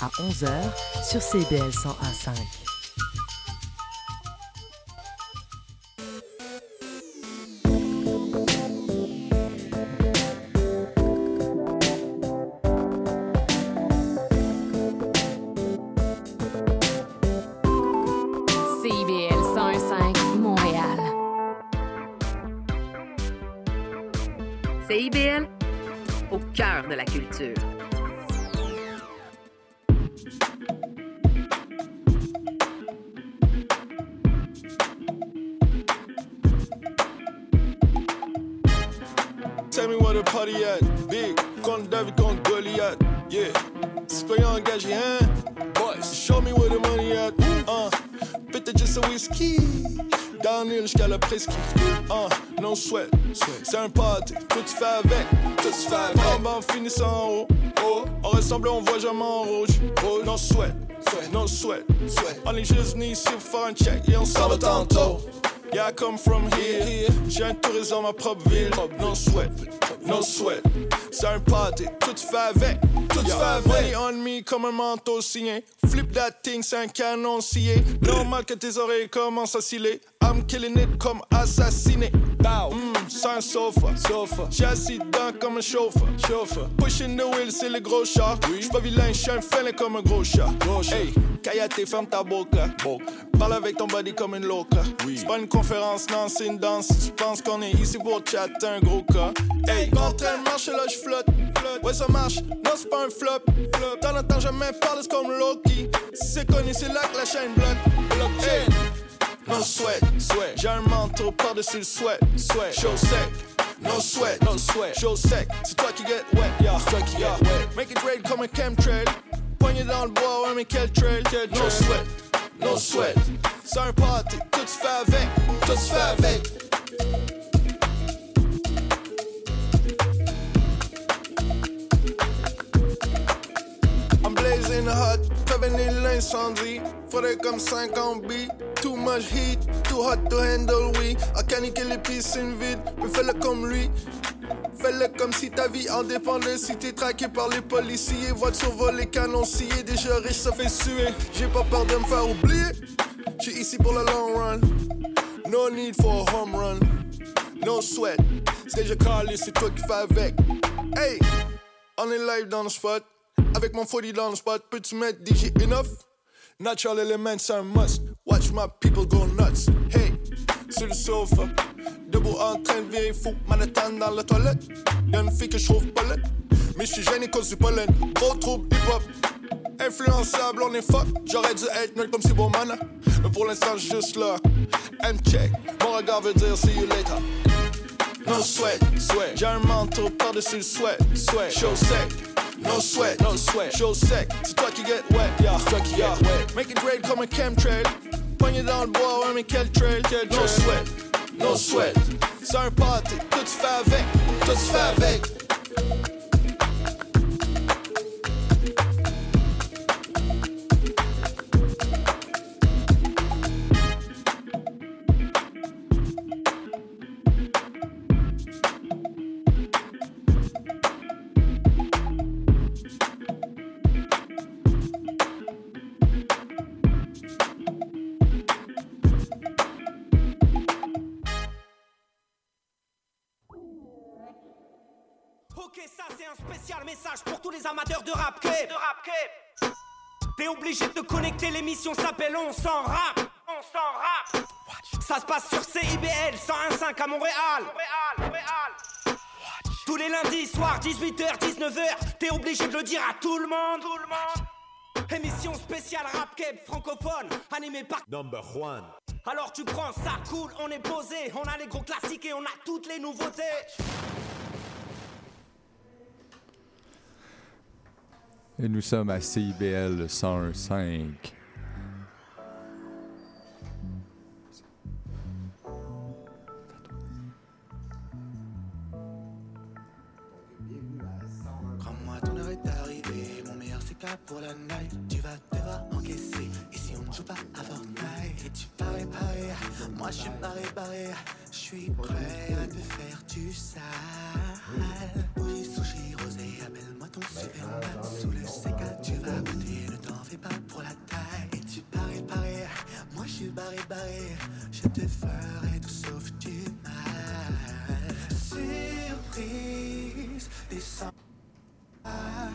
à 11h sur CBL 101.5. come from here. J'ai un touriste dans ma propre ville. No sweat, no sweat. C'est un party, tout fait avec. Tout fait avec. Money on me comme un manteau signé. Flip that thing, c'est un canon scié. Normal que tes oreilles commencent à sciller. I'm killing it comme assassiné. Bow, mm, c'est un sofa. sofa. J'ai assis dedans comme un chauffeur. chauffeur. Pushing the wheel, c'est le gros chat. J'suis pas vilain, j'suis un fêlé comme un gros chat. Hey, Kayate, ferme ta boca. Parle avec ton body comme une loca. C'est pas une conférence, non, c'est une danse. Tu penses qu'on est ici pour chatter un gros cas. Hey, pas en train de marcher là, je flotte. Ouais, ça marche, non, c'est pas un flop. Dans le temps, jamais parle, c'est comme Loki. C'est connu, c'est là que la chaîne bloque. Hey, no sweat, sweat. J'ai un manteau par-dessus le sweat, sweat. Show sec. No sweat, no sweat, show sec. C'est toi qui get wet, yeah. C'est toi qui get wet. Make it rain comme un chemtrail. Poignée dans le bois, ouais, mais quel trail, quel trail. No sweat, no sweat. C'est un party, tout se fait avec, tout se fait avec. Blazing hot, prévenir l'incendie. Faudrait comme 50 billes. Too much heat, too hot to handle, oui. À caniquer les piscines vides, mais fais-le comme lui. Fais-le comme si ta vie en dépendait. Si t'es traqué par les policiers, voiture volée, canon scié. Déjà riche, ça fait suer. J'ai pas peur de me faire oublier. J'suis ici pour le long run. No need for a home run. No sweat. C'est déjà calé, c'est toi qui fais avec. Hey, on est live dans le spot. Avec mon 40 dans le spot, peux-tu mettre DJ enough? Natural element, c'est un must. Watch my people go nuts. Hey, sur le sofa, debout en train de virer fou. Manhattan dans la toilette. Y'a une fille que je trouve. Mais je suis gêné cause du pollen. Gros trouble hip-hop. Influençable, on est fuck. J'aurais dû être nul comme si bon man. Mais pour l'instant, juste là. M-check. Mon regard veut dire see you later. No sweat, sweat. J'ai un manteau par-dessus le sweat, sweat. Show sec. No sweat, no sweat. Show sec. C'est toi qui get wet, yeah. C'est toi qui get wet. Make it rain comme un chemtrail. Poignée dans le bois, ouais, mais quel trail, quel trail. No sweat, no sweat. C'est un party, tout se fait avec, tout se fait avec. Spécial message pour tous les amateurs de rap De rap T'es obligé de te connecter, l'émission s'appelle On s'en rap. On s'en rap. Ça se passe sur CIBL 101.5 à Montréal. Tous les lundis soirs, 18h, 19h, t'es obligé de le dire à tout le monde. Tout le monde. Émission spéciale rap keb francophone, animée par Number one. Alors tu prends ça cool, on est posé, on a les gros classiques et on a toutes les nouveautés. Et nous sommes à CIBL 101.5. Crois-moi, ton heure est arrivée. Mon meilleur c'est pour la night. Tu vas devoir encaisser on joue pas à Fortnite. Et tu parais, parais, moi je suis barré, barré. Je suis prêt à te faire du sale. Oui, sushi rosé, appelle-moi ton superman. Sous le CK, tu vas goûter, ne t'en fais pas pour la taille. Et tu parais, parais, moi je suis barré, barré. Je te ferai tout sauf du mal. Surprise, descends. Ah.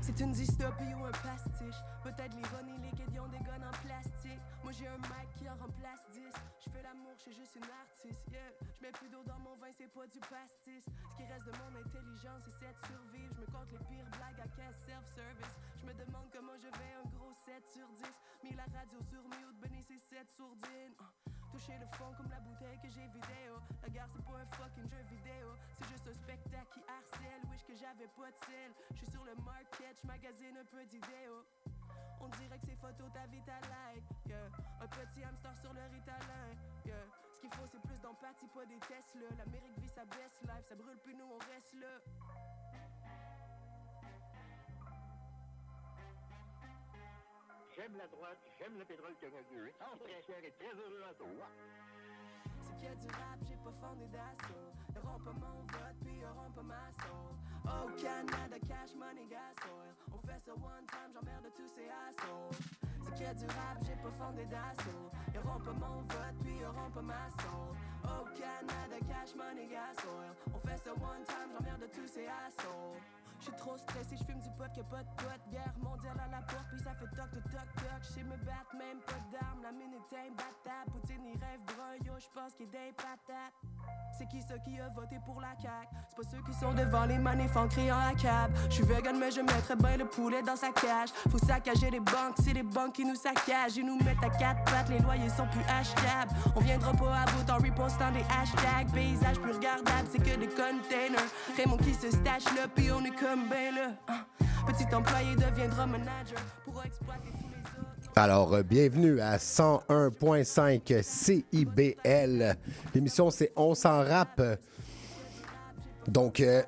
C'est une dystopie ou un pastiche. Peut-être l'ironie, les questions des guns en plastique. Moi j'ai un mic qui en remplace 10. Je fais l'amour, je juste une artiste. Je mets plus d'eau dans mon vin, c'est pas du pastis. Ce qui reste de mon intelligence, c'est cette survivre. Je me compte les pires blagues à caisse self-service. Je me demande comment je vais un gros 7 sur 10. Mis la radio sur mute, bénis ces 7 sourdines. Toucher le fond comme la bouteille que j'ai vidéo. La guerre c'est pas un fucking jeu vidéo. C'est juste un spectacle qui harcèle. Wish que j'avais pas de sel. Je suis sur le market, je magasine un peu d'idéaux. On dirait que ces photos ta vie ta like. Un petit hamster sur le ritalin. Ce qu'il faut c'est plus d'empathie, pas des Tesla. L'Amérique vit sa best life, ça brûle plus nous on reste là. J'aime la droite, j'aime le pétrole canadien. Sans fraîcheur et très heureux à toi. C'est qu'il y a du rap, j'ai pas fondé d'assaut. Y'auront pas mon vote, puis y'auront pas ma soul. Oh Canada, cash money, gas oil. On fait ça one time, j'emmerde tous ces assholes. C'est qu'il y a du rap, j'ai pas fondé d'assaut. Y'auront pas mon vote, puis y'auront pas ma soul. Oh Canada, cash money, gas oil. On fait ça one time, j'emmerde tous ces assholes. J'suis trop stressé, j'fume du pot que pas de pote. Guerre mondiale à la porte, puis ça fait toc toc toc toc. J'sais me battre, même pas d'armes. La minute est imbattable. Poutine, il rêve brun, yo, j'pense qu'il est des patates. C'est qui ça qui a voté pour la CAQ? C'est pas ceux qui sont devant les manifs en criant à cab. J'suis vegan, mais je mettrais bien le poulet dans sa cage. Faut saccager les banques, c'est les banques qui nous saccagent. Ils nous mettent à quatre pattes, les loyers sont plus achetables. On viendra pas à bout en repostant des hashtags. Paysage plus regardable, c'est que des containers. Raymond qui se stache là, puis on est comme Hein. Alors, euh, bienvenue à 101.5 CIBL. L'émission, c'est On s'en rappe. Donc, euh,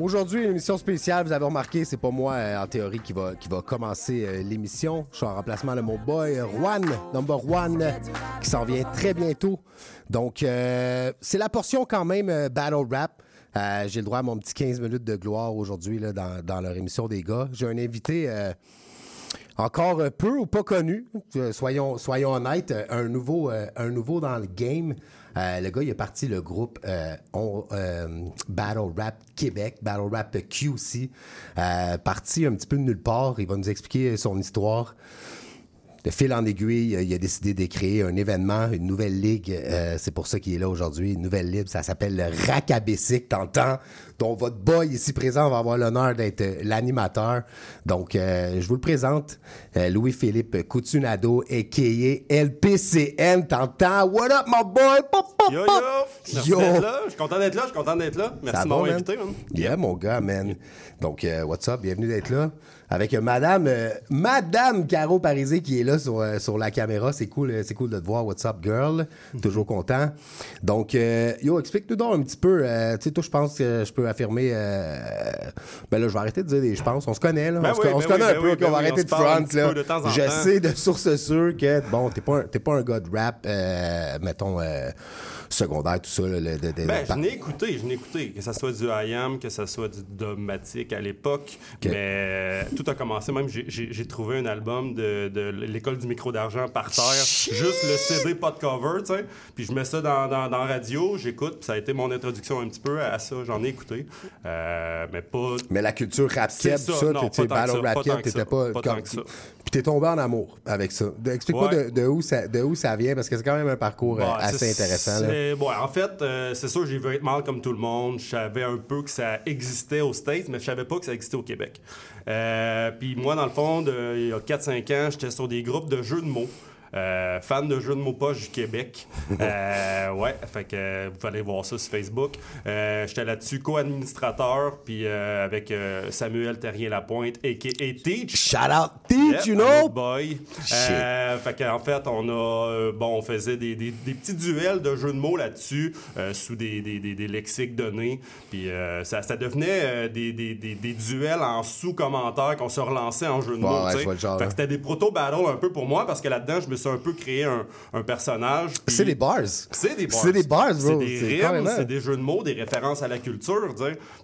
aujourd'hui, une émission spéciale. Vous avez remarqué, c'est pas moi, euh, en théorie, qui va, commencer l'émission. Je suis en remplacement de mon boy, Juan, number one, qui s'en vient très bientôt. Donc, c'est la portion quand même battle rap. Euh, J'ai le droit à mon petit 15 minutes de gloire aujourd'hui dans, dans leur émission des gars. J'ai un invité... euh, encore peu ou pas connu, euh, soyons, soyons honnêtes, euh, un nouveau, un nouveau dans le game. Le gars, il est parti le groupe Battle Rap Québec, Battle Rap QC. Parti un petit peu de nulle part. Il va nous expliquer son histoire. De fil en aiguille, euh, il a décidé de créer un événement, une nouvelle ligue. euh, c'est pour ça qu'il est là aujourd'hui. Une nouvelle ligue, ça s'appelle le Racabessic, t'entends? Dont votre boy ici présent va avoir l'honneur d'être euh, l'animateur. Donc, euh, je vous le présente. euh, Louis-Philippe Coutunado, a.k.a. LPCN, t'entends? What up, my boy? Pop, pop, Yo, yo! Merci Yo! d'être là. Je suis content d'être là. Je suis content d'être là. Merci de m'avoir invité, man. Yeah, mon gars, man. Donc, what's up? Bienvenue d'être là. Avec euh, Madame, euh, Madame Caro Parisé qui est là sur, euh, sur la caméra. C'est cool, c'est cool de te voir. What's up, girl? Toujours content. Donc, yo, explique-nous donc un petit peu. tu sais, toi, je pense que je peux affirmer. ben là, je vais arrêter de dire des je pense. On se connaît, là. Ben on se, oui, on se ben connaît oui, un ben peu. oui, ben va arrêter on de front, là. de temps en Je temps. sais de source sûre que, bon, t'es pas, un- t'es pas un gars de rap, mettons, secondaire, tout ça. là, le- de- de- Ben, je n'ai écouté, je n'ai écouté. Que ce soit du IAM, que ce soit du Dogmatic à l'époque. Mais tout a commencé. Même, j'ai- trouvé un album de, de l'école du micro d'argent par terre. Juste le CD, pas de cover, tu sais. Puis je mets ça dans, dans, dans radio, j'écoute. Puis ça a été mon introduction un petit peu à ça. J'en ai écouté. Euh, mais pas. Mais la culture rap ça, tout ça, que battle ça, rap que t'étais pas. pas comme-. Puis t'es tombé en amour avec ça. Explique-moi Ouais. de, de où ça, de où ça vient, parce que c'est quand même un parcours euh, assez intéressant. là. bon, en fait, euh, c'est sûr, j'ai vu être mal comme tout le monde. Je savais un peu que ça existait aux States, mais je savais pas que ça existait au Québec. Euh, Puis moi, dans le fond, de- il y a 4-5 ans, j'étais sur des groupes de jeux de mots. Euh, fan de jeux de mots poche du Québec. Euh, ouais, fait que vous allez voir ça sur Facebook. Euh, J'étais là-dessus co-administrateur, puis avec Samuel Terrien-Lapointe, a.k.a. Teach. Shout out Teach, Yep, you know? boy. Fait qu'en fait, on a, bon, on faisait des, des- des petits duels de jeux de mots là-dessus, sous des, des, lexiques donnés. Puis ça, ça devenait des, des- des- des duels en sous-commentaires qu'on se relançait en jeu de mots. ouais, que c'était des proto-battles un peu pour moi, parce que là-dedans, je me suis un peu créé un, un personnage. puis- C'est des bars. c'est des bars. C'est des bars. C'est des rimes, c'est des jeux de mots, des références à la culture.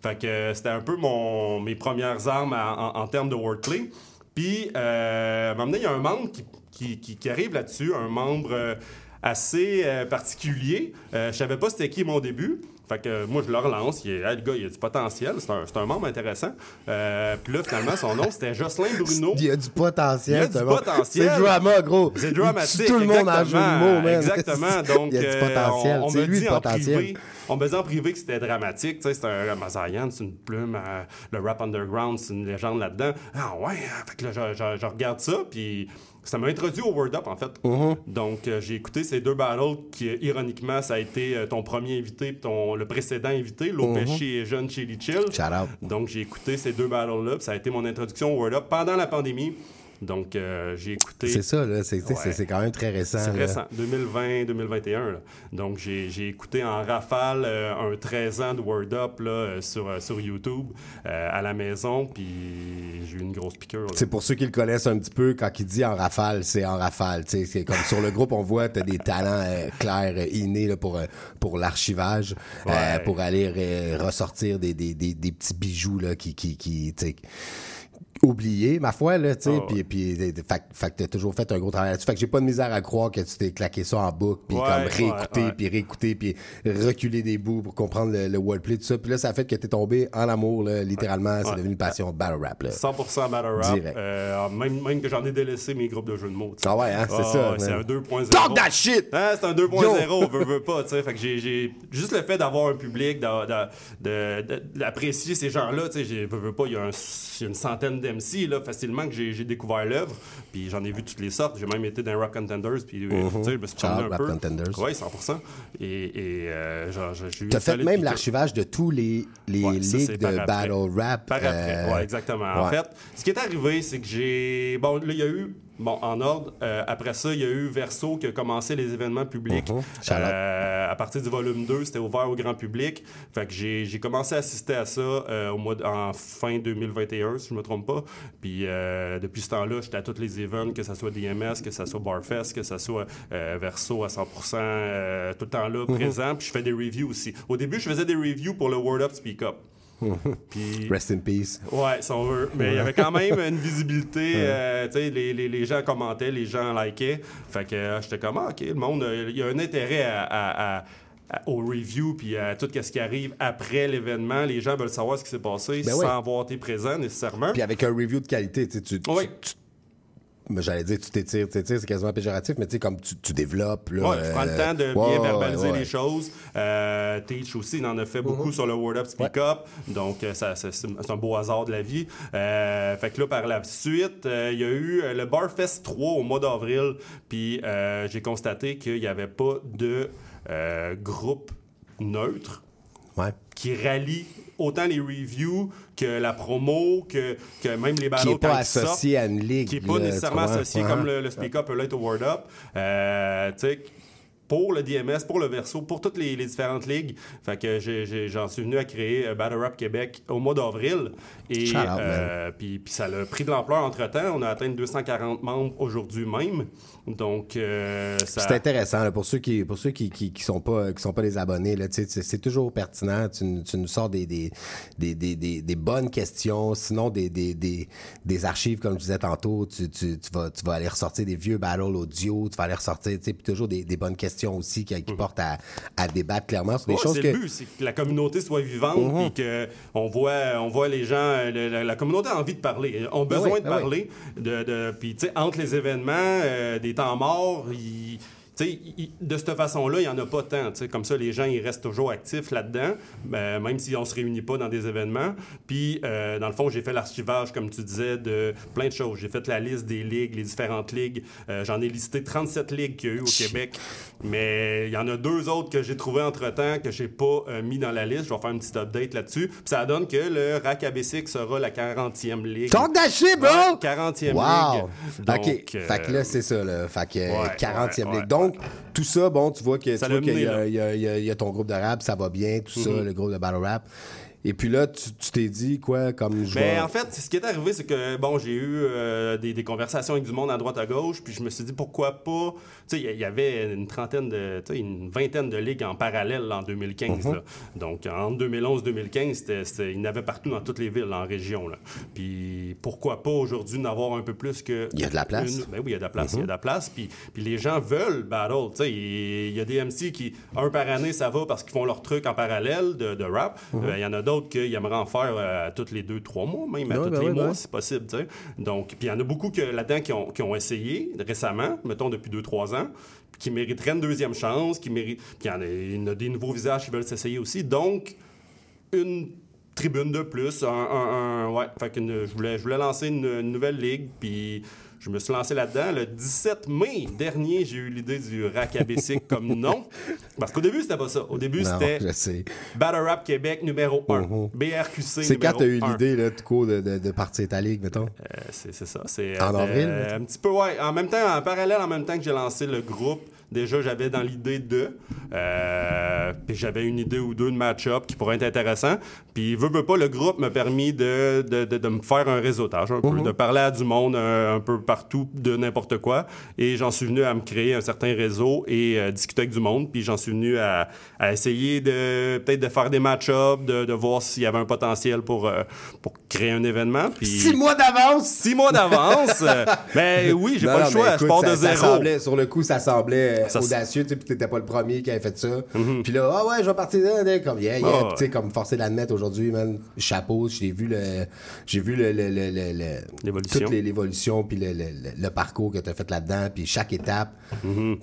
Fait que euh, c'était un peu mon, mes premières armes à- en, en termes de wordplay. Puis, euh, à un moment donné, il y a un membre qui, qui, qui- qui arrive là-dessus, un membre euh, assez euh, particulier. Je savais pas c'était qui mon début. Fait que euh, moi, je le relance. Il est, ah, le gars, il a du potentiel. C'est un, un membre intéressant. Euh, Puis là, finalement, son nom, c'était Jocelyn Bruno. Il y a du potentiel. Il y a du potentiel. C'est drama, gros. C'est dramatique. tout le monde de exactement, mots, man. Exactement. Donc, il y a du euh, potentiel. on, on me lui dit le en privé, on me dit en privé que c'était dramatique. Tu sais, c'est un Mazayan, c'est une plume. euh, le rap underground, c'est une légende là-dedans. Ah ouais. hein. Fait que là, je, je- je regarde ça, puis ça m'a introduit au Word Up, en fait. Mm-hmm. Donc, euh, j'ai écouté ces deux battles qui, euh, ironiquement, ça a été euh, ton premier invité, ton, le précédent invité, Lopechi et Jeune Chili Chill. Shout out. Donc, j'ai écouté ces deux battles-là, ça a été mon introduction au Word Up pendant la pandémie. Donc, euh, j'ai écouté. C'est ça, là. C'est Ouais. quand même très récent. C'est récent, 2020-2021. là. Donc, j'ai j'ai écouté en rafale euh, un 13 ans de Word Up là, euh, sur, euh, sur YouTube euh, à la maison, puis j'ai eu une grosse piqûre. C'est pour ceux qui le connaissent un petit peu, quand il dit en rafale, c'est en rafale. tu sais, C'est comme sur le groupe, on voit tu as des talents clairs, innés là, pour, pour l'archivage, euh, Ouais. pour aller ressortir des, des, des, des petits bijoux là, qui, qui, qui oubliés, ma foi, là, tu sais, Ah puis, puis fait, fait que t'as toujours fait un gros travail là-dessus. Fait que j'ai pas de misère à croire que tu t'es claqué ça en boucle, puis Ouais, comme réécouter, ouais. puis réécouter, puis reculer des bouts pour comprendre le, le wordplay, tout ça. Puis là, ça a fait que t'es tombé en amour, là, littéralement. C'est devenu une passion battle rap, là. 100% battle rap. Direct. Euh, même, même que j'en ai délaissé mes groupes de jeux de mots. tu sais. Ah ouais, hein, c'est Ah ça, C'est un 2.0. Talk that shit! Hein, c'est un 2.0, veut, veut pas, tu sais. Fait que j'ai, juste le fait d'avoir un public, d'a- d'a- de, de- d'apprécier ces gens-là, tu sais, veut, veut pas, il y a un- une centaine d'MC, là, facilement que j'ai, découvert l'œuvre, puis j'en ai vu toutes les sortes. J'ai même été dans Rock Contenders, puis, tu sais, je me suis un peu. Contenders. Oui, 100%. Et, et euh, genre, j'ai T'as fait même l'archivage de tous les, les Ouais, ligues de après. battle rap. Par après, euh, exactement. En fait, ce qui est arrivé, c'est que j'ai. Bon, là, il y a eu. Bon, en ordre, euh, après ça, il y a eu Verso qui a commencé les événements publics. Mhm. Euh, à partir du volume 2, c'était ouvert au grand public. Fait que j'ai commencé à assister à ça euh, au mois de- en fin 2021, si je me trompe pas. Puis depuis ce temps-là, j'étais à tous les events, que ce soit DMS, que ce soit Barfest, que ce soit Verso à 100%, euh, tout le temps là, Mhm. présent. Puis je fais des reviews aussi. Au début, je faisais des reviews pour le Word Up Speak Up. Puis Rest in peace. Ouais, si on veut. Mais il y avait quand même une visibilité. euh, tu sais, les, les, les gens commentaient, les gens liker. Fait que euh, j'étais comme, ah, OK, le monde, euh, il y a un intérêt à. à- aux reviews puis à tout ce qui arrive après l'événement. Les gens veulent savoir ce qui s'est passé Ben sans oui. avoir été présent nécessairement. Puis avec un review de qualité, tu sais, tu. Oui. tu- J'allais dire, tu t'étires, tu t'étires, c'est quasiment péjoratif, mais tu sais, comme tu, tu développes. Là, Ouais, tu prends le euh, temps de bien verbaliser ouais, les choses. Euh, Teach aussi, il en a fait beaucoup sur le Word Up Speak Up. Donc, euh, ça, ça- c'est un beau hasard de la vie. Euh, fait que là, par la suite, euh, il y a eu le Barfest 3 au mois d'avril. Puis, euh, j'ai constaté qu'il n'y avait pas de euh, groupe neutre Ouais. qui rallie autant les reviews que la promo, que, que même les Qui battles n'est pas sortent associé à une ligue. qui n'est pas nécessairement associé comme le, le Speak Up, peut l'être au Word Up. Euh, tu sais, pour le DMS, pour le Verso, pour toutes les, les différentes ligues. Fait que j'en suis venu à créer euh, Battle Rap Québec au mois d'avril. Et euh, puis puis ça a pris de l'ampleur entre-temps. On a atteint 240 membres aujourd'hui même. Donc, euh, ça... C'est intéressant là, pour ceux qui pour ceux qui, qui, qui sont pas qui sont pas des abonnés là, tu sais, c'est- toujours pertinent. Tu, nous- tu nous sors des des, des, des, des, bonnes questions, sinon des, des, des, des archives comme je disais tantôt. Tu, tu, tu vas tu vas aller ressortir des vieux battles audio, tu vas aller ressortir, tu sais, puis toujours des, des bonnes questions aussi qui, qui portent à, à débattre clairement sur des Ouais, choses c'est que le but, c'est que la communauté soit vivante Mhm. et que on voit, on voit les gens. euh, le- la, la communauté a envie de parler, ont Ben besoin oui, de ben oui. parler. De, de, puis, tu sais, entre les événements, euh, des temps morts, ils- de cette façon-là, il n'y en a pas tant. tu sais. Comme ça, les gens, ils restent toujours actifs là-dedans, ben, même si on ne se réunit pas dans des événements. Puis, euh, dans le fond, j'ai fait l'archivage, comme tu disais, de plein de choses. J'ai fait la liste des ligues, les différentes ligues. Euh, J'en ai listé 37 ligues qu'il y a eu au Québec. Mais il y en a deux autres que j'ai trouvées entre-temps que j'ai pas euh, mis dans la liste. Je vais faire une petite update là-dessus. Puis ça donne que le RAC ABC sera la 40e ligue. Talk that shit, bro! Ouais, 40e Wow! ligue. Donc, OK. euh, Fait que là, c'est ça, là. Fait que euh, ouais, 40e ouais, ligue. ouais. Donc, tout ça, bon, tu vois qu'il y, y a- y y ton groupe de rap, ça va bien, tout ça, Mhm. le groupe de battle rap. Et puis là, tu t'es dit quoi comme je Ben, vais- en fait, ce qui est arrivé, c'est que, bon, j'ai eu euh, des, des conversations avec du monde à droite à gauche, puis je me suis dit pourquoi pas? Tu sais, il y- avait une trentaine de. Tu sais, une vingtaine de ligues en parallèle en 2015. Mhm. là. Donc, entre 2011-2015, c'était- c'était- il y en avait partout dans toutes les villes, en région. Là. Puis pourquoi pas aujourd'hui n'avoir un peu plus que. Il y a de la place. une- ben oui, il y a de la place. Il Mhm. y a de la place. Puis, puis les gens veulent battle. Tu sais, il y a des MC qui, un par année, ça va parce qu'ils font leur truc en parallèle de, de rap. Mhm. Euh, Il y en a d'autres qui aimeraient en faire euh, tous les deux, trois mois, même à Ouais, tous ben les ouais, mois, ben. si possible. tu sais. Donc, puis il y en a beaucoup que, là-dedans qui ont, qui ont essayé récemment, mettons depuis deux, trois ans, qui mériteraient une deuxième chance, qui méritent. Puis il y en a, des nouveaux visages qui veulent s'essayer aussi. Donc, une tribune de plus, un, un- un- ouais, fait que je voulais, je voulais lancer une, une nouvelle ligue, puis je me suis lancé là-dedans. Le 17 mai dernier, j'ai eu l'idée du rack abécique comme nom, parce qu'au début, c'était pas ça. Au début, c'était. Battle Rap Québec numéro 1, BRQC C'est quand t'as eu 1. l'idée, là, tout court, de, de, de partir ta ligue, mettons? Euh, c'est ça. En euh, avril? Un petit peu, ouais. En même temps, en parallèle, en même temps que j'ai lancé le groupe, déjà, j'avais dans l'idée de. euh, puis j'avais une idée ou deux de match-up qui pourraient être intéressants. Puis, veut, veut pas, le groupe m'a permis de, de, de- de me faire un réseautage un peu, Mhm. de parler à du monde un, un peu partout de n'importe quoi. Et j'en suis venu à me créer un certain réseau et euh, discuter avec du monde. Puis, j'en suis venu à, à essayer de peut-être de faire des match-up, de, de voir s'il y avait un potentiel pour, euh, pour créer un événement. Puis, Six mois d'avance! Six mois d'avance! Euh, ben oui, j'ai pas le choix, mais je pars de ça zéro. semblait- sur le coup, ça semblait euh, Ça audacieux, tu sais, puis t'étais pas le premier qui avait fait ça. Mhm. Puis là, ah ouais, je vais partir là, comme yeah, yeah. Ah, Puis tu sais, comme forcé d'admettre aujourd'hui, man, chapeau, j'ai vu le, j'ai vu le, le, le, le- L'évolution. toute les- l'évolution, puis le, le, le- le parcours que t'as fait là-dedans, puis chaque étape,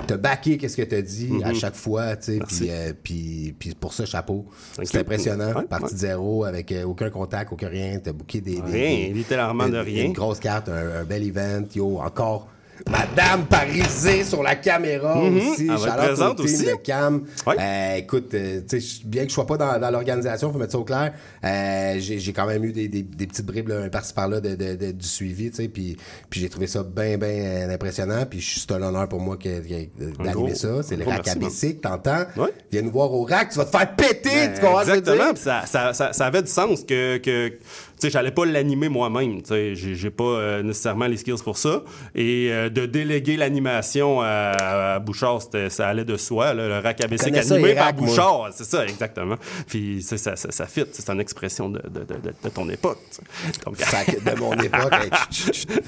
t'as backé qu'est-ce que t'as dit à Mhm. chaque fois, tu sais, puis, euh, puis, pour ça, chapeau. You. impressionnant, Ouais, parti ouais. de zéro, avec euh, aucun contact, aucun rien, t'as booké des, des- Rien, des- littéralement de rien. Une grosse carte, un, un bel event, yo, encore. Madame Parisée sur la caméra Mhm, aussi. au présente aussi. de Cam. Euh, écoute, euh, bien que je sois pas dans, dans l'organisation, faut mettre ça au clair. euh, j'ai quand même eu des, des, des petites bribes là, un par-ci par-là de, de- de- du suivi, tu sais, puis puis j'ai trouvé ça bien, bien impressionnant. Puis c'est un honneur pour moi gros- ça. C'est le rack man. abécique, t'entends? Viens nous voir au rack, tu vas te faire péter, Ben, tu comprends je veux Exactement, ça, ça, ça, ça avait du sens que, que sais, j'allais pas l'animer moi-même, tu sais, j'ai pas euh, nécessairement les skills pour ça, et euh, de déléguer l'animation à, à Bouchard, ça allait de soi, là, le rack ABC animé par. Bouchard, c'est ça, exactement, puis ça, ça, ça fit, c'est une expression de, de, de, de- ton époque. Donc- de mon époque.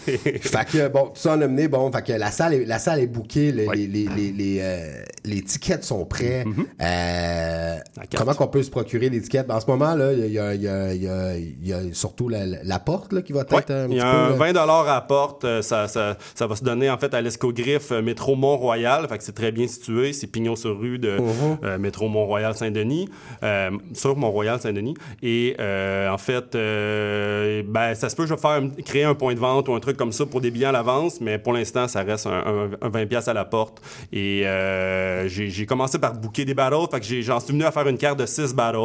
hey, fait que, bon, tout ça en a mené, bon, fait que la salle est, la salle est le- les, les, les, les, euh, les tickets sont prêts. Mm-hmm. Comment qu'on peut se procurer les tickets? Ben, en ce moment, là, il y a, il y a- il y a- il y a surtout la, la porte là, qui va être Ouais, un il y a un peu... là. 20 à porte. euh, Ça, ça, ça va se donner en fait à l'escogriffe euh, métro Mont-Royal. Fait que c'est très bien situé. C'est pignon sur rue de Mhm. euh, métro Mont-Royal Saint-Denis, euh, sur Mont-Royal Saint-Denis. Et euh, en fait, euh, ben, ça se peut, je vais faire créer un point de vente ou un truc comme ça pour des billets à l'avance, mais pour l'instant, ça reste un, un- un 20 pièces à la porte. Et euh, j'ai commencé par booker des battles. Fait que j'ai- j'en suis venu à faire une carte de 6 battles.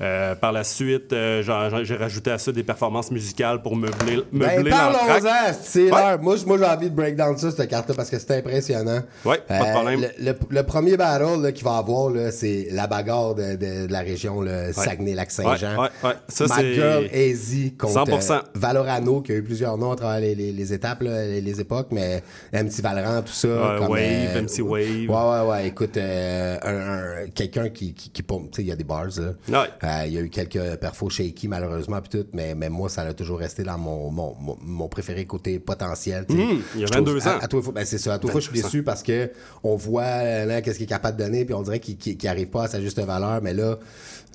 Euh, par la suite, euh, j'ai rajouté à ça des performances musicales pour meubler, Ben, meubler l'entraque. parlons-en, c'est l'heure. Moi, j'ai envie de break down ça, cette carte-là, parce que c'est impressionnant. Ouais, pas de problème. Le, le- le premier battle qu'il va avoir, c'est la bagarre de, de- de la région, le Saguenay-Lac-Saint-Jean. Ouais, ouais, ouais. Ça, c'est- girl Easy contre 100%. euh, Valorano, qui a eu plusieurs noms à travers les, les- les étapes, là, les, les époques, mais MC Valorant, tout ça. Ouais, comme, Wave, euh, MC Wave. Ouais, ouais, ouais. Écoute, euh, un- un- quelqu'un qui, qui, qui pompe, tu sais, il y a des bars, là. Euh, il y a eu quelques perfos shaky, malheureusement, puis tout, mais, mais moi, ça a toujours resté dans mon, mon, mon, mon préféré côté potentiel. Hum, il y a Je trouve- 22 ans. À, à fois, ben, c'est ça. À les fois, je suis 22 ans. déçu parce que on voit là, qu'est-ce qu'il est capable de donner, puis on dirait qu'il qu'il- qu'il arrive pas à sa juste valeur, mais là,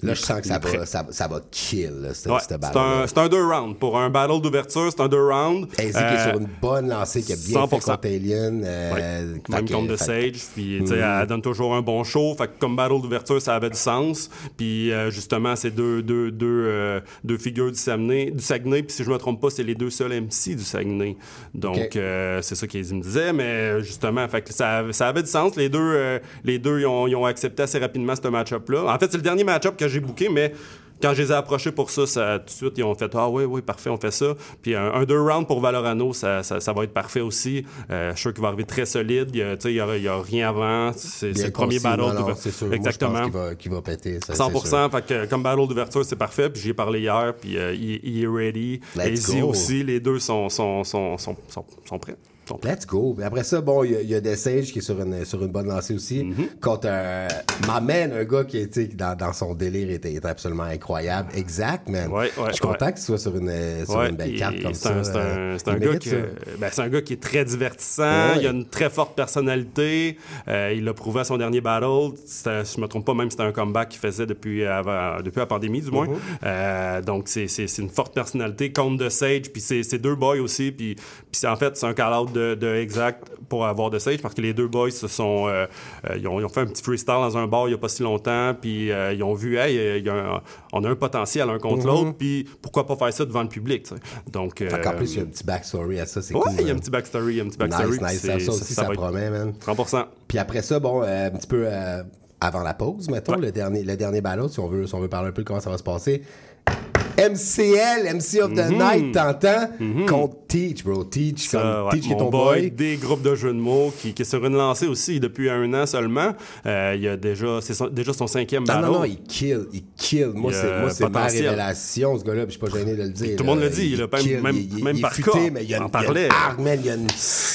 là, je sens que ça va, ça, ça va kill, là, cette, Ouais, cette c'est un, deux rounds. Pour un battle d'ouverture, c'est un deux rounds. Easy qui est Euh, sur une bonne lancée, qui a bien 100%. fait contre Alien. euh, Ouais. Même contre The Sage. Puis, Mhm. elle donne toujours un bon show. Fait que comme battle d'ouverture, ça avait du sens. Puis, euh, justement, c'est deux, deux, deux, euh, deux figures du Saguenay. Du Saguenay. Puis, si je me trompe pas, c'est les deux seuls MC du Saguenay. Donc, euh, c'est ça qu'ils me disaient. Mais, euh, justement, fait que ça, ça avait du sens. Les deux, euh, les deux ils ont, ils ont accepté assez rapidement ce match-up-là. En fait, c'est le dernier match-up que j'ai booké, mais quand je les ai approchés pour ça, ça, tout de suite, ils ont fait Ah oui, oui, parfait, on fait ça. Puis un, un deux rounds pour Valorano, ça, ça, ça va être parfait aussi. Euh, je suis sûr qu'il va arriver très solide. Il y a, rien avant. C'est le premier battle. non, non, d'ouver- c'est sûr. Moi, je pense Exactement. qu'il va, péter. ça, c'est 100 sûr. fait que, comme battle d'ouverture, c'est parfait. Puis j'y ai parlé hier, puis euh, il, il est ready. Let's go. aussi, les deux sont, sont, sont, sont prêts. Let's go. Après ça, bon, il y a- il y, a des Sage qui est sur une, sur une bonne lancée aussi. Mm-hmm. Contre un. M'amène un gars qui était dans, dans son délire était, était absolument incroyable. Exact, man. Ouais, ouais, Je suis content ouais. qu'il soit sur une, sur une belle carte comme c'est ça. un- C'est euh, un, il gars qui, ben, un gars qui est très divertissant. Il a une très forte personnalité. Euh, il l'a prouvé à son dernier battle. Si je me trompe pas, même c'était un comeback qu'il faisait depuis, avant, depuis la pandémie, du moins. Mhm. Euh, donc, c'est une forte personnalité. Contre de Sage, puis c'est deux boys aussi. Puis, en fait, c'est un call-out de, de Exact pour avoir de Sage parce que les deux boys se sont. euh, euh, ils, ont, ils ont fait un petit freestyle dans un bar il y a pas si longtemps. Puis euh, ils ont vu, hey, il y a un- on a un potentiel l'un contre Mhm. l'autre. Puis pourquoi pas faire ça devant le public, tu sais. Donc. Fait euh, plus, il y a un petit backstory à ça. C'est Ouais, cool. il y a un man. petit backstory, il y a un petit backstory. Nice, nice. Ça, ça aussi, ça, être promet, man. 100%. Puis après ça, bon, un petit peu avant la pause, mettons, le, dernier, le dernier battle, si on, veut, si on veut parler un peu de comment ça va se passer. MCL, MC of the Mhm. Night, t'entends? Contre Teach, bro. Teach, comme ouais, Teach qui est mon ton boy, boy. des groupes de jeux de mots qui, qui sur une lancée aussi depuis un an seulement. Euh, il y a déjà, c'est son- déjà son cinquième Non, battle. non, non, il kill, il kill. Moi, Il c'est, ma révélation, ce gars-là, puis je suis pas gêné de le dire. Tout le monde le dit, Il même- kill, même- il, il- même il par futé, cas, mais il y a une, en il y a une parlait. il y a, une-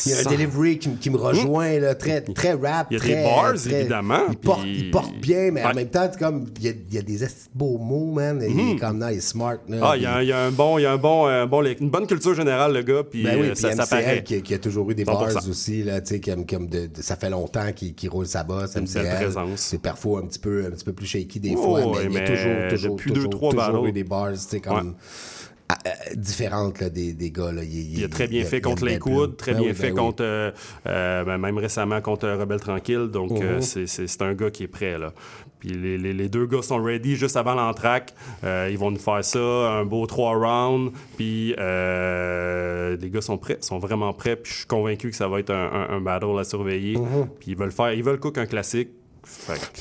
il y a un delivery qui, me- qui me rejoint, là, très, très rap, Il y a très... des bars, très- évidemment, Il porte, puis- il porte bien, mais en Ouais. même temps, comme, il y a, il y a des beaux mots, man, il est comme, il est smart, là, Ah, il y puis- a, il y a un bon, il y a un bon, un bon, une bonne culture générale, le gars, puis Ben oui, euh, puis ça, ça MCL paraît. qui, qui a toujours eu des 100%. bars aussi, là, tu sais, comme, comme de, de- ça fait longtemps qu'il roule sa bosse, MCL. présence. C'est parfois un petit peu, un petit peu plus shaky des Oh, fois, mais il y a toujours, toujours, depuis deux, toujours, trois toujours battles. eu des bars, tu sais, comme... euh, différentes là, des, des gars. Là. Il, Il a très bien fait contre les Lakewood, très Ben bien fait contre contre, euh, euh, ben, même récemment contre Rebelle Tranquille. Donc, Mhm. c'est- un gars qui est prêt. Là. Puis les, les- les deux gars sont ready juste avant l'entraque. Euh, ils vont nous faire ça, un beau trois rounds. Puis euh, les gars sont prêts, sont vraiment prêts. Puis je suis convaincu que ça va être un, un- un battle à surveiller. Mhm. Puis ils veulent faire, ils veulent cook un classique.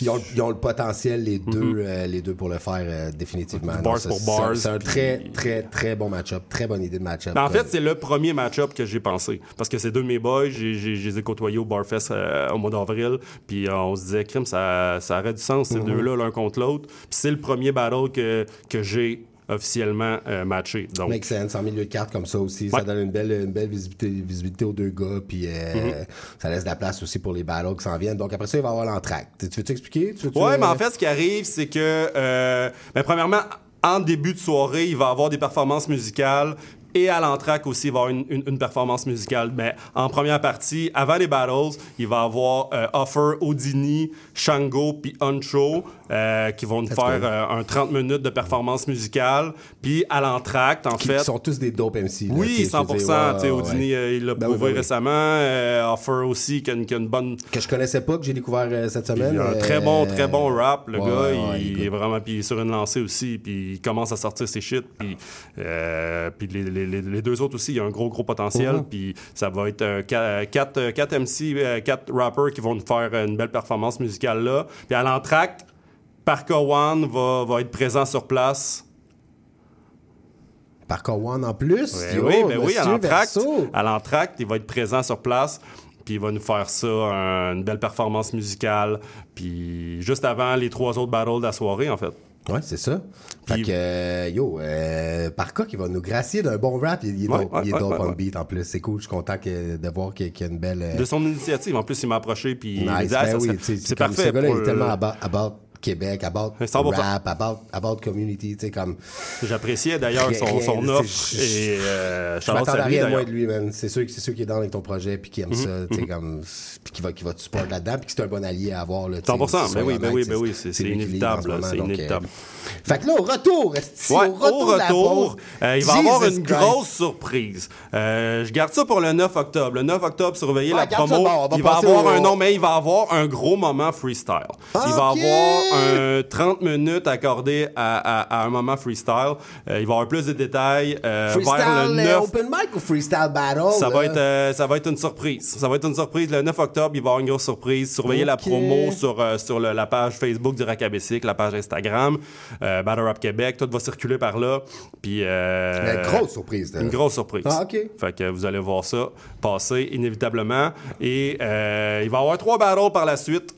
Ils ont, ils ont le potentiel, les deux, euh, les deux pour le faire euh, définitivement. Du bars pour bars, C'est un très, très, très bon match-up. Très bonne idée de match-up. Ben, en fait, c'est le premier match-up que j'ai pensé. Parce que c'est deux de mes boys, je les ai côtoyés au Barfest euh, au mois d'avril. Puis euh, on se disait, crime, ça, ça aurait du sens, ces Mhm. deux-là, l'un contre l'autre. Puis c'est le premier battle que, que j'ai officiellement euh, matché. Donc, Make sense, en milieu de carte comme ça aussi. Ouais. Ça donne une belle, une belle visibilité, visibilité aux deux gars. Puis euh, Mhm. ça laisse de la place aussi pour les battles qui s'en viennent. Donc après ça, il va y avoir l'entraque. Tu veux t'expliquer? Euh, mais en fait, ce qui arrive, c'est que, euh, ben, premièrement, en début de soirée, il va y avoir des performances musicales. Et à l'entraque aussi, il va y avoir une, une- une performance musicale. Mais en première partie, avant les battles, il va y avoir euh, Offer, Odini, Shango puis Uncho euh, qui vont nous faire euh, un 30 minutes de performance musicale. Puis à l'entracte, en qui fait... sont tous des dope MC. là, Oui, sais, je 100 veux dire, Tu sais, ouais, ouais, euh, il l'a Ben prouvé ben oui. récemment. Offer aussi, qui a, une, qui a une bonne... Que je connaissais pas, que j'ai découvert cette semaine. Il a un très bon, très bon rap, le ouais, gars. il, est vraiment puis il est sur une lancée aussi, puis il commence à sortir ses shit. Puis, puis les, les- les- les deux autres aussi, il y a un gros, gros potentiel. Mhm. Puis ça va être euh, qua- quatre, euh, quatre MC, euh, quatre rappers qui vont nous faire une belle performance musicale là. Puis à l'entracte, Parker One va, va être présent sur place. Parker One en plus? Ouais, oui, ben oui, à l'entracte, il va être présent sur place. Puis il va nous faire ça, un- une belle performance musicale. Puis juste avant les trois autres battles de la soirée, en fait. Ouais, c'est ça. Fait Puis- que, euh, yo, euh, Parka qui va nous gracier d'un bon rap. Il, est Ouais, dope, ouais, il est ouais, dope ouais, on ouais. beat en plus. C'est cool. Je suis content que- de voir qu'il y a une belle. euh, De son initiative. En plus, il m'a approché. Puis Nice, Ah, ben oui, c'est parfait. Ce gars-là est le- tellement about Québec, about 100%. rap, about, about community, tu sais, comme... J'appréciais d'ailleurs son, son offre. Et euh, Je m'attendais à rien moins de lui, man. C'est sûr, sûr qu'il est dans avec ton projet, puis qu'il aime Mhm, ça, tu sais, mhm. comme... Puis qu'il va, qu'il va te support là-dedans, puis que c'est un bon allié à avoir, là, tu sais, 100%, aussi, ben oui, soyons ben oui, honnêtes, ben oui, c'est- inévitable, c'est donc, euh, inévitable. Fait que là, au retour, Ouais, au retour, au euh, il va y avoir une Christ. grosse surprise. Euh, je garde ça pour le 9 octobre. Le 9 octobre, surveillez Ouais, la promo. bord, il va avoir au- un nom, mais il va avoir un gros moment freestyle. il va avoir un 30 minutes accordé à, à- à un moment freestyle. Euh, il va y avoir plus de détails euh, vers le euh, 9. open mic ou freestyle battle? Ça va, être, euh, ça va être une surprise. Ça va être une surprise. Le 9 octobre, il va y avoir une grosse surprise. Surveillez la promo sur, euh, sur le- la page Facebook du Bicycle, la page Instagram, euh, Battle Rap Québec. Tout va circuler par là. Puis, euh, Une grosse surprise. Une grosse surprise. Ah, OK. Fait que vous allez voir ça passer inévitablement. Et euh, il va y avoir trois battles par la suite.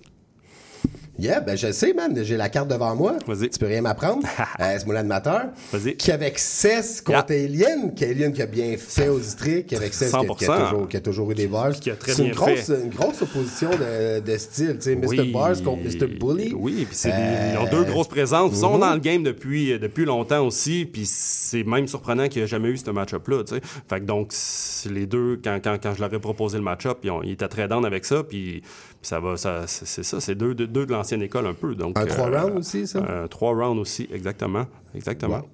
Yeah, ben je sais, man. J'ai la carte devant moi. Vas-y. Tu peux rien m'apprendre. euh, c'est mon animateur. Vas-y. Qui avec 16 contre Alien. Qui a bien fait au district. Qui avec 16 qui, a- qui a 100%. toujours, qui a toujours eu des bars. Qui a très C'est une bien grosse, fait. une grosse opposition de, de style. Tu sais, Mr. Oui. Bars contre Mr. Bully. Oui, puis c'est Euh, ils ont deux grosses présences. Ils sont mhm. dans le game depuis, depuis longtemps aussi, puis c'est même surprenant qu'il n'y ait jamais eu ce match-up-là. tu sais. Fait que donc, les deux, quand, quand, quand je leur ai proposé le match-up, ils, ils étaient très down avec ça, puis ça va, ça, c'est ça, c'est deux, deux, deux de l'ancienne école un peu. Donc, Un trois euh, rounds aussi, ça? Un trois rounds aussi, exactement. Exactement. Ouais.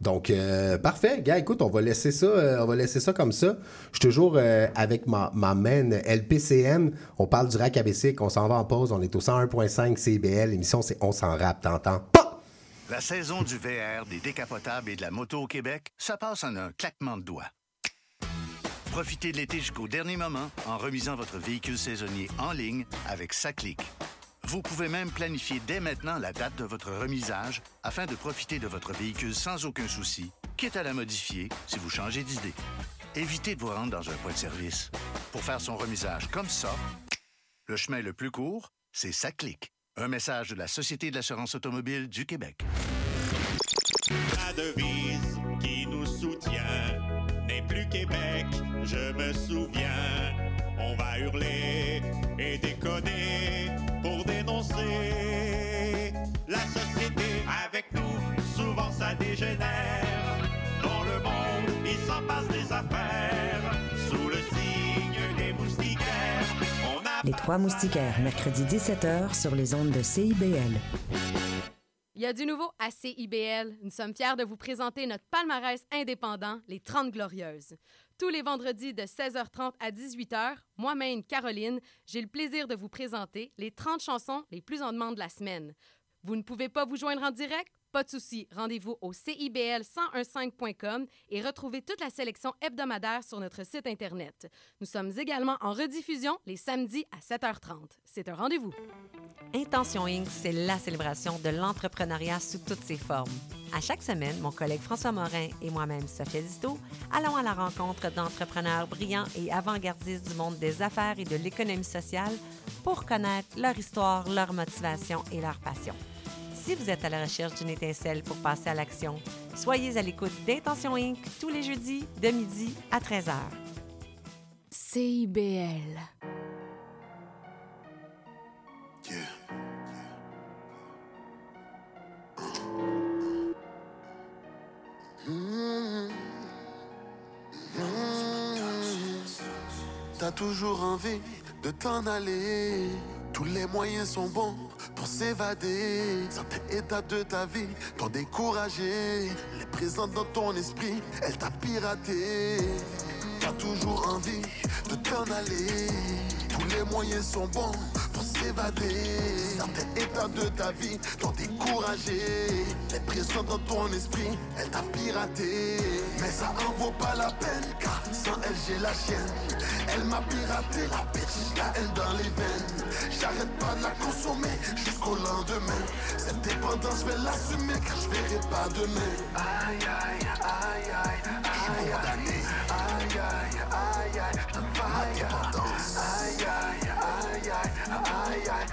Donc, euh, parfait. Gars, écoute, on va laisser ça, euh, on va laisser ça comme ça. Je suis toujours euh, avec ma, ma main LPCN. On parle du rack bicycle. On s'en va en pause. On est au 101.5 CBL. L'émission, c'est On s'en rappe. T'entends? Pas! La saison du VR, des décapotables et de la moto au Québec, ça passe en un claquement de doigts. Profitez de l'été jusqu'au dernier moment en remisant votre véhicule saisonnier en ligne avec Saclic. Vous pouvez même planifier dès maintenant la date de votre remisage afin de profiter de votre véhicule sans aucun souci, quitte à la modifier si vous changez d'idée. Évitez de vous rendre dans un point de service. Pour faire son remisage comme ça, le chemin le plus court, c'est Saclic. Un message de la Société de l'assurance automobile du Québec. La devise qui nous soutient n'est plus Québec, je me souviens. On va hurler et déconner pour dénoncer la société avec nous. Souvent ça dégénère. Dans le monde, il s'en passe des affaires. Sous le signe des moustiquaires, on a Les Trois Moustiquaires, mercredi 17h sur les ondes de CIBL. Il y a du nouveau à CIBL. Nous sommes fiers de vous présenter notre palmarès indépendant, les 30 Glorieuses. Tous les vendredis de 16h30 à 18h, moi-même, Caroline, j'ai le plaisir de vous présenter les 30 chansons les plus en demande de la semaine. Vous ne pouvez pas vous joindre en direct? Pas de souci. Rendez-vous au CIBL1015.com et retrouvez toute la sélection hebdomadaire sur notre site Internet. Nous sommes également en rediffusion les samedis à 7h30. C'est un rendez-vous. Intention Inc., c'est la célébration de l'entrepreneuriat sous toutes ses formes. À chaque semaine, mon collègue François Morin et moi-même, Sophia Disto, allons à la rencontre d'entrepreneurs brillants et avant-gardistes du monde des affaires et de l'économie sociale pour connaître leur histoire, leur motivation et leur passion. Si vous êtes à la recherche d'une étincelle pour passer à l'action, soyez à l'écoute d'Intention Inc. tous les jeudis de midi à 13h. CIBL. T'as toujours envie de t'en aller. Tous les moyens sont bons pour s'évader. Certaines étapes de ta vie t'ont découragé. Les présentes dans ton esprit, elle t'a piraté. T'as toujours envie de t'en aller. Tous les moyens sont bons s'évader. Certaines étapes de ta vie t'ont découragé. Les présentes dans ton esprit, elle t'a piraté. Mais ça en vaut pas la peine, car sans elle j'ai la chienne. Elle m'a piraté la bitch, la haine dans les veines. J'arrête pas de la consommer jusqu'au lendemain. Cette dépendance, je vais l'assumer car je verrai pas demain. Aïe aïe aïe aïe. Aïe aïe aïe aïe, je donne pas ma dépendance. Aïe aïe aïe aïe aïe aïe,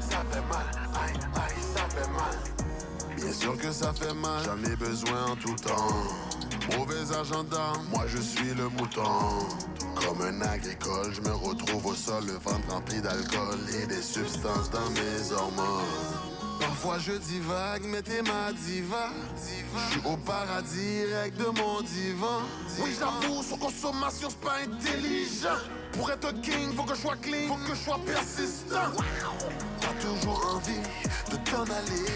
ça fait mal. Aïe aïe, ça fait mal. Bien sûr que ça fait mal, j'en ai besoin en tout temps. Mauvais agenda, moi je suis le mouton. Comme un agricole, je me retrouve au sol, le ventre rempli d'alcool et des substances dans mes hormones. Parfois je divague, mais t'es ma diva. Je suis au paradis, règle de mon divan. Oui, j'avoue, sur consommation, c'est pas intelligent. Pour être king, faut que je sois clean, faut que je sois persistant. T'as toujours envie de t'en aller.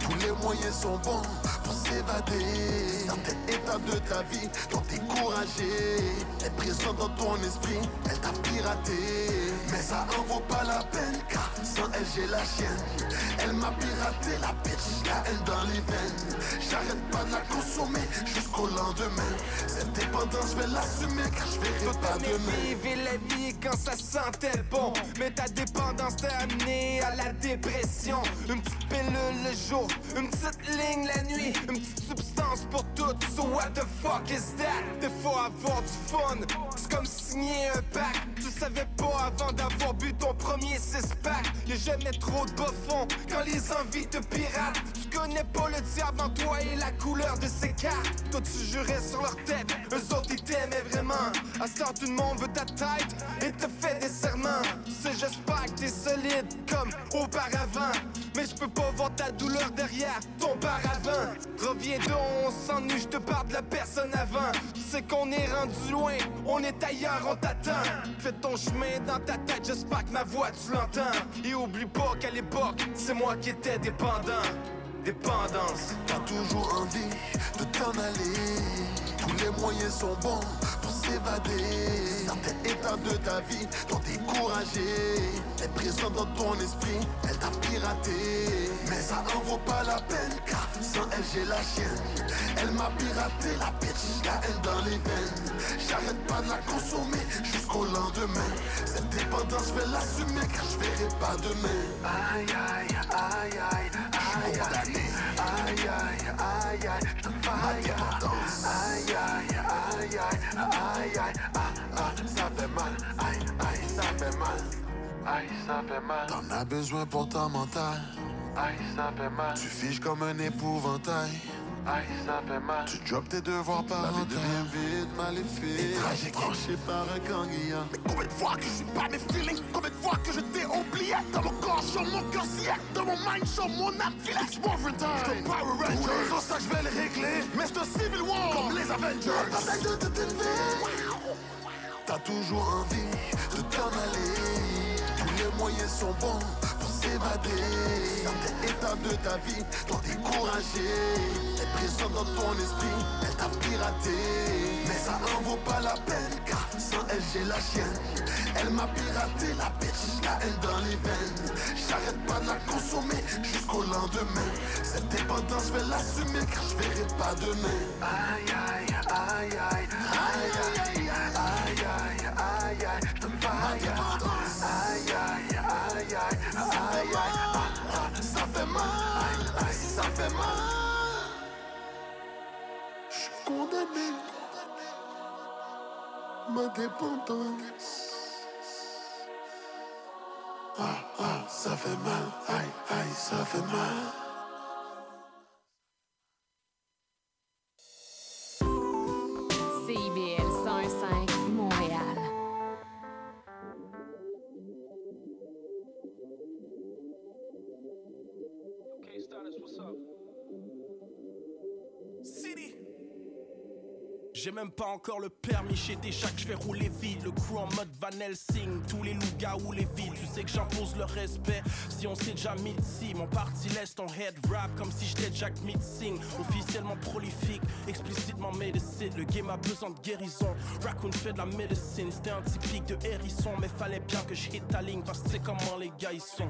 Tous les moyens sont bons pour s'évader. Certaines étapes de ta vie t'ont découragé. Elle est présente dans ton esprit, elle t'a piraté. Mais ça en vaut pas la peine, car sans elle j'ai la chienne. Elle m'a piraté la bitch, la haine dans les veines. J'arrête pas de la consommer jusqu'au lendemain. Cette dépendance, je vais l'assumer, car je verrai pas demain. Vivre la vie quand ça sentait bon Mais ta dépendance t'a amené à la dépression Une petite pilule le jour, une petite ligne la nuit Une substance pour tout, so what the fuck is that? Des fois avoir du fun, c'est comme signer un pack Tu savais pas avant d'avoir bu ton premier six-pack Y'a jamais trop de bas quand les envies te piratent. Tu connais pas le diable en toi et la couleur de ses cartes. Toi tu jurais sur leur tête, eux autres ils t'aimaient vraiment. À ce tout le monde veut ta tête et te fait des serments. Tu sais j'espère que t'es solide comme auparavant. Mais je peux pas voir ta douleur derrière ton paravent Reviens donc, on s'ennuie, je te parle de la personne avant. Tu sais qu'on est rendu loin, on est ailleurs, on t'attend. Fais ton chemin dans ta tête, j'espère que ma voix tu l'entends. Et oublie pas qu'à l'époque, c'est moi qui étais dépendant. Dépendance. T'as toujours envie de t'en aller. Tous les moyens sont bons s'évader. Certaines étapes de ta vie t'ont découragé. Elle est présente dans ton esprit, elle t'a piraté. Mais ça en vaut pas la peine, car sans elle j'ai la chienne. Elle m'a piraté la bitch, la haine dans les veines. J'arrête pas de la consommer jusqu'au lendemain. Cette dépendance, je vais l'assumer, car je verrai pas demain. Aïe aïe aïe aïe aïe aïe aïe aïe aïe aïe. Aïe aïe aïe aïe aïe aïe ah ça fait mal aïe aïe ça fait mal aïe ça fait mal. T'en as besoin pour ta mental. Aïe ça fait mal. Tu fiches comme un épouvantail. Aïe, ça fait mal. Tu drops tes devoirs par vie devient vide, maléfique. Et tragique. Branché par un ganguillant. Mais combien de fois que je suis pas mes feelings? Combien de fois que je t'ai oublié? Dans mon corps, sur mon cœur. Dans mon mind, sur mon âme, file. It's Morphin Time. Power Ranger. Tous les jours, ça, je vais le régler. Mais c'est un Civil War. Comme les Avengers. De toute une vie. T'as toujours envie de t'en aller. Tous les moyens sont bons s'évader. Certaines étapes de ta vie t'ont découragé. Elle présente dans ton esprit, elle t'a piraté. Mais ça en vaut pas la peine, car sans elle j'ai la chienne. Elle m'a piraté la bitch, la haine dans les veines. J'arrête pas de la consommer jusqu'au lendemain. Cette dépendance, je vais l'assumer, car je verrai pas demain. Aïe aïe aïe aïe aïe aïe aïe aïe aïe aïe te faille. Aïe aïe aïe aïe aïe aïe ça fait mal, ça fait mal. Je suis condamné, ma dépendance. Ah ah ça fait mal, aïe aïe ça fait mal. J'ai même pas encore le permis chez Téchac, je vais rouler vite. Le crew en mode Van Helsing, tous les loups ou les vides. Tu sais que j'impose le respect si on s'est déjà mis ici. Mon parti laisse ton head rap comme si j'étais Jack Singh Officiellement prolifique, explicitement médecine. Le game a besoin de guérison. Raccoon fait de la médecine, c'était un typique de hérisson. Mais fallait bien que je hit ta ligne parce que c'est comment les gars ils sont.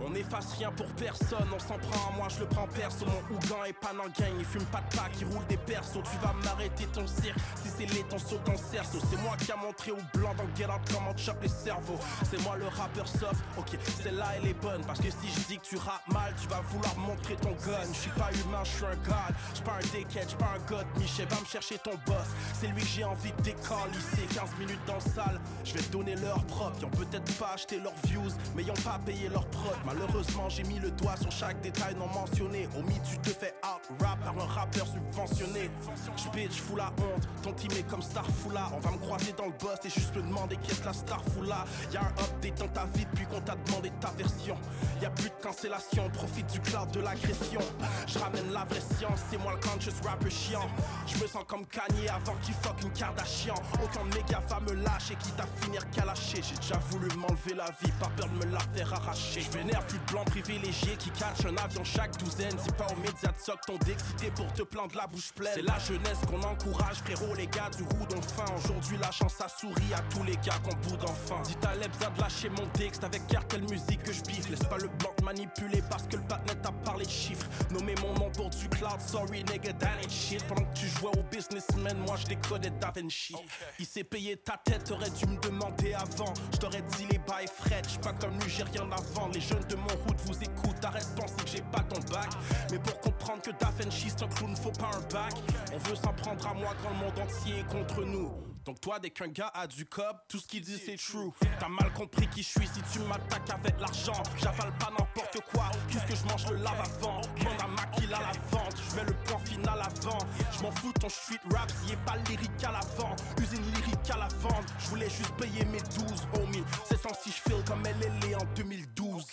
On efface rien pour personne, on s'en prend à moi, je le prends perso. Mon Ougan est pas gang, il fume pas de pack, il roule des persos. Tu vas m'arrêter ton cirque, si c'est les ton saut cerceau. C'est moi qui a montré au blanc dans Get Out comment tu chopes les cerveaux. C'est moi le rappeur soft, ok, celle-là elle est bonne. Parce que si je dis que tu rappes mal, tu vas vouloir montrer ton gun. Je suis pas humain, je suis un god. Je pas un dickhead, je pas un god. Michel, va me chercher ton boss. C'est lui que j'ai envie de décalisser. 15 minutes dans salle, je vais donner leur propre. Ils peut-être pas acheté leurs views, mais ils pas payé leur prod. Malheureusement, j'ai mis le doigt sur chaque détail non mentionné. Au tu te fais out rap par un rappeur subventionné. Je bitch, fous la honte. Ton team est comme Starfoula. On va me croiser dans le boss et juste me demander qu'est-ce que la Starfoula. Y'a un update dans ta vie depuis qu'on t'a demandé ta version. Y'a plus de cancellation, profite du cloud de l'agression. Je ramène la vraie science, c'est moi le conscious rapper chiant. Je me sens comme Kanye avant qu'il fuck une Kardashian. Aucun méga va me lâcher, quitte à finir calaché. J'ai déjà voulu m'enlever la vie, pas peur de me la faire arracher. A plus de blancs privilégiés qui catchent un avion chaque douzaine. Dis pas aux médias de soc ton d'excité pour te plaindre la bouche pleine. C'est la jeunesse qu'on encourage, frérot, les gars du roue d'ont faim. Aujourd'hui, la chance a souri à tous les gars qu'on boude enfin. Dis ta lebza de lâcher mon texte avec quelle musique que je biffe. Laisse pas le blanc manipuler parce que le patinet t'a parlé de chiffres. Nommer mon nom pour du cloud, sorry nigga, that ain't shit. Pendant que tu jouais au businessman, moi je décodais Da Vinci. Il s'est payé ta tête, t'aurais dû me demander avant. Je t'aurais dit les bails fret, j'suis pas comme lui, j'ai rien à vendre. Les jeunes de mon route vous écoutent, arrête de penser que j'ai pas ton bac. Mais pour comprendre que Da Vinci c'est un clown, faut pas un bac. On veut s'en prendre à moi quand le monde entier est contre nous. Donc toi, dès qu'un gars a du cob, tout ce qu'il dit c'est true. T'as mal compris qui je suis si tu m'attaques avec l'argent. J'avale pas n'importe quoi, puisque je mange le lave avant. Demande à Maquille à la vente, je mets le point final avant. Je m'en fous ton street rap, s'il est pas lyrique à l'avant. Usine lyrique à la vente, je voulais juste payer mes 12 homie. C'est si je feel comme elle est en 2012.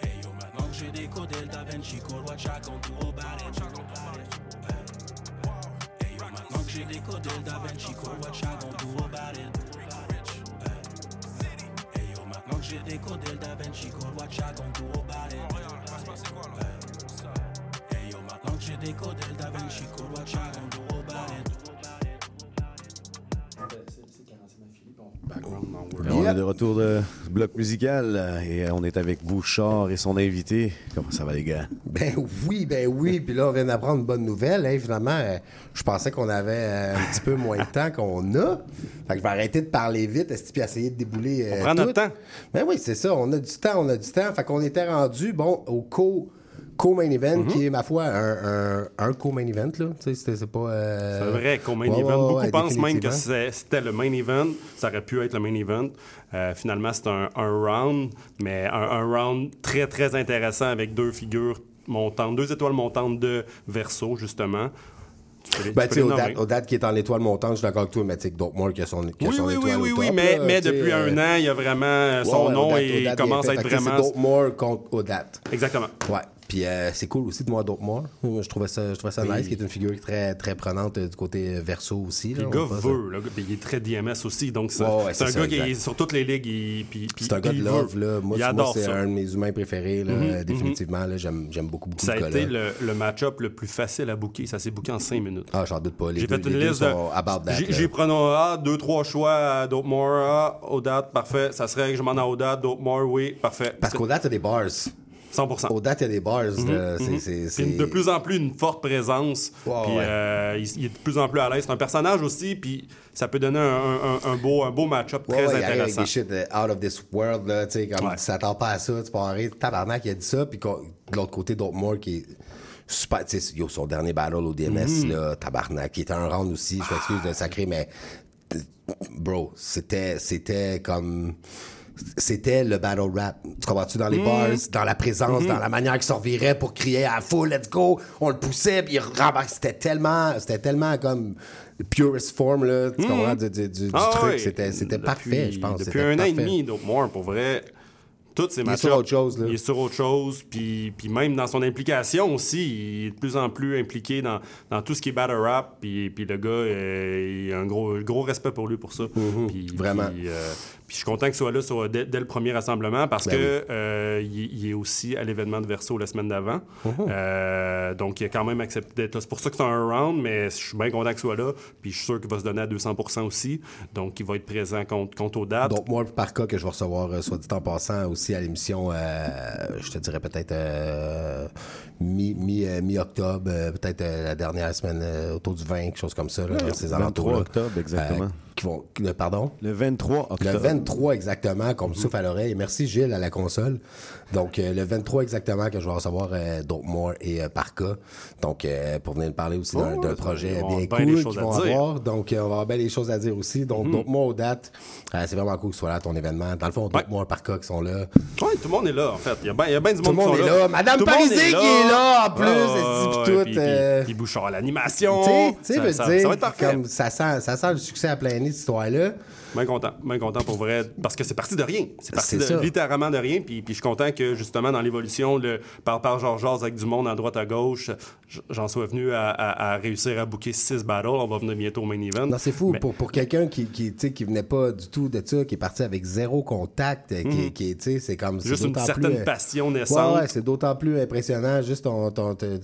Hey yo, maintenant que j'ai décodé le Da Vinci j'ai décodé le Da Vinci Code, what ya gon' do about it? Hey yo, maintenant que j'ai décodé le Da Vinci Code, what ya gon' do about it? Hey yo, maintenant que j'ai décodé le Da Vinci Code, what ya gon' do On est de retour de ce bloc musical euh, et on est avec Bouchard et son invité. Comment ça va, les gars? Ben oui, ben oui. Puis là, on vient d'apprendre une bonne nouvelle. Hein. Finalement, euh, je pensais qu'on avait euh, un petit peu moins de temps qu'on a. Fait que je vais arrêter de parler vite puis essayer de débouler. euh, On prend notre tout? temps. Ben oui, c'est ça. On a du temps, on a du temps. Fait qu'on était rendu, bon, au co- co-main event, Mhm. qui est, ma foi, un, un, un co-main event, c'est pas... euh, C'est vrai qu'au main ouais, event, ouais, beaucoup ouais, pensent même que c'était le main event. Ça aurait pu être le main event. Euh, finalement, c'est un, un round, mais un, un round très, très intéressant avec deux figures montantes, deux étoiles montantes de Verso, justement. Tu peux les- Ben, tu peux sais, les au date, au date qui est en étoile montante, je suis d'accord avec toi, mais tu sais, que qui a son, qui a Oui, son oui, oui, étoile oui, oui, mais, là, depuis euh, un an, il y a vraiment son ouais, nom et il commence à être Fait que vraiment. C'est Moore contre Odate. Exactement. Ouais. Puis euh, c'est cool aussi de moi Dope Moore. Moi, Je trouvais ça, je trouvais ça Oui. nice, qui est une figure très, très prenante euh, du côté euh, verso aussi. Là, le gars veut, là, il est très DMS aussi, donc c'est ouais, un gars qui est sur toutes les ligues. il- puis- C'est un gars de love, là. Moi, moi, c'est un de mes humains préférés, là, Mhm, euh, mhm. définitivement. J'aime j'aime beaucoup, beaucoup Ça a été le, le match-up le plus facile à booker. Ça s'est booké en 5 minutes. Ah, j'en doute pas. J'ai fait une liste J'ai- pris ah, deux, trois choix à Dope Odate, parfait. Ça serait que je m'en ai à Odate, Dope oui, parfait. Parce qu'au date, il y a des bars. 100%. Au date, il y a des bars. Mhm, de- c'est- mhm. c'est- de plus en plus une forte présence. Puis ouais. euh, il, il est de plus en plus à l'aise. C'est un personnage aussi, puis ça peut donner un, un- un beau, un beau match-up Ouais, très ouais, il avec intéressant. des shit euh, out of this world, là, tu sais, comme tu t'attends pas à ça, tu peux arrêter, tabarnak, il a dit ça, puis de l'autre côté, Dope Moore qui est super, tu sais, son dernier battle au DMS, Mhm. là, tabarnak, qui était un round aussi, je m'excuse de sacré, mais, euh, bro, c'était, c'était comme, c'était le battle rap. Tu comprends-tu? Dans les Mhm. bars, dans la présence, dans la manière qu'il se revirait pour crier à full, let's go, on le poussait, puis il rembarquait. C'était tellement, c'était tellement comme le purest form, là, tu comprends, du, du- Ah truc. C'était, c'était Depuis- parfait, je pense. Depuis un an et demi, Dope More, pour vrai, toutes ces Il est matchs sur autre chose, là. Il est sur autre chose, puis, puis même dans son implication aussi, il est de plus en plus impliqué dans, dans tout ce qui est battle rap, puis, puis le gars, euh, il a un gros, gros respect pour lui pour ça. Puis- Mhm. vraiment. Puis, euh, puis je suis content qu'il soit là sur- dès, dès le premier rassemblement parce Ben que euh, il, il est aussi à l'événement de Verso la semaine d'avant. Mhm. Euh, donc il a quand même accepté d'être là. C'est pour ça que c'est un round, mais je suis bien content qu'il soit là. Puis je suis sûr qu'il va se donner à 200% aussi. Donc il va être présent contre, contre aux dates. Donc, moi, par cas, que je vais recevoir, euh, soit dit en passant, aussi à l'émission, euh, je te dirais peut-être euh, mi- mi- euh, mi-octobre, euh, peut-être euh, la dernière semaine, euh, autour du 20, quelque chose comme ça, là, Ouais, ces 23 alentours-là. octobre, exactement. Qui vont, le- pardon? Le 23 octobre. Le 23 exactement, qu'on me souffle à l'oreille. Merci Gilles à la console. Donc euh, le 23 exactement que je vais recevoir euh, Dope More et euh, Parka. Donc euh, pour venir me parler aussi d'un Oh, projet bien cool qu'ils vont avoir. Donc euh, on va avoir bien des choses à dire aussi. Donc. Dope More aux dates. C'est vraiment cool que ce soit là à ton événement. Dans le fond, Dope More Parka qui sont là. Ouais, tout le monde est là, en fait. Il y a bien, bien du Tout le monde, qui est sont là. Madame Tout Parisé qui est là, en plus, se dit, puis Puis, puis- Bouchard à l'animation. Tu sais, tu Ça- ça- ça va être parfait. comme ça sent, ça sent le succès à plein nez. cette histoire-là. Bien content, bien content pour vrai, parce que c'est parti de rien. C'est parti de, littéralement de rien. Puis, puis je suis content que justement dans l'évolution, par par Georges avec du monde à droite à gauche, j'en sois venu à, à- à réussir à booker six battles. On va venir bientôt au main event. Non, c'est fou. Mais- Pour, pour quelqu'un qui, qui, venait pas du tout de ça, qui est parti avec zéro contact, euh, qui, Mhm. qui c'est comme... Juste une certaine plus, euh, passion Ouais, naissante. ouais, c'est d'autant plus impressionnant, juste ton, ton, ton,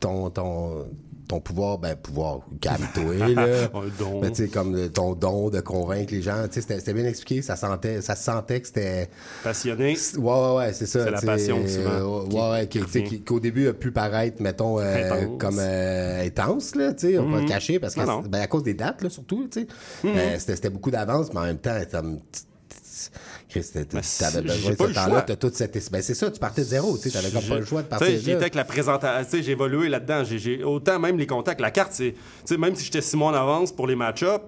ton, ton, ton pouvoir, ben, pouvoir, calme-toi, là. Don. Ben, tu sais, comme le- ton don de convaincre les gens, tu sais, c'était bien expliqué, ça sentait, ça se sentait que c'était... Passionné. Ouais, ouais, ouais, c'est ça. C'est la passion, souvent, euh, qui- ouais, ouais, qui- qui- qu'au début a pu paraître, mettons, euh, Intense. comme euh, intense, là, tu sais, on va pas Mhm. le cacher, parce que, ben, à cause des dates, là, surtout, tu sais. Mhm. Euh, c'était c'était beaucoup d'avance, mais en même temps, comme. Chris, t'avais besoin de ce temps-là, t'as toute cette. Ben, c'est ça, tu partais de zéro, tu t'avais comme pas le choix de partir là. avec la présentation, sais, j'ai évolué là-dedans. J'ai- autant même les contacts, la carte, c'est, même si j'étais six mois en avance pour les match-ups,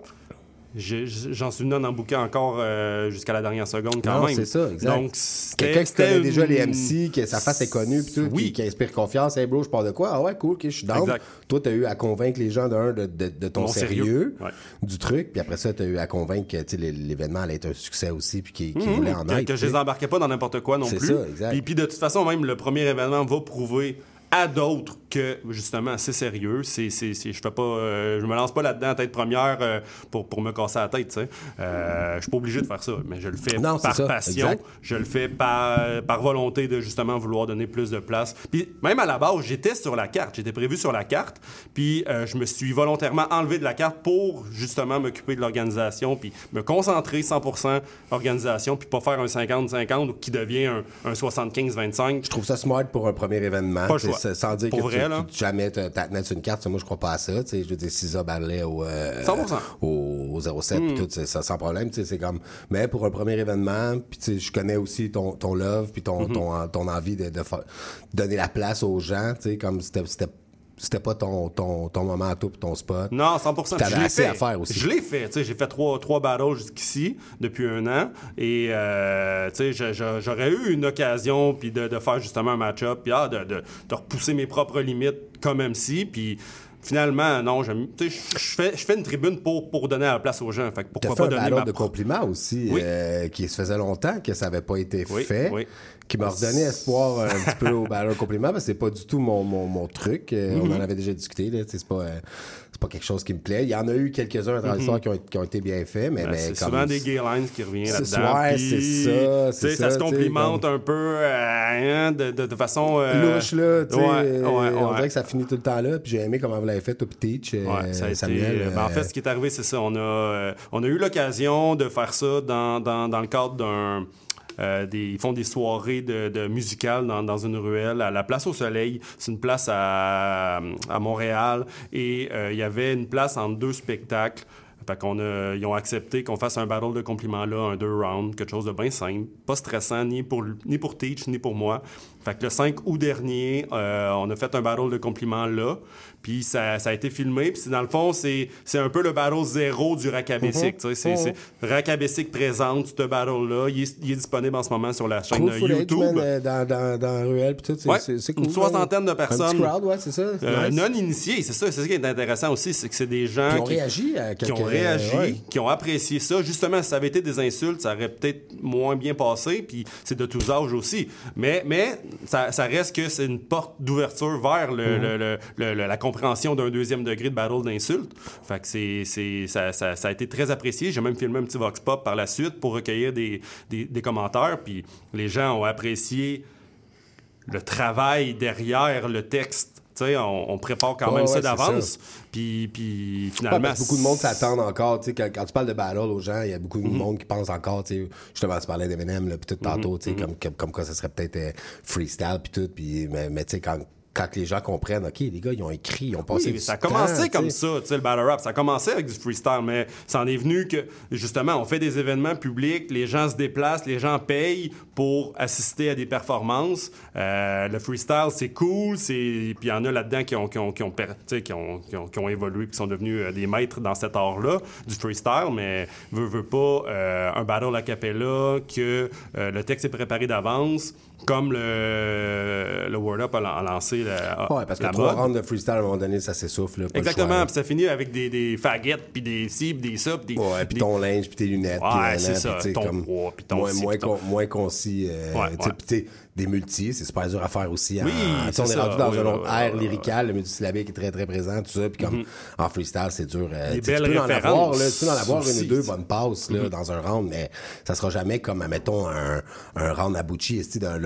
j'en suis non en bouquin encore euh, jusqu'à la dernière seconde quand Non, même. c'est ça, exact. Donc, Quelqu'un qui connaît déjà les MC, que sa face est connue, puis tout, qui, qui inspire confiance. Hey bro, je parle de quoi? Ah ouais, cool, ok, je suis down. Exact. Toi, t'as eu à convaincre les gens d'un de, de, de ton Mon sérieux, sérieux. Ouais. du truc, puis après ça, t'as eu à convaincre que l'événement allait être un succès aussi, puis qu'il Mhm. voulait en que, être. que je les embarquais pas dans n'importe quoi non C'est plus. ça, exact. Puis, puis de toute façon, même le premier événement va prouver à d'autres que justement c'est sérieux. C'est, je fais pas, euh, je me lance pas là-dedans tête première euh, pour, pour me casser la tête. tu sais. Euh, je suis pas obligé de faire ça, mais je le fais Non, par passion. exact. Je le fais par, par volonté de justement vouloir donner plus de place. Puis même à la base, j'étais sur la carte. J'étais prévu sur la carte. Puis je me suis volontairement enlevé de la carte pour justement m'occuper de l'organisation. Puis me concentrer 100% organisation. Puis pas faire un 50-50 qui devient un, un 75-25. Je trouve ça smart pour un premier événement. Pas le choix. Sans dire Pour que vrai, tu, là. jamais te- t'attenais sur une carte. Moi, je crois pas à ça. tu sais. Je veux dire, Cisa parlait au, euh, 100%. au, au 07 puis Mm. tout, c'est- ça, sans problème. tu sais, C'est comme... Mais pour un premier événement, puis tu sais, je connais aussi ton, ton love puis ton, Mhm. ton, ton envie de, de donner la place aux gens. tu sais, Comme c'était c'était- pas ton, ton, ton moment à puis ton spot. Non, 100%. T'avais assez fait. à faire aussi. Je l'ai fait. tu sais, J'ai fait trois, trois battles jusqu'ici depuis un an. Et euh, j'aurais eu une occasion puis de, de faire justement un match-up, puis ah, de, de- de repousser mes propres limites comme MC. Puis finalement, non, je fais, fais une tribune pour, pour donner la place aux gens. Fait que pourquoi fait pas un donner ma de compliments aussi, Oui. euh, qui se faisait longtemps que ça n'avait pas été Oui, fait, oui. Qui m'a redonné espoir un petit peu au battle de compliments, parce que c'est pas du tout mon, mon, mon truc. Euh, On Mhm. en avait déjà discuté, là, c'est pas, euh, c'est pas quelque chose qui me plaît. Il y en a eu quelques-uns à travers Mhm. l'histoire qui, ont, qui ont été bien faits, mais, Ben, mais c'est comme- souvent des gay lines qui reviennent là-dedans. ouais, puis, c'est ça, c'est ça, Ça se complimente un peu euh, hein, de, de, de façon... euh, Louche, là, tu sais. ouais, euh, ouais, On ouais. dirait que ça finit tout le temps là. Puis j'ai aimé comment vous l'avez fait, puis Teach, euh, Ouais, ça a été- Samuel. ben, en euh, fait, ce qui est arrivé, c'est ça. On a, euh, on a eu l'occasion de faire ça dans, dans, dans le cadre d'un. Euh, ils font des soirées de, musicales dans, une ruelle à la Place au Soleil. C'est une place à, Montréal. Et euh, il y avait une place entre deux spectacles. Fait qu'on a, ils ont accepté qu'on fasse un battle de compliments là, un deux rounds, quelque chose de bien simple, pas stressant ni pour, ni pour Teach ni pour moi. Fait que le 5 août dernier, euh, on a fait un battle de compliments là, puis ça, ça a été filmé. Puis c'est- dans le fond, c'est, c'est un peu le battle zéro du. C'est, c'est Racabessic présente ce battle-là. Il est, il est disponible en ce moment sur la chaîne Cool YouTube. man, euh, dans, dans, tout, c'est Ouais, c'est- c'est cool. Une soixantaine de. Un personnes. petit crowd, ouais, c'est ça. Euh, Nice. Non initiés, c'est ça, c'est ça qui est intéressant aussi, c'est que c'est des gens Qui ont réagi à qui ont quelques- réagi, ouais. qui ont apprécié ça. Justement, si ça avait été des insultes, ça aurait peut-être moins bien passé, puis c'est de tous âges aussi. Mais, mais ça, ça reste que c'est une porte d'ouverture vers le- Mhm. le- le- la compréhension d'un deuxième degré de battle d'insultes. Fait que c'est, c'est- ça, ça- ça a été très apprécié. J'ai même filmé un petit vox pop par la suite pour recueillir des, des- des commentaires, puis les gens ont apprécié le travail derrière le texte. On, on prépare quand même ouais, ça d'avance. Puis, puis finalement. parce que beaucoup de monde s'attend encore. tu sais, Quand, quand tu parles de battle aux gens, il y a beaucoup de Mhm. monde qui pense encore. tu sais, Justement, tu parlais d'Eminem, là, puis tout tantôt, Mhm, tu sais, comme, comme, comme quoi ça serait peut-être euh, freestyle, puis tout. Puis, mais mais tu sais, quand, quand les gens comprennent, OK, les gars, ils ont écrit, ils ont passé Oui, du ça a temps, commencé comme ça, tu sais, le battle rap. Ça a commencé avec du freestyle, mais ça en est venu que, justement, on fait des événements publics, les gens se déplacent, les gens payent pour assister à des performances. Euh, le freestyle, c'est cool, puis il y en a là-dedans qui ont, qui ont, qui ont, qui ont, qui ont, qui ont évolué, qui sont devenus euh, des maîtres dans cet art-là, du freestyle, mais veut, veut pas euh, un battle a cappella, que le texte est préparé d'avance, comme le, le Word Up a, a lancé la, Ouais, parce que la trois mode. rounds de freestyle, à un moment donné, ça s'essouffle. Exactement, puis ça finit avec des, des faguettes, puis des ci, puis des ça, puis des... Ouais, puis ton linge, puis tes lunettes. Ouais, c'est ça, ton comme poids, puis ton moins, ci, moins, ton- moins concis. Euh, Ouais, tu sais, ouais. Des multis, c'est super dur à faire aussi. en- Oui, on est rendu dans oui, un autre oui, air lyrical, le multisyllabique est très très présent, tout ça. Puis comme Mhm. en freestyle, c'est dur. euh, tu peux en avoir, là, tu peux en avoir une ou deux bonnes passes là, Mhm. dans un round, mais ça sera jamais comme, mettons, un, un round esti, d'un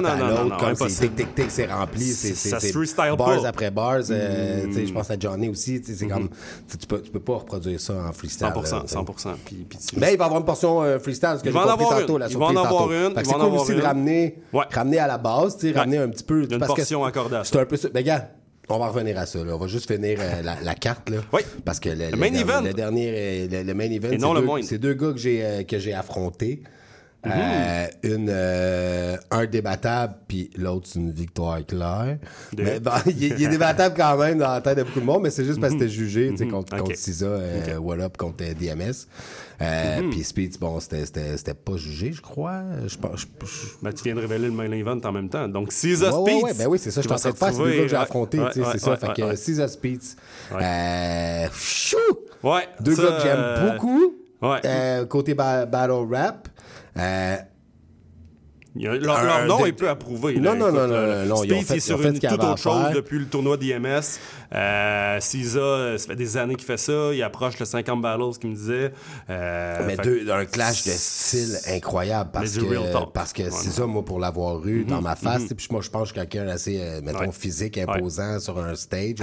non, à l'autre, comme c'est tic tic tic, c'est rempli, c'est freestyle bars pas. après bars. euh, Mm. sais, Je pense à Johnny aussi, c'est comme, tu peux, tu peux pas reproduire ça en freestyle. 100%, là, tu sais. 100%. Puis, puis tu- Mais il va y avoir une portion euh, freestyle, ce que Il j'ai va en avoir une. Il va en avoir une. C'est cool aussi de ramener. Ramener à la base, tu sais, ramener un petit peu. Une parce que portion accordée à ça. C'est un peu ça. Mais gars, on va revenir à ça. là. On va juste finir euh, la, la carte. Là, Oui. Parce que le, Le le main dernier- event. Le dernier, euh, le, main event, Et c'est deux, moindre. c'est deux gars que j'ai euh, que Mhm. Euh, une, euh, un débattable, puis l'autre, c'est une victoire claire. Mais il, est- il est débattable quand même dans la tête de beaucoup de monde, mais c'est juste parce que c'était jugé tu sais, Mhm. contre, Ok. contre CISA, euh, What Up, contre euh, DMS. Euh, Mhm. Puis Speed, bon, c'était- c'était c'était pas jugé, je crois. Je pense. je- je- Ben, tu viens de révéler le main event en même temps. Donc, Caesar Ouais, ouais, Speeds. ouais, ben oui, c'est ça, je qui suis en va train de faire. C'est deux gars que j'ai ouais, ouais, c'est ça. ouais, fait ouais, que ouais. Ouais. Euh, chou! Ouais, Deux ça, gars que j'aime beaucoup. Ouais. Euh, côté ba- battle rap. Euh, leur, nom de- est peu approuvé. Non, là. non, Écoute, non, non, non, Speed, fait- il est ils sur une toute autre chose depuis le tournoi d'IMS. Euh, Cisa, euh, ça fait des années qu'il fait ça. Il approche le 50 battles, qu'il me disait. Euh, mais deux, un clash de style incroyable parce Mais que, parce que Ouais, c'est non. ça, moi, pour l'avoir eu dans Mhm, ma face. mhm. Puis moi, je pense que je suis quelqu'un d'assez, euh, mettons, Ouais. physique, imposant sur un stage.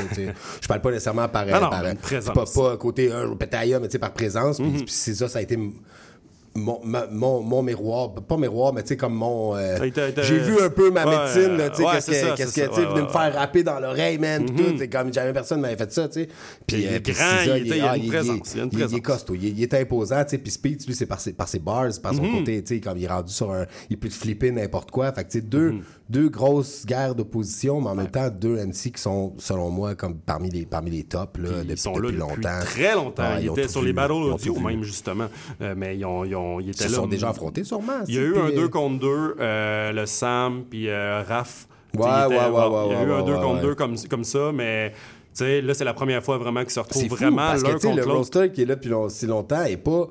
je parle pas nécessairement par. Non, non, par une présence. Pas, pas côté un pétailla, mais tu sais, par présence. Puis Mhm. puis c'est ça, ça a été. Mon, mon, mon miroir, pas miroir, mais tu sais, comme mon. euh, Ça a été- été- J'ai vu un peu ma médecine, tu sais, ouais, qu'est-ce que, qu'est-ce que, tu venait me faire rapper dans l'oreille, man, tout. C'est comme jamais personne m'avait fait ça, tu sais. Puis il est puis grand, il a ah, une présence, il est costaud, il est, il est imposant, tu sais, puis Speed, lui, c'est par ses, par ses bars, par son Mhm. côté, tu sais, comme il est rendu sur un... Il peut te flipper n'importe quoi, fait que, tu sais, deux, Mhm. Deux grosses guerres d'opposition, mais en même temps, deux MC qui sont, selon moi, comme parmi les, parmi les tops, là, depuis, Ils sont là depuis depuis longtemps. très longtemps. Ils étaient sur vu, les battles audio, même, justement. Euh, mais ils, ont, ils, ont, ils étaient se là. sont déjà affrontés, sûrement. Il y a eu un puis, 2 euh, contre 2, euh, le Sam puis euh, Raph. Ouais, il était- ouais, ouais, ouais, Il y a eu un 2 ouais, contre ouais. 2 comme, comme ça, mais tu sais, là, c'est la première fois vraiment qu'ils se retrouvent vraiment parce que, l'un contre le l'autre. roster qui est là depuis long- si longtemps est pas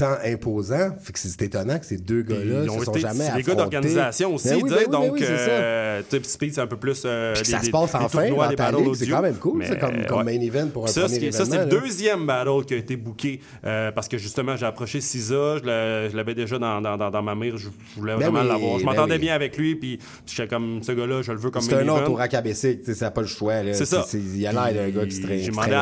tant imposant. Fait que c'est étonnant que ces deux gars-là se sont été- jamais c'est des affrontés. gars d'organisation aussi, Ben oui, ben oui, ben donc oui, c'est euh, Speed, c'est un peu plus euh, des- ça se passe enfin dans c'est quand même cool, c'est comme- comme ouais. main event pour un ça, premier est- Ça, c'est le événement, deuxième battle qui a été booké euh, parce que justement, j'ai approché Cisa, je l'a- je l'avais déjà dans, dans, dans, dans ma mire, je voulais Ben vraiment l'avoir. Je ben m'entendais bien avec lui, puis j'étais comme, ce gars-là, je le veux comme C'est main un autre event. au rack ABC, tu sais, ça n'a pas le choix. C'est ça. C'est- Il y a l'air d'un gars qui se traîne. J'ai demandé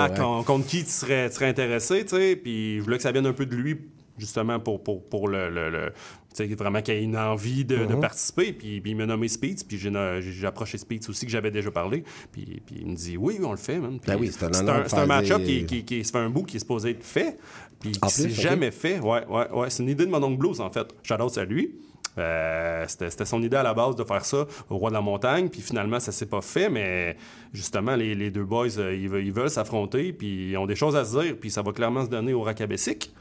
contre qui tu serais, tu serais intéressé, tu sais, puis je voulais que ça vienne un peu de lui, justement, pour, pour, pour le. le, le- tu sais, vraiment qu'il ait une envie de, de Mhm. participer. Puis, puis il m'a nommé Speeds, puis j'ai, approché Speeds aussi, que j'avais déjà parlé. Puis, puis il me dit Oui, oui, on le fait, man. Puis Ben oui, c'est un un, match-up des- qui, qui, qui se fait un bout qui est supposé être fait, puis En qui s'est jamais fait. Ouais, ouais, ouais. C'est une idée de mon oncle Blues, en fait. Shout-out à lui. Euh, c'était, son idée à la base de faire ça au Roi de la Montagne, puis finalement, ça s'est pas fait, mais justement, les, les deux boys, euh, ils, veulent, s'affronter, puis ils ont des choses à se dire, puis ça va clairement se donner au Racabessic.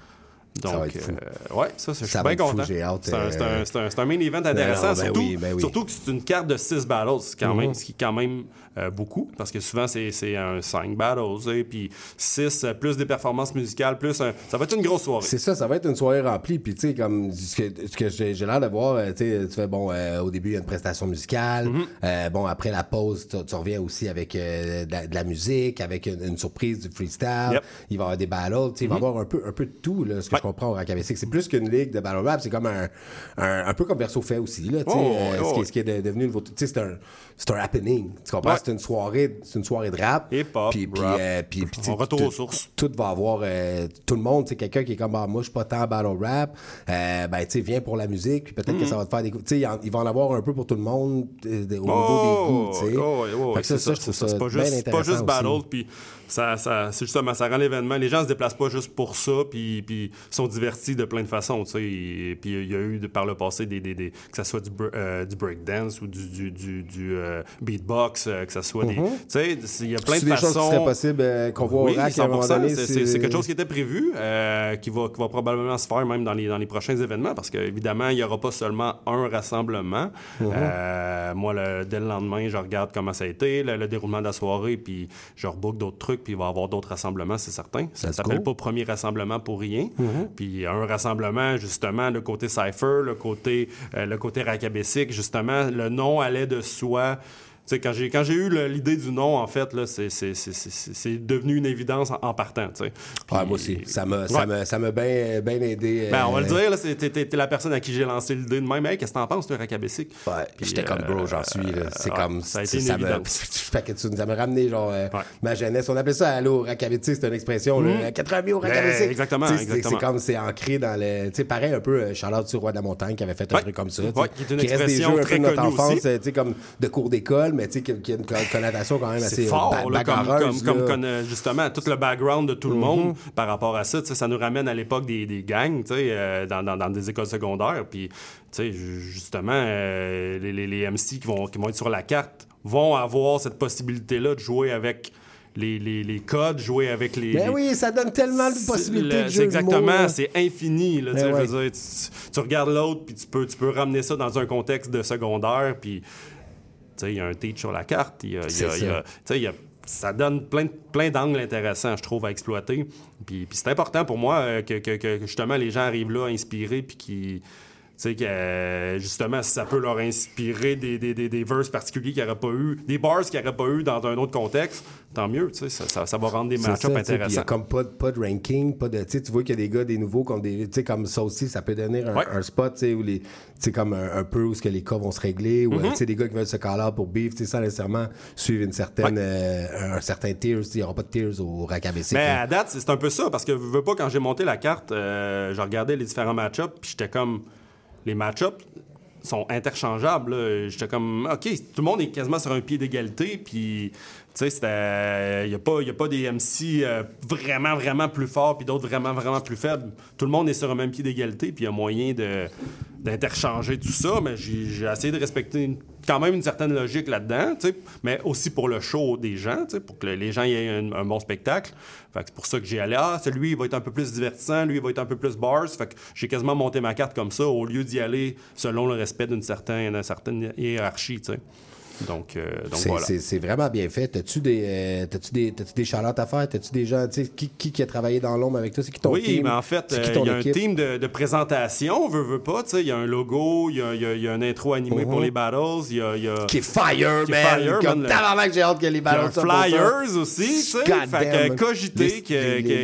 Donc, Ça euh, ouais, ça, c'est- je suis bien content. C'est un, c'est un- euh, c'est un- main event intéressant, non, ben surtout, oui, ben oui. surtout que c'est une carte de 6 battles, Mhm. même, ce qui est quand même euh, beaucoup, parce que souvent, c'est un 5 battles, et puis 6, plus des performances musicales, plus un- Ça va être une grosse soirée. C'est ça, ça va être une soirée remplie. Puis, tu sais, comme ce que, ce que j'ai l'air de voir, euh, tu sais, tu fais, bon, euh, au début, il y a une prestation musicale. Mm-hmm. Euh, bon, après la pause, tu, tu reviens aussi avec euh, de, la, de la musique, avec une, une surprise du freestyle. Yep. Il va y avoir des battles. Tu sais, Il va y Mhm. avoir un peu, un peu de tout, là, ce que je comprends au Rock. C'est plus qu'une ligue de battle rap. C'est comme un, un, un peu comme Verso fait aussi, là, tu sais, Oh, euh, ce, qui, est- ce qui est de- devenu. Tu sais, c'est un, c'est un happening. Tu comprends? Ouais. C'est une soirée, c'est une soirée de rap. Hip-hop, Puis, puis, rap. euh, puis- puis, On retourne tout- aux sources. tout va avoir euh, tout le monde, sais, quelqu'un qui est comme ah, moi je suis pas tant battle rap, euh, ben tu sais viens pour la musique, puis peut-être que Mhm. ça va te faire des coups. Tu sais, il va en avoir un peu pour tout le monde euh, de- au Oh, niveau des goûts, tu sais. oh, c'est ça, ça, c'est ça C'est pas c'est pas juste battle. Puis ça, ça, c'est justement, ça rend l'événement. Les gens se déplacent pas juste pour ça, puis, puis sont divertis de plein de façons, tu sais. Et Puis il y a eu de- par le passé des, des, des- que ça soit du, euh, du breakdance ou du, du, du, du, euh, beatbox, euh, que ça soit des, Mhm. tu sais, il y a plein de des choses façons. qui euh, qu'on voit oui, au rack à un moment 100%, donné. c'est- quelque chose qui était prévu, qui, va, qui va probablement se faire même dans les, dans les prochains événements, parce qu'évidemment, il n'y aura pas seulement un rassemblement. Mhm. Euh, moi, le- dès le lendemain, je regarde comment ça a été, le, le déroulement de la soirée, puis je rebook d'autres trucs, puis il va y avoir d'autres rassemblements, c'est certain. Ça ne s'appelle pas premier rassemblement pour rien. Mhm. Puis un rassemblement, justement, le côté Cypher, le côté, euh, le côté justement, le nom allait de soi. Sais, quand j'ai, quand j'ai eu l'idée du nom, en fait, là, c'est, c'est, c'est, c'est- devenu une évidence en, en partant. tu sais. Ah, moi aussi. Ça m'a ça Ouais. m'a- ça m'a bien bien aidé. Ben, on va euh, le dire, là, t'es, t'es- t'es la personne à qui j'ai lancé l'idée de même. Hey, qu'est-ce que t'en penses, toi, Rakabessic? Ouais, j'étais comme bro, j'en suis. là. C'est ouais, comme. ça a été une ça évidence. tu- ça m'a ramené genre euh, ma jeunesse. On appelait ça Allo Rakabéti, c'est une expression. Mhm. là. 80 000 au. Ben, exactement, c'est- exactement. C'est comme c'est ancré dans le. Tu sais, pareil un peu, euh, Charlotte sur Roi de la Montagne qui avait fait un Ouais. truc comme ça. Ouais, qui est une reste des expression jeux un très peu de notre connue enfance, euh, tu sais, comme de cours d'école, mais tu sais, qui, qui a une co- connotation quand même assez fort, euh, là, comme, bagarreuse, comme, comme, là. comme, euh, justement, tout le background de tout le Mhm. monde par rapport à ça. Ça nous ramène à l'époque des, des gangs, euh, dans, dans, dans des écoles secondaires. Puis, tu sais, ju- justement, euh, les, les, les MC qui vont, qui vont être sur la carte vont avoir cette possibilité-là de jouer avec les, les, les codes, jouer avec les... Ben les- oui, ça donne tellement de possibilités c'est exactement, c'est infini. Là, Ben ouais. dire, tu, tu regardes l'autre, puis tu peux, tu peux ramener ça dans un contexte de secondaire, puis il y a un teach sur la carte, il y a, il y a- C'est il y a- ça. y a- donne plein, de- plein d'angles intéressants, je trouve, à exploiter. Puis, puis c'est important pour moi euh, que, que- que justement les gens arrivent là inspirés, puis qui. Tu sais, que euh, justement, si ça peut leur inspirer des, des, des, des verses particuliers qu'il n'y aurait pas eu, des bars qu'il n'y aurait pas eu dans un autre contexte, tant mieux, tu sais, ça, ça, ça va rendre des match-ups Il intéressants. a comme pas, de- pas de ranking, pas de. Tu vois qu'il y a des gars, des nouveaux, comme des. Tu sais, comme ça aussi, ça peut devenir un, Ouais. un spot, tu sais, où les. Comme un, un peu où ce que les cas vont se régler, ou sais, des gars qui veulent se caler pour beef, tu sais, sans nécessairement suivre une certaine. euh, un certain tiers, il n'y aura pas de tiers au rack ABC. Mais à date, c'est c'est un peu ça, parce que je veux pas, quand j'ai monté la carte, euh, je regardais les différents match-ups, puis j'étais comme. Les match-ups sont interchangeables. J'étais comme, OK, tout le monde est quasiment sur un pied d'égalité, puis. Tu sais, il n'y a, pas- des MC euh, vraiment, vraiment plus forts, puis d'autres vraiment, vraiment plus faibles. Tout le monde est sur un même pied d'égalité, puis il y a moyen d'interchanger tout ça, mais j'ai essayé de respecter quand même une certaine logique là-dedans, mais aussi pour le show des gens, pour que les gens aient un, bon spectacle. C'est pour ça que j'ai allé, ah, celui, il va être un peu plus divertissant, lui, il va être un peu plus bars. J'ai quasiment monté ma carte comme ça, au lieu d'y aller selon le respect d'une certaine, hiérarchie. Donc, euh, donc C'est voilà. c'est- c'est vraiment bien fait. T'as-tu des, euh, t'as-tu des, t'as-tu des charlottes à faire? T'as-tu des gens, tu sais, qui, qui, qui a travaillé dans l'ombre avec toi? C'est qui ton oui, team? mais en fait, euh, il y a équipe? un team de, de présentation, veut, veut pas. tu sais, Il y a un logo, il y a, y a- y a un intro animé pour les battles. Il y a, il y a- Qui est fire, qui man! fire, Comme tabarnak, j'ai hâte que les Il y a ballons un sortent pour ça. Flyers aussi, tu sais. Fait que Cogité,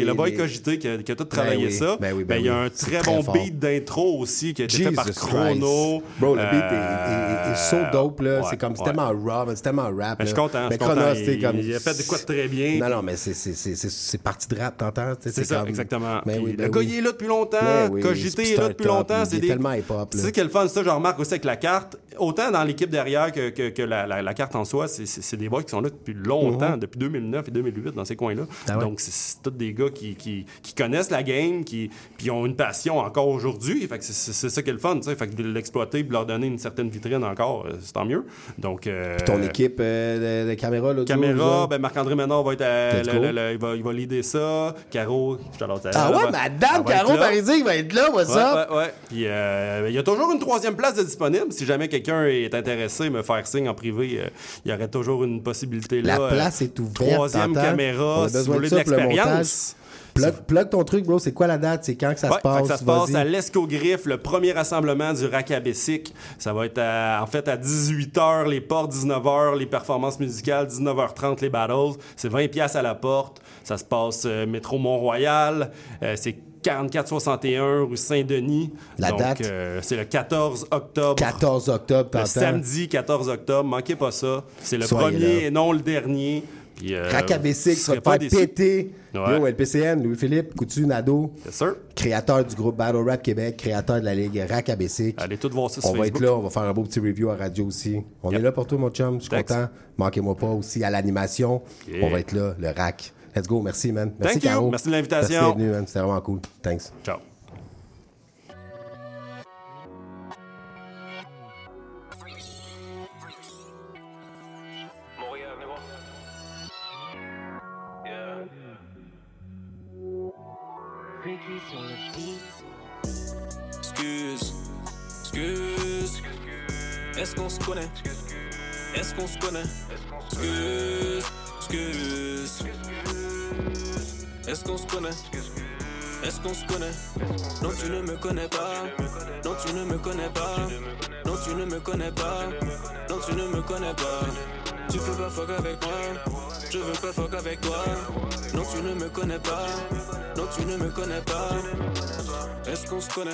le boy Cogité qui a, tout Ben travaillé oui, ça. ben oui, ben il y a un très bon beat d'intro aussi qui a été fait par Chrono. Bro, le beat est, Euh, so dope, là. c'est comme, c'est ouais. Tellement raw, c'est tellement rap. Ben, je suis content, Mais. Chronos, Il- comme- il a fait de quoi de très bien. Non, non, mais c'est- parti de rap, t'entends? C'est ça, comme- exactement. Ben oui, ben le gars, il est là depuis longtemps. Oui, Cogité est là depuis longtemps. C'est est des... tellement hip-hop, Tu sais quel fun, ça, je remarque aussi avec la carte. Autant dans l'équipe derrière que, que, que la, la- la carte en soi, c'est- des boys qui sont là depuis longtemps, Mhm. depuis 2009 et 2008 dans ces coins-là. Ah ouais? Donc, c'est- tous des gars qui, qui, qui connaissent la game, qui puis ont une passion encore aujourd'hui. Fait que c'est- ça qui est le fun, tu sais. Fait que de l'exploiter et de leur donner une certaine vitrine encore, euh, c'est tant mieux. Donc, euh, Ton équipe euh, de, de caméra, là, Caméra, ben Marc-André Ménard va être à- le- le- il, va, il va leader ça. Caro, je te Ah ouais, Madame Caro Parisi va être là, ouais, up? Ouais, ouais. Puis euh, il y a toujours une troisième place de disponible. Si jamais quelqu'un est intéressé, me faire signe en privé, euh, il y aurait toujours une possibilité là. La place est ouverte. Troisième caméra, si vous voulez de ça l'expérience. Plug, plug ton truc, bro. C'est quoi la date? C'est quand que ça Ouais, se passe? ça se passe à l'Escogriffe, le premier rassemblement du Rack à Bessic. Ça va être à- en fait à 18h les portes, 19h les performances musicales, 19h30 les battles. C'est 20 pièces à la porte. Ça se passe euh, métro Mont-Royal. Euh, c'est 4461 rue Saint-Denis. La Donc, date? euh, c'est le 14 octobre. 14 octobre, Le samedi 14 octobre. Manquez pas ça. C'est le Soyez premier là. et non le dernier. Puis, euh, Racabessic, te pas. Ouais. Yo, LPCN, Louis-Philippe, Coutu, Nado. Yes, sir. Créateur du groupe Battle Rap Québec, créateur de la ligue Racabessic. Allez tous voir ça sur On va être là, on va faire un beau petit review à radio aussi. On Yep. est là pour toi, mon chum. Je suis content. Manquez-moi pas aussi à l'animation. Yeah. On va être là, le rack. Let's go, merci, man. Merci, Thank you. Caro. Merci de l'invitation. Merci d'être venu, man. C'était vraiment cool. Thanks. Ciao. Excuse, excuse. Est-ce qu'on se connaît? Est-ce qu'on se connaît? Excuse, excuse. Est-ce qu'on se connaît? Est-ce qu'on se connaît? Non, tu ne me connais pas. Non, tu ne me connais pas. Non, tu ne me connais pas. Non, tu ne me connais pas. Tu peux pas fuck avec moi. Je veux pas fuck avec toi. Non, tu ne me connais pas. Non, tu ne me connais pas. Est-ce qu'on se connaît?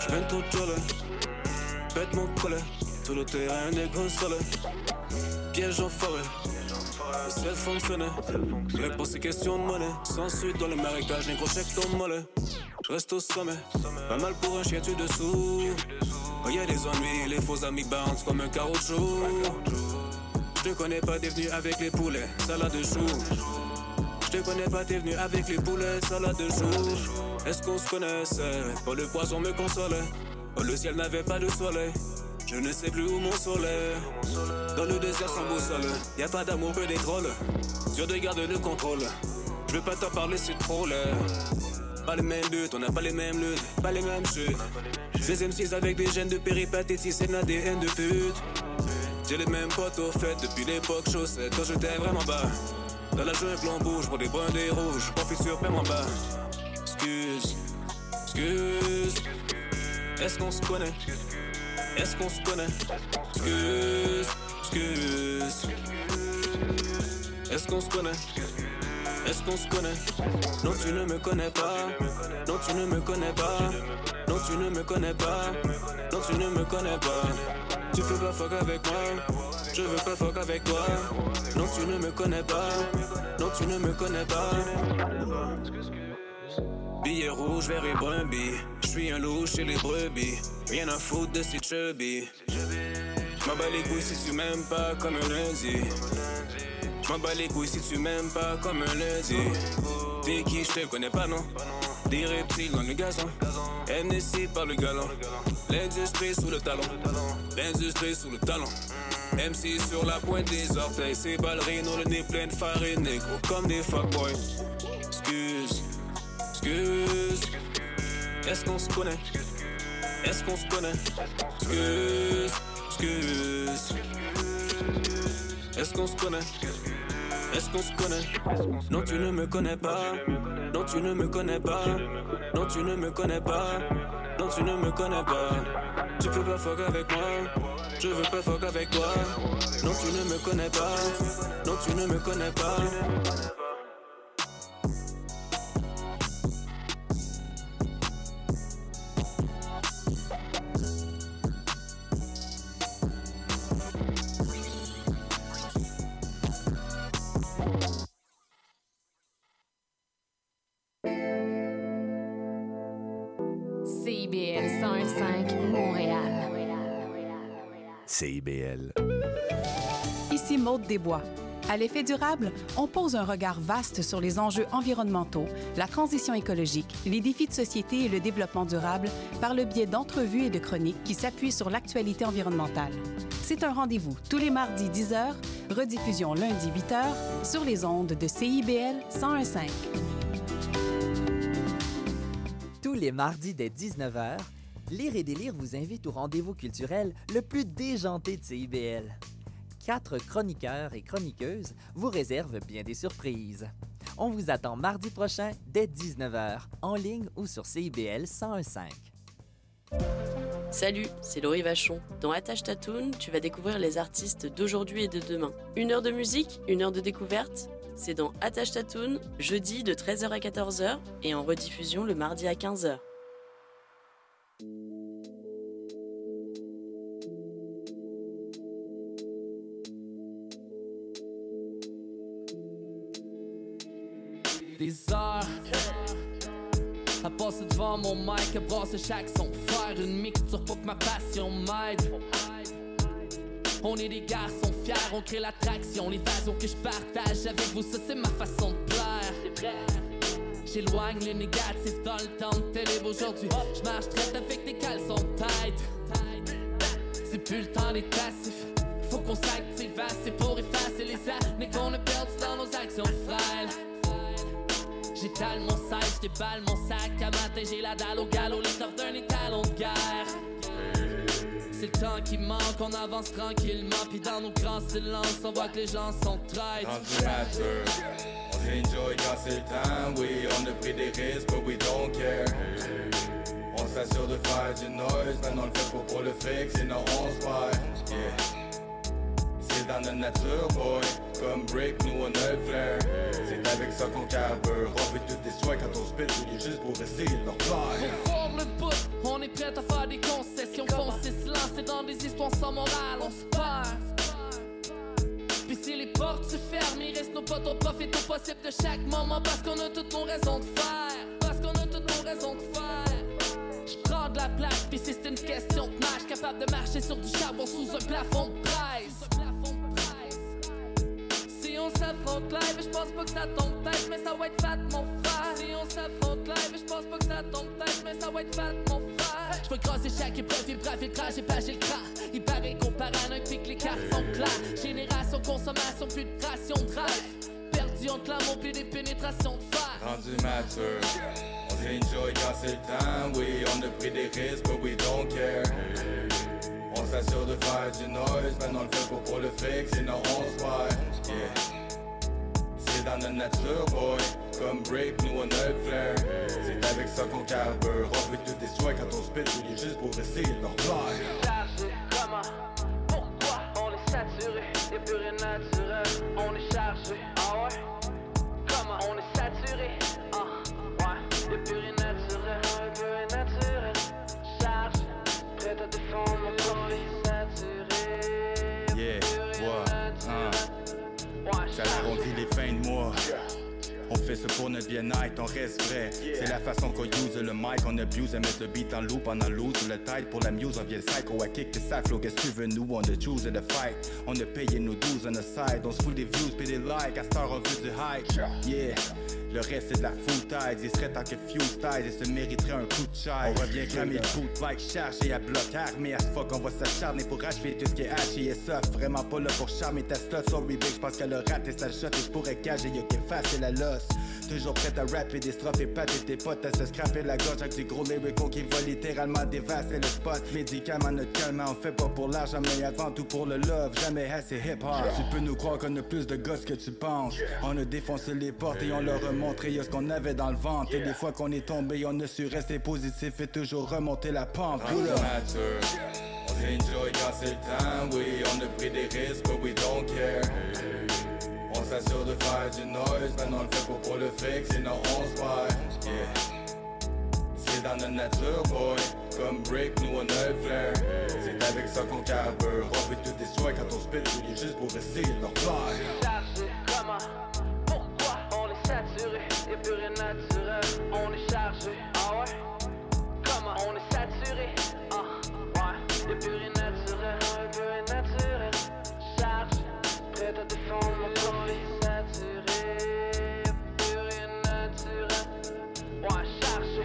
Je viens tout jolle. Pète mon collet. Tout le terrain des gros soleils. Piège en forêt. Le ciel fonctionnait. Réponse c'est question de monnaie. Sans suite dans le marécage, négro check ton mollet. Reste au sommet. Pas mal pour un chien, tu dessous. Quand y a des ennuis, les faux amis bounce comme un caoutchouc. Je te connais pas, t'es venu avec les poulets. Salade de choux. Je te connais pas, t'es venu avec les poulets. Salade de choux. Est-ce qu'on se connaissait? Oh, le poisson me consolait. Oh, le ciel n'avait pas de soleil. Je ne sais plus où mon soleil. Dans le désert sans boussole, y a pas d'amour que des trolls. Dieu de garde le contrôle. Je veux pas t'en parler, c'est trop. Pas les mêmes buts, on n'a pas les mêmes luttes, pas les mêmes chutes. Ces M6 avec des gènes de péripatétie, c'est l'ADN de pute. J'ai les mêmes potes au fait depuis l'époque chaussette, quand j'étais vraiment bas. Dans la jungle, on bouge pour des bruns, des rouges, profite sur en bas. Excuse, excuse. Est-ce qu'on se connaît? Est-ce qu'on se connaît? Excuse, excuse. Est-ce qu'on se connaît? Est-ce qu'on se connaît? Non, tu ne me connais pas. Non, tu ne me connais pas. Non, tu ne me connais pas. Non, tu ne me connais pas. Tu peux pas fuck avec moi. Je veux pas fuck avec toi. Non, tu ne me connais pas. Non, tu ne me connais pas. Billet rouge, vert et brebis. Je suis un loup chez les brebis. Rien à foutre de ces chubby. M'en bats les couilles si tu m'aimes pas comme un lundi. M'en bats les couilles si tu m'aimes pas comme un lundi. T'es qui, je te connais pas, non? Des reptiles dans le gazon. NSC par le galon. L'industrie sous le talon. L'industrie sous le talon. MC sur la pointe des orteils. Ces ballerines ont le nez plein de farine négro comme des fuckboys. Excuse, excuse. Est-ce qu'on se connaît? Est-ce qu'on se connaît? Excuse, excuse. Est-ce qu'on se connaît? Est-ce qu'on se connaît? Non, tu ne me connais pas. Non, tu ne me connais pas. Non, tu ne me connais pas. Non, tu ne me connais pas. Tu peux pas fuck avec moi. Je veux pas fuck avec toi. Non, tu ne me connais pas. Non, tu ne me connais pas. CIBL. Ici Maude Desbois. À l'effet durable, on pose un regard vaste sur les enjeux environnementaux, la transition écologique, les défis de société et le développement durable par le biais d'entrevues et de chroniques qui s'appuient sur l'actualité environnementale. C'est un rendez-vous tous les mardis 10h, rediffusion lundi 8h sur les ondes de CIBL 101.5. Tous les mardis dès 19h, Lire et Délire vous invite au rendez-vous culturel le plus déjanté de CIBL. Quatre chroniqueurs et chroniqueuses vous réservent bien des surprises. On vous attend mardi prochain dès 19h, en ligne ou sur CIBL 101.5. Salut, c'est Laurie Vachon. Dans Attache Tatoon, tu vas découvrir les artistes d'aujourd'hui et de demain. Une heure de musique, une heure de découverte? C'est dans Attache Tatoon, jeudi de 13h à 14h et en rediffusion le mardi à 15h. Des heures à passer devant mon mic, à brasser chaque son, faire une mixture pour que ma passion m'aide. On est des garçons fiers, on crée l'attraction, les façons que je partage avec vous, ça c'est ma façon de J'éloigne le négatif dans le temps de télé aujourd'hui. Je marche traite avec des caleçons de tête. C'est plus le temps des passifs. Faut qu'on s'active assez pour effacer les années qu'on a perdues dans nos actions frêles. J'étale mon sac, j'déballe mon sac. À matin, j'ai la dalle au galop, l'étoffe d'un étalon de guerre. C'est le temps qui manque, on avance tranquillement. Puis dans nos grands silences, on voit que les gens sont traîtres. On s'enjoy quand c'est le temps. Oui, on a pris des risques, but we don't care. On s'assure de faire du noise, maintenant on le fait pas pour le fric, sinon on se perd. Yeah. C'est dans notre nature, boy. Comme Brick, nous on a le flair. C'est avec ça qu'on carbure. On fait tout des soins quand on spit, tout juste pour essayer de leur plaire. Pour fort le bout, on est prêt à faire des concessions. Lancer dans des histoires sans morale, on se perd. Puis si les portes se ferment, il reste nos potes, on profite au possible de chaque moment parce qu'on a toutes nos raisons de faire. Parce qu'on a toutes nos raisons de faire. Je prends de la place, puis si c'est une question de marche, capable de marcher sur du charbon sous un plafond de presse. Si on s'affronte live, je pense pas que ça tombe tête, mais ça va être fat, mon frère. Si on s'affronte live, je pense pas que ça tombe tête, mais ça va être fat, mon frère. Je veux crosser chaque épreuve, il brave, il crash, j'ai pas, j'ai le cran. Il paraît qu'on paranoïe, puis que les cartes sont claires. Génération, consommation, plus de ration de drive. Perdu entre l'amour, puis des pénétrations de fer. Rendu mature, on s'enjoy quand c'est le temps. Oui, on a pris des risques, but we don't care. On s'assure de faire du noise, maintenant le fait pas pour le fric, sinon on se perd. Yeah. Dans notre nature, boy. Comme Brick, nous on a le flair. C'est avec ça qu'on carbure. On fait tout des quand on spit, tout juste pour essayer de leur comment, pourquoi on est saturé, y'a plus rien naturel, on est chargé, ah ouais, comment on est saturé, ah ouais, y'a plus rien naturel, plus rien naturel, chargé, prêt à défendre mon corps, fait ça pour notre bien-être, on reste vrai. C'est la façon qu'on use le mic, on abuse à mettre le beat en loop pendant loose le tide pour la muse, on vient psycho à kick the flow, qu'est-ce que tu veux, nous, on a choose the fight. On a payé nos 12 on the side, on se fout des views, pis des likes, à star on veut du hype. Yeah. Le reste c'est de la foutaise, il serait tant que fuse ties et se mériterait un coup de chaise. On revient cramer le boot like chargé à bloc armé à ce fuck, on va s'acharner pour achever tout ce qui est haché et soft. Vraiment pas là pour charmer ta slot, sorry big, j'pense qu'elle a raté sa shot et j'pourrais gager, yo qu'elle facile la losse. Toujours prête à rapper des strophes et pâter tes potes à se scraper la gorge avec du gros lyrical qui va littéralement dévasser le spot. Médicament notre calme, on fait pas pour l'argent mais avant tout pour le love, jamais assez hip hop. Tu peux nous croire qu'on a plus de gosses que tu penses. On a défoncé les portes et on leur a montré yo, ce qu'on avait dans le ventre. Et des fois qu'on est tombé, on a su rester positif et toujours remonter la pente. On s'enjoy quand c'est le temps. Oui, on a pris des risques, but we don't care. On s'assure de faire du noise, maintenant on le fait pas pour le fric, sinon on se perd. Yeah. C'est dans notre nature, boy. Comme Brick, nous on a le flair. C'est avec ça qu'on carbure. On fait tout des soins quand on spit, tout juste pour essayer de leur plaire. Saturé, y'a plus rien naturel, on est chargé, ah ouais, comment? On est saturé, ah ouais, y'a plus rien naturel, plus rien naturel, chargé, prêt à défendre mon est saturé, plus rien naturel, ouais, chargé.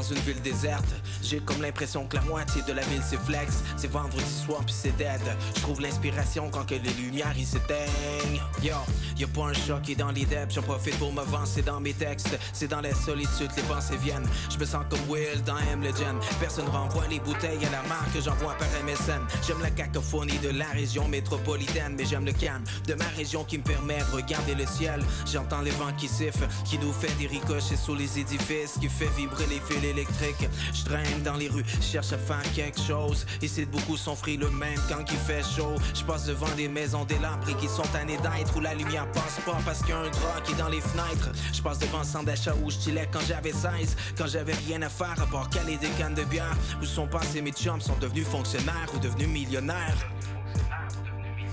dans une ville déserte. J'ai comme l'impression que la moitié de la ville c'est flex. C'est vendredi soir puis c'est dead. Je trouve l'inspiration quand que les lumières ils s'éteignent. Yo, y a pas un chat qui est dans les depths. J'en profite pour me c'est dans mes textes. C'est dans la solitude les pensées viennent. Je me sens comme Will dans M Legend. Personne renvoie les bouteilles à la marque que j'envoie par MSN. J'aime la cacophonie de la région métropolitaine, mais j'aime le calme de ma région qui me permet de regarder le ciel. J'entends les vents qui sifflent, qui nous fait des ricochets sous les édifices, qui fait vibrer les fils électriques. Je traîne dans les rues, cherche à faire quelque chose. Ici, beaucoup sont le même quand il fait chaud. Je passe devant des maisons délabrées qui sont années d'être où la lumière passe pas parce qu'il y a un drap qui est dans les fenêtres. Je passe devant un centre d'achat où je quand j'avais 16, quand j'avais rien à faire à part caler des cannes de bière. Où sont passés mes chums, sont devenus fonctionnaires ou devenus millionnaires?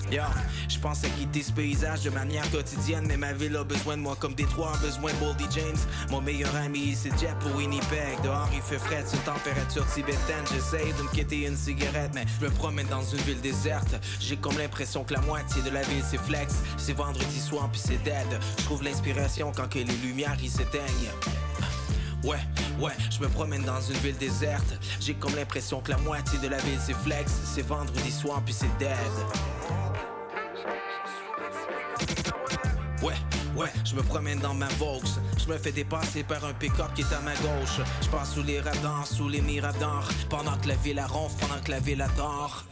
Yo, je pense à quitter ce paysage de manière quotidienne, mais ma ville a besoin de moi comme Détroit a besoin de Boldy James. Mon meilleur ami, c'est Jet pour Winnipeg. Dehors, il fait frais, c'est température tibétaine. J'essaye de me quitter une cigarette, mais je me promène dans une ville déserte. J'ai comme l'impression que la moitié de la ville c'est flex. C'est vendredi soir, puis c'est dead. Je trouve l'inspiration quand que les lumières ils s'éteignent. Ouais, ouais, je me promène dans une ville déserte. J'ai comme l'impression que la moitié de la ville c'est flex. C'est vendredi soir, puis c'est dead. Ouais, je me promène dans ma Vaux. Je me fais dépasser par un pick-up qui est à ma gauche. Je passe sous les radars, sous les miradors. Pendant que la ville a ronfle, pendant que la ville adore.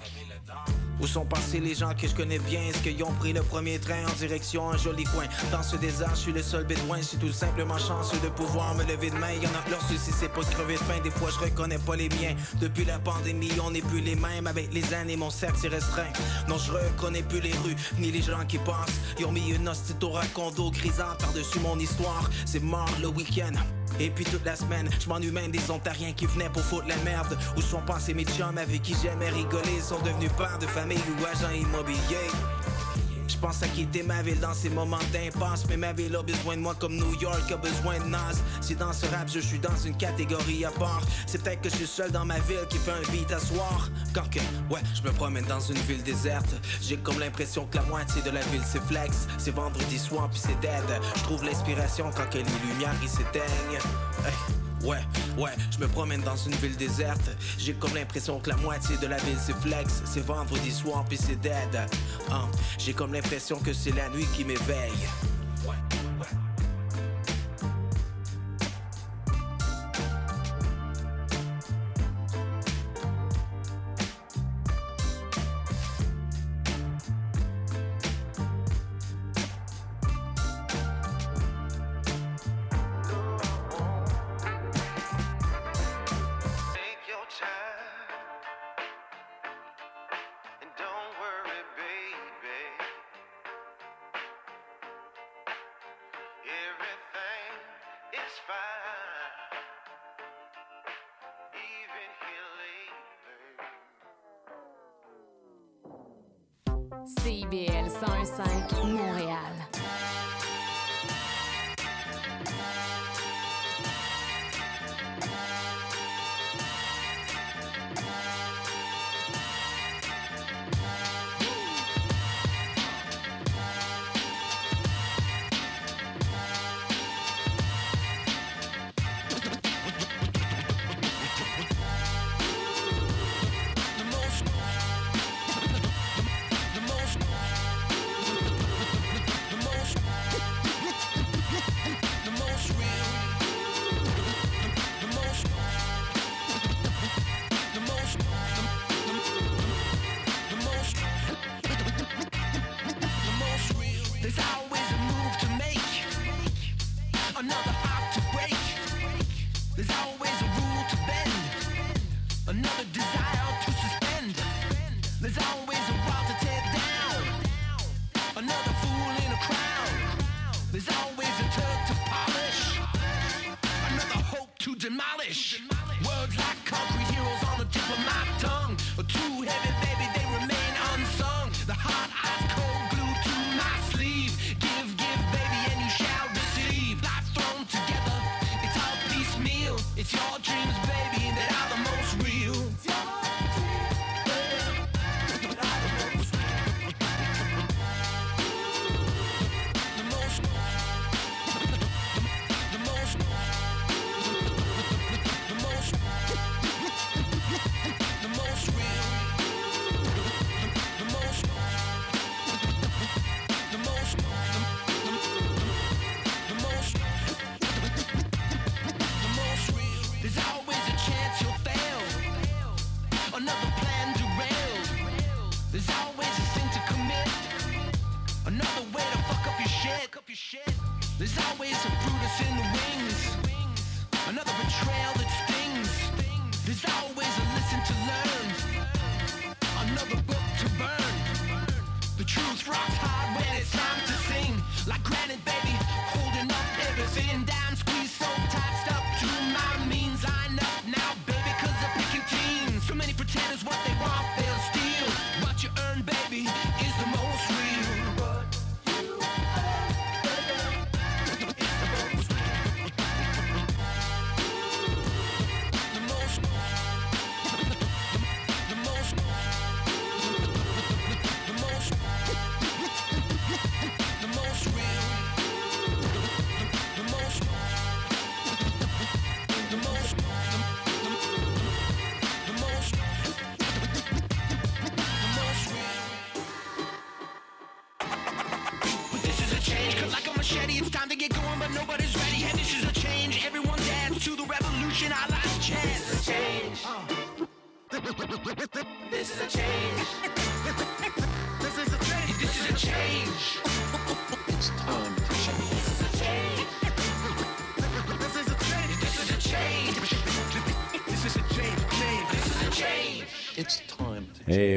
Où sont passés les gens que je connais bien? Est-ce qu'ils ont pris le premier train en direction un joli coin? Dans ce désert, je suis le seul bédouin. Je suis tout simplement chanceux de pouvoir me lever de main. Y'en a leur souci, c'est pas de crever de faim. Des fois, je reconnais pas les miens. Depuis la pandémie, on n'est plus les mêmes. Avec les années, mon cercle s'est restreint. Non, je reconnais plus les rues, ni les gens qui passent. Ils ont mis une hostie au racondo grisant par-dessus mon histoire. C'est mort le week-end et puis toute la semaine, je m'ennuie même des Ontariens qui venaient pour foutre la merde. Où sont passés mes chums avec qui j'aimais rigoler, sont devenus pères de famille ou agents immobiliers. Je pense à quitter ma ville dans ces moments d'impasse. Mais ma ville a besoin de moi comme New York a besoin de Nas. Si dans ce rap je suis dans une catégorie à part. C'est peut-être que je suis seul dans ma ville qui fait un beat à soir. Quand que, ouais, je me promène dans une ville déserte. J'ai comme l'impression que la moitié de la ville c'est flex. C'est vendredi soir puis c'est dead. Je trouve l'inspiration quand que les lumières ils s'éteignent Ouais, ouais, je me promène dans une ville déserte. J'ai comme l'impression que la moitié de la ville c'est flex. C'est vendredi soir puis c'est dead. Hein, J'ai comme l'impression que c'est la nuit qui m'éveille. 101.5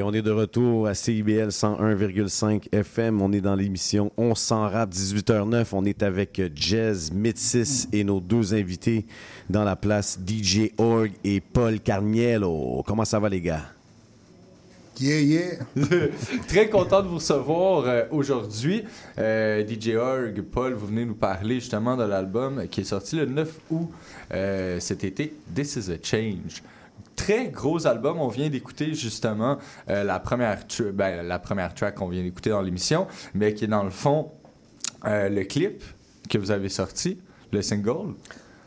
on est de retour à CIBL 101,5 FM. On est dans l'émission On s'en rap 18h09. On est avec Jazz Métis et nos deux invités dans la place DJ Org et Paul Carniello. Comment ça va les gars? Yeah, yeah. Très content de vous recevoir euh, aujourd'hui. Euh, DJ Org, Paul, vous venez nous parler justement de l'album qui est sorti le 9 août euh, cet été, This is a Change. Très gros album. On vient d'écouter justement euh, la, première ben, la première track qu'on vient d'écouter dans l'émission, mais qui est dans le fond euh, le clip que vous avez sorti, le single.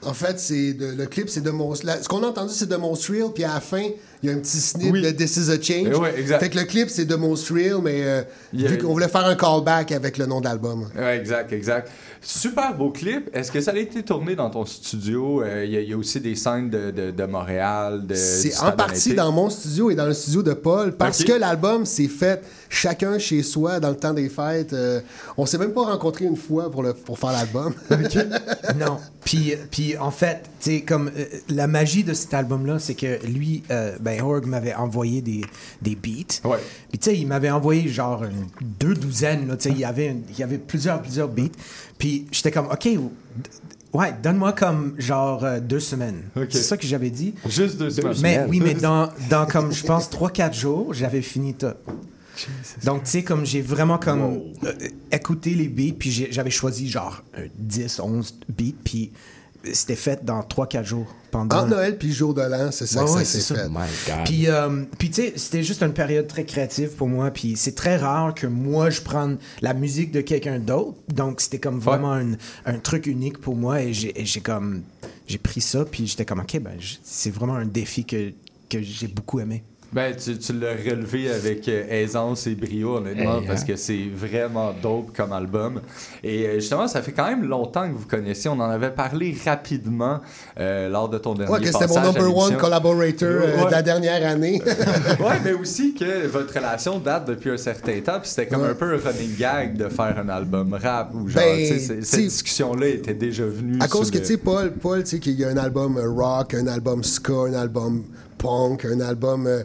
En fait, c'est le clip, c'est de mon. la- ce qu'on a entendu, c'est de Most Real, puis à la fin, il y a un petit snip de This is a Change. Ouais, exact. Fait que le clip, c'est de Most Real, mais euh, a- qu'on voulait faire un callback avec le nom de l'album. Ouais, exact, exact. Super beau clip. Est-ce que ça a été tourné dans ton studio? Euh, Il y, a- il y a aussi des scènes de, de- de Montréal. de- C'est en partie dans mon studio et dans le studio de Paul, parce que l'album s'est fait chacun chez soi dans le temps des fêtes. Euh, on s'est même pas rencontré une fois pour, le, pour faire l'album. non. Puis, puis en fait, tu comme euh, la magie de cet album-là, c'est que lui, euh, ben, Org m'avait envoyé des, des beats. Puis, tu sais, il m'avait envoyé genre une- deux douzaines, là, tu sais, il y avait une- il y avait plusieurs, plusieurs beats. Puis, j'étais comme, OK, ouais, donne-moi comme genre euh, deux semaines. C'est ça que j'avais dit. Juste deux semaines. Mais oui, mais dans, dans comme, je pense, trois, quatre jours, j'avais fini tout. Donc, tu sais, comme j'ai vraiment comme euh, écouté les beats, puis j'ai- j'avais choisi genre un 10, 11 beats, puis c'était fait dans 3-4 jours. Pendant... Entre Noël puis le jour de l'an, c'est ça Ouais, que ça s'est fait. Puis, euh, puis tu sais, c'était juste une période très créative pour moi. Puis c'est très rare que moi, je prenne la musique de quelqu'un d'autre. Donc c'était comme vraiment un, un truc unique pour moi. Et j'ai comme... J'ai pris ça, puis j'étais comme, OK, ben, c'est vraiment un défi que, que j'ai beaucoup aimé. Ben, tu, tu l'as relevé avec euh, aisance et brio, honnêtement, Hey, parce hein? que c'est vraiment dope comme album. Et euh, justement, ça fait quand même longtemps que vous connaissez. On en avait parlé rapidement euh, lors de ton dernier Ouais, que c'était mon number one collaborator euh, Ouais. de la dernière année. ouais, mais aussi que votre relation date depuis un certain temps, puis c'était comme Ouais. un peu un running gag de faire un album rap ou genre, Ben, cette discussion-là était déjà venue. À cause que, le- tu sais, Paul, Paul tu sais, qu'il y a un album rock, un album ska, un album punk, un album euh,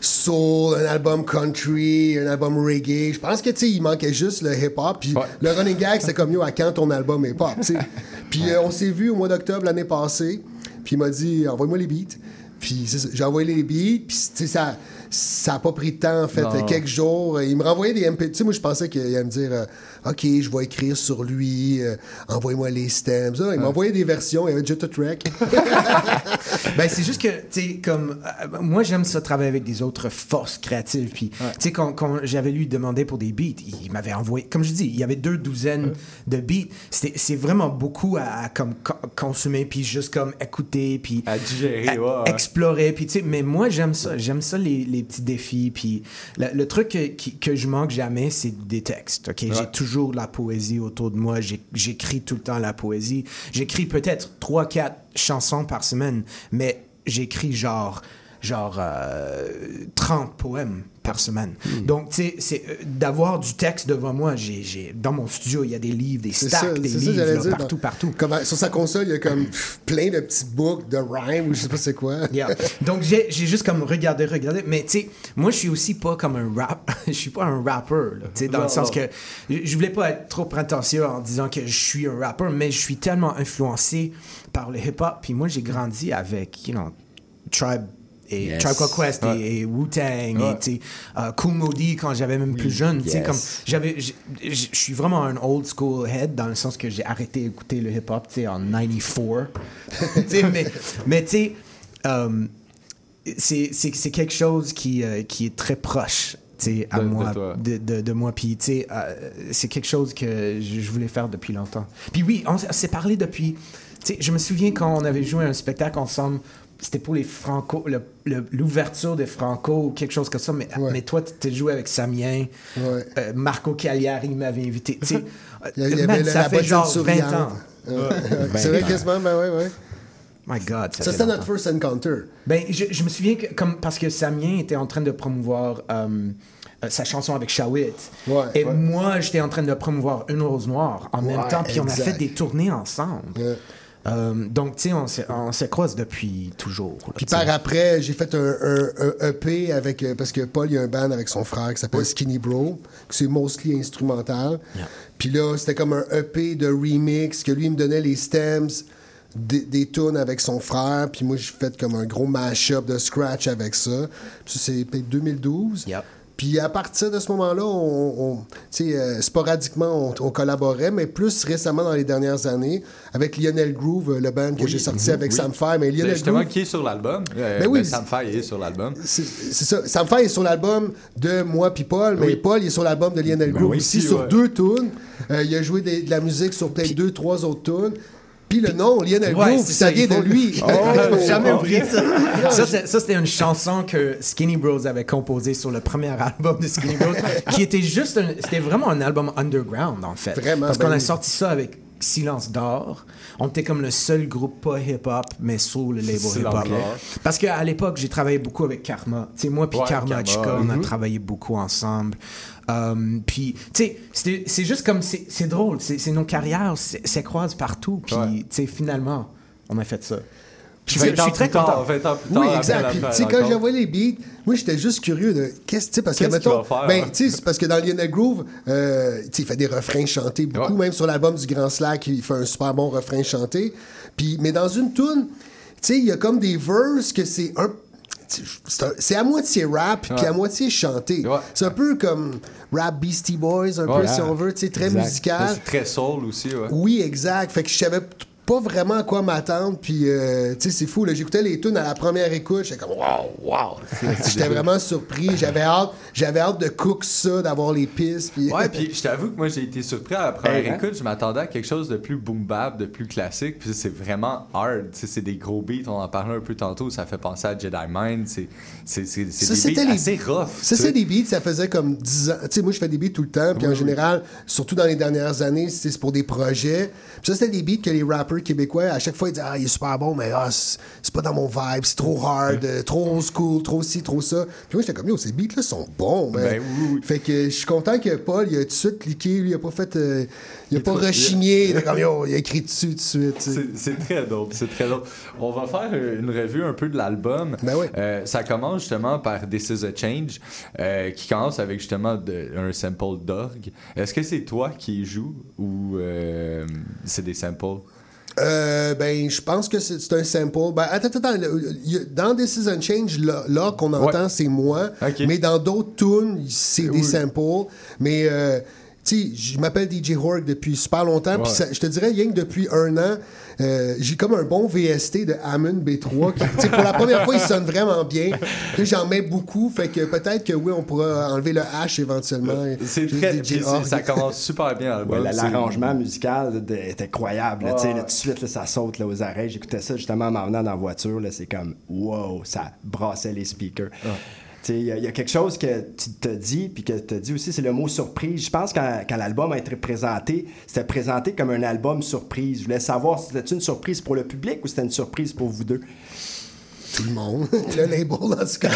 soul, un album country, un album reggae. Je pense que, tu sais, il manquait juste le hip-hop. Puis le running gag, c'était comme, yo, à quand ton album hip-hop. Puis euh, on s'est vu au mois d'octobre l'année passée. Puis il m'a dit, envoie-moi les beats. Puis c'est j'ai envoyé les beats. Puis, ça... Ça a pas pris de temps, en fait, Non. quelques jours. Il me renvoyait des MP. Tu sais, moi, je pensais qu'il allait me dire euh, OK, je vais écrire sur lui, euh, envoie-moi les stems. Ça, il m'a envoyé des versions, il y avait déjà tout track. ben, c'est juste que, tu sais, comme. euh, moi, j'aime ça travailler avec des autres forces créatives. Puis, tu sais, quand, quand j'avais lui demandé pour des beats, il m'avait envoyé. Comme je dis, il y avait deux douzaines de beats. C'était- C'est vraiment beaucoup à, à comme, co- consommer, puis juste comme écouter, puis. À digérer, à- ouais, ouais. Explorer. Puis, tu sais, mais moi, j'aime ça. J'aime ça, les, les petits défis. Puis, le, le truc que, qui- que je manque jamais, c'est des textes. OK? J'ai toujours de la poésie autour de moi. J'écris tout le temps la poésie. J'écris peut-être trois, quatre chansons par semaine, mais j'écris genre, genre euh, 30 poèmes par semaine. Donc, tu sais, c'est, euh, d'avoir du texte devant moi, j'ai, dans mon studio, il y a des livres, des stacks, ça, des ça, livres, j'allais là, dire. partout, dans- partout. Comme, sur sa console, il y a comme pff, plein de petits books de rhymes ou je sais pas c'est quoi. Yeah. Donc, j'ai, juste comme regardé, regardé. Mais, tu sais, moi, je suis aussi pas comme un rap. Je suis pas un rapper, tu sais, dans Non, le sens non. que je voulais pas être trop prétentieux en disant que je suis un rapper, mais je suis tellement influencé par le hip-hop. Puis moi, j'ai grandi avec, you know, Tribe. Et Yes. Tribe Quest et- Wu-Tang et euh, Cool quand j'avais même plus jeune sais yes. comme j'avais je suis vraiment un old school head dans le sens que j'ai arrêté d'écouter le hip hop tu sais en 94 Tu sais, mais mais tu sais euh, c'est quelque chose qui, euh, qui est très proche à De- moi, de, de, de moi. Puis, tu sais, euh, c'est quelque chose que je, je voulais faire depuis longtemps. Puis oui, on s- s'est parlé depuis... Tu sais, je me souviens quand on avait joué un spectacle ensemble, c'était pour les Franco, l'ouverture des Franco ou quelque chose comme ça, mais, mais toi, tu joué avec Samien, Ouais. euh, Marco Cagliari m'avait invité. Tu sais, Il y, a- il y man, avait la, ça la fait genre 20 souriante. ans. Euh, Ben, c'est vrai quasiment, ben ouais, ouais. My God, ça Ça, c'était notre first encounter. Ben, je, je me souviens que, comme, parce que Samien était en train de promouvoir euh, euh, sa chanson avec Shawit. et moi, j'étais en train de promouvoir Une Rose Noire en même temps, puis on a fait des tournées ensemble. Euh, donc, tu sais, on, se croise depuis toujours. là, Puis par après, j'ai fait un, un- un EP avec. euh, Parce que Paul, il y a un band avec son frère qui s'appelle Skinny Bro, que c'est mostly instrumental. Puis là, c'était comme un EP de remix, que lui, il me donnait les stems des, des tunes avec son frère. Puis moi, j'ai fait comme un gros mash-up de scratch avec ça. Puis c'est peut-être 2012. Puis à partir de ce moment-là, on, euh, sporadiquement, on, on collaborait, mais plus récemment dans les dernières années, avec Lionel Groove, euh, le band que Oui, j'ai sorti mhm, avec oui. Sam Fire. Mais Ben, Lionel justement, Groove, qui est sur l'album? Euh, Ben oui, ben, Sam Fay est sur l'album. c'est ça. Sam Fay est sur l'album de moi puis Paul, mais. Paul est sur l'album de Lionel Ben Groove aussi si, sur ouais. deux tunes. Euh, il a joué des- de la musique sur peut-être deux, trois autres tunes. Puis le nom, Lionel Ouais, Groove, ça, ça, vient de lui. Oh, j'ai jamais oublié ça. Ça, c'était une chanson que Skinny Bros avait composée sur le premier album de Skinny Bros, qui était juste un- C'était vraiment un album underground, en fait. Vraiment, Parce ben qu'on a oui. sorti ça avec Silence d'or. On était comme le seul groupe pas hip-hop, mais sur le label hip-hop. Parce qu'à l'époque, j'ai travaillé beaucoup avec Karma. Tu sais, moi puis Ouais, Karma Karma, on a mhm. travaillé beaucoup ensemble. Um, puis, tu sais, c'est juste comme, c'est drôle, c'est nos carrières c'est- s'écroisent partout. Puis, tu sais, finalement, on a fait ça. Puis, je, je suis très content. Oui, exact. Puis, tu sais, quand j'ai envoyé les beats, moi, j'étais juste curieux de qu'est-ce tu sais, parce que, mettons, faire, ben, tu sais, c'est parce que dans Lionel Groove, euh, tu sais, il fait des refrains chantés beaucoup, même sur l'album du Grand Slack, il fait un super bon refrain chanté. Puis, mais dans une tune, tu sais, il y a comme des verses que c'est un c'est à moitié rap puis à moitié chanté. C'est un peu comme rap Beastie Boys, un peu si on veut, tu sais, très Exact. musical. Très soul aussi, ouais. Oui, exact. Fait que je savais pas vraiment à quoi m'attendre. Puis, euh, tu sais, c'est fou. là. J'écoutais les tunes à la première écoute. J'étais comme, wow, wow. J'étais vraiment surpris. J'avais hâte, j'avais hâte de cook ça, d'avoir les pistes. Puis... Ouais, puis je t'avoue que moi j'ai été surpris à la première hein? écoute. Je m'attendais à quelque chose de plus boom bap, de plus classique. Puis c'est vraiment hard. Tu sais, c'est des gros beats. On en parlait un peu tantôt. Ça fait penser à Jedi Mind. C'est c'est c'est c'est Ça, des beats les- assez rough. Ça, c'est des beats, ça faisait comme 10 ans. Tu sais, moi, je fais des beats tout le temps, puis en général, surtout dans les dernières années, c'est c'est pour des projets. Puis ça, c'était des beats que les rappers québécois, à chaque fois, ils disaient Ah, il est super bon, mais ah, c'est pas dans mon vibe, c'est trop hard, euh, trop old school, trop ci, trop ça. Puis moi, j'étais comme Yo, ces beats-là sont bons, man. Ben oui, Fait que je suis content que Paul, il a tout de suite cliqué, lui, il a pas fait. euh, il a pas rechigné, il a comme Yo, il a écrit dessus tout de suite. C'est- très dope, c'est très dope. On va faire une revue un peu de l'album. Ben Euh, ça commence justement par This is a Change, qui commence avec justement de- un sample d'orgue. Est-ce que c'est toi qui y joue ou c'est des samples? Euh, ben, je pense que c'est un sample. Ben, attends, attends, Dans This Is Change, là, là, qu'on entend, c'est moi. Mais dans d'autres tunes, c'est des samples. Mais, euh, sais, je m'appelle DJ Horg depuis super longtemps. Puis je te dirais, rien que depuis un an, euh, j'ai comme un bon VST de Hammond B3. Qui, tu sais, pour la première fois, il sonne vraiment bien. J'en mets beaucoup. Fait que peut-être que oui, on pourra enlever le H éventuellement. C'est Juste très. DJ c'est- ça commence super bien l'album. Ouais, la- C'est- L'arrangement musical de- est incroyable. là, tout de suite, là, ça saute là, aux oreilles. J'écoutais ça justement en m'en venant dans la voiture. là, C'est comme wow, ça brassait les speakers. Il y, a- il y a quelque chose que tu te dis, puis que tu as dit aussi, c'est le mot surprise. Je pense que quand, quand l'album a été présenté, c'était présenté comme un album surprise. Je voulais savoir si c'était une surprise pour le public ou c'était une surprise pour vous deux. tout le monde. le label, en tout cas.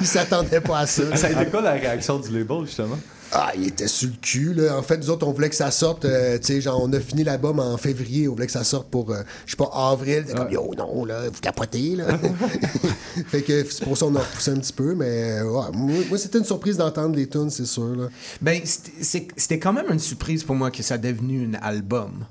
il s'attendait pas à ça. Ça a été quoi la réaction du label, justement? Ah, il était sur le cul, là. En fait, nous autres, on voulait que ça sorte, euh, tu sais, genre, on a fini l'album en février, on voulait que ça sorte pour, euh, je sais pas, avril. C'était comme, yo, non, là, vous capotez, là. fait que c'est pour ça qu'on a repoussé un petit peu, mais, euh, ouais, moi, moi, c'était une surprise d'entendre les tunes, c'est sûr, là. Ben, c'était- quand même une surprise pour moi que ça a devenu un album.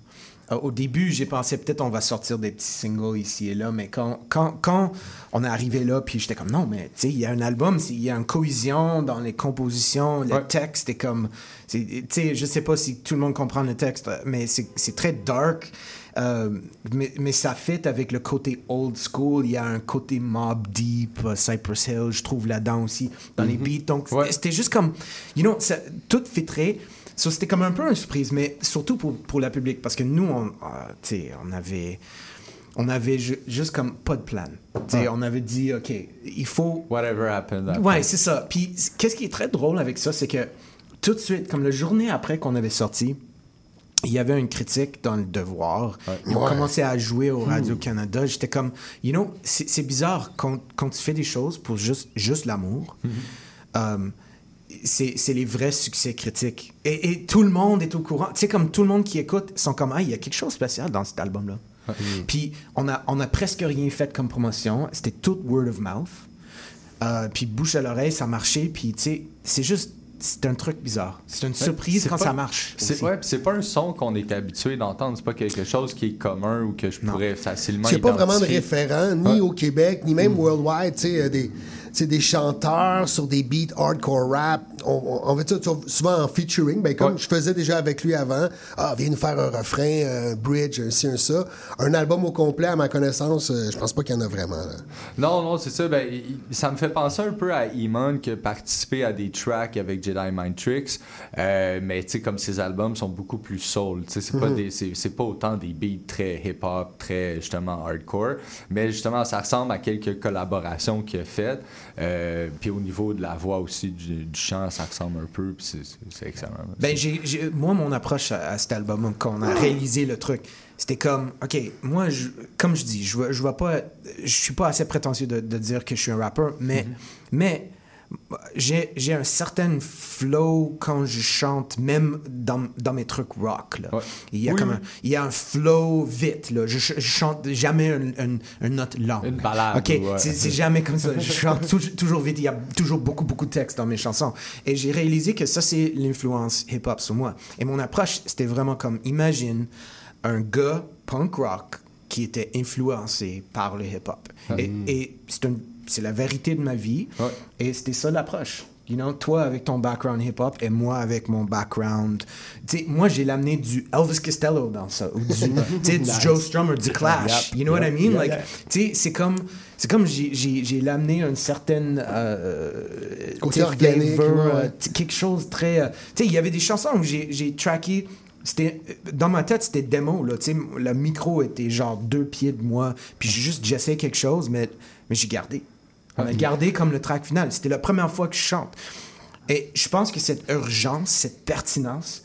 Euh, au début, j'ai pensé peut-être on va sortir des petits singles ici et là, mais quand, quand, quand on est arrivé là, puis j'étais comme non, mais tu sais, il y a un album, il y a une cohésion dans les compositions, le texte est comme. Tu sais, je sais pas si tout le monde comprend le texte, mais c'est c'est très dark. euh, mais, mais ça fit avec le côté old school. Il y a un côté Mob Deep, euh, Cypress Hill, je trouve là-dedans aussi, dans les beats. Donc, c'était juste comme, you know, ça, tout fitrait. So, c'était comme un peu une surprise, mais surtout pour, pour le public, parce que nous, on, sais, on avait, on avait ju- juste comme pas de plan. Ah. On avait dit, OK, il faut... Whatever happened. Ouais, c'est ça. Puis, qu'est-ce qui est très drôle avec ça, c'est que tout de suite, comme la journée après qu'on avait sorti, il y avait une critique dans le Devoir. Ils ont Ouais. commencé à jouer au Hmm. Radio-Canada. J'étais comme, you know, c'est bizarre quand, quand tu fais des choses pour juste, juste l'amour. euh, c'est c'est les vrais succès critiques. Et, et tout le monde est au courant. Tu sais, comme tout le monde qui écoute sont comme, ah, il y a quelque chose de spécial dans cet album-là. Puis on a, on a presque rien fait comme promotion. C'était tout word of mouth. Euh, puis bouche à l'oreille, ça marchait. Puis tu sais, c'est juste, c'est un truc bizarre. C'est une Ouais, surprise c'est quand pas- ça marche. C'est ouais, puis c'est pas un son qu'on est habitué d'entendre. C'est pas quelque chose qui est commun ou que je pourrais facilement J'ai pas vraiment de référent, ni au Québec, ni même worldwide, tu sais, euh, des, tu sais, des chanteurs sur des beats hardcore rap. On, on, on fait ça souvent en featuring, ben, comme je faisais déjà avec lui avant. Ah, viens nous faire un refrain, un bridge, un ci, un ça. Un album au complet, à ma connaissance, euh, je pense pas qu'il y en a vraiment. Là. Non, non, c'est ça. Ben, ça me fait penser un peu à Iman qui a participé à des tracks avec Jedi Mind Tricks. Euh, mais tu sais, comme ses albums sont beaucoup plus soul. Tu sais, c'est c'est c'est pas autant des beats très hip-hop, très justement hardcore. Mais justement, ça ressemble à quelques collaborations qu'il a faites. Euh, puis au niveau de la voix aussi, du, du chant, ça ressemble un peu. Puis c'est- excellent. Ben, j'ai, j'ai- moi, mon approche à, à cet album, quand on a réalisé le truc, c'était comme, OK, moi, je- comme je dis, je vois, je vois pas, je suis pas assez prétentieux de, de dire que je suis un rappeur, mais, mais j'ai, j'ai un certain flow quand je chante, même dans, dans mes trucs rock. Là. Il, y a Oui, comme un, il y a un flow vite. Là. Je, je chante jamais une, une- une note lente. Une balade, OK, ouais. c'est, c'est jamais comme ça. Je chante tou- toujours vite. Il y a toujours beaucoup, beaucoup de textes dans mes chansons. Et j'ai réalisé que ça, c'est l'influence hip-hop sur moi. Et mon approche, c'était vraiment comme, imagine un gars punk rock qui était influencé par le hip-hop. Et, et c'est, une- c'est la vérité de ma vie. Et c'était ça l'approche. You know, toi avec ton background hip-hop et moi avec mon background. Tu sais, moi, j'ai l'amené du Elvis Costello dans ça. Ou du, du Nice. Joe Strummer, du Clash. Yep, you know what I mean? like, c'est comme, c'est comme j'ai, l'amené une certaine euh, Côté tu sais, organique, flavor, ouais. euh, quelque chose très. euh, tu sais, il y avait des chansons où j'ai, tracké. C'était, dans ma tête, c'était démo. Là, tu sais, le micro était genre deux pieds de moi. Puis j'ai juste j'essayais quelque chose, mais, mais j'ai gardé. On a gardé comme le track final. C'était la première fois que je chante. Et je pense que cette urgence, cette pertinence,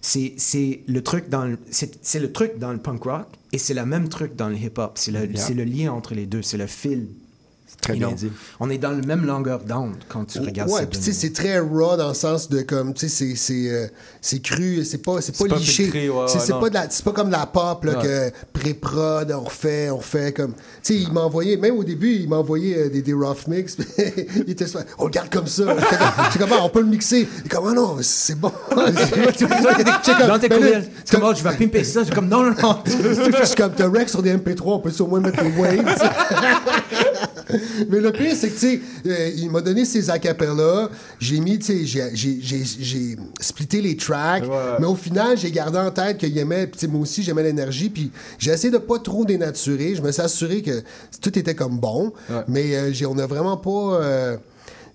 c'est, le truc dans le, c'est, le truc dans le punk rock et c'est le même truc dans le hip-hop. C'est le, Yeah. le lien entre les deux. C'est le fil. Très bien know, dit. On est dans le même longueur d'onde quand tu regardes Ouais, ça. puis tu sais, c'est très raw dans le sens de comme, tu sais, c'est- c'est euh, c'est cru, c'est pas, c'est pas, C'est pas liché. ouais, c'est c'est pas, de la- c'est pas comme de la pop, là, Ouais. que pré-prod, on refait, on refait comme. Tu sais, il m'a envoyé, même au début, il m'a envoyé euh, des, des rough mix. il était on le garde comme ça. J'étais comme, Ah, on peut le mixer. Il est comme, ah non, c'est bon. Dans tes courriels, c'est comme, oh, je vais pimper ça? C'est comme, non, non, non. je suis comme, t'as rec sur des MP3, on peut au moins mettre les waves. Mais le pire, c'est que, tu sais, euh, il m'a donné ses acapellas. J'ai mis, tu sais, j'ai- splitté les tracks. Mais au final, j'ai gardé en tête qu'il aimait, puis tu sais, moi aussi, j'aimais l'énergie. Puis j'ai essayé de pas trop dénaturer. Je me suis assuré que tout était comme bon. Mais euh, on a vraiment pas. euh,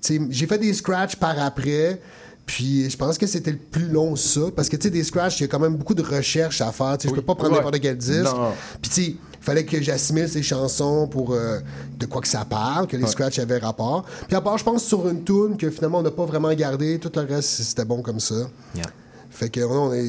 tu sais, j'ai fait des scratchs par après. Puis je pense que c'était le plus long ça. Parce que tu sais, des scratchs, il y a quand même beaucoup de recherches à faire. Tu sais, Je peux pas prendre Ouais. n'importe quel disque. Non. Puis tu sais, fallait que j'assimile ces chansons pour euh, de quoi que ça parle, que les Ouais. scratchs avaient rapport. Puis à part, je pense, sur une tune que finalement on n'a pas vraiment gardé. Tout le reste, c'était bon comme ça. Fait que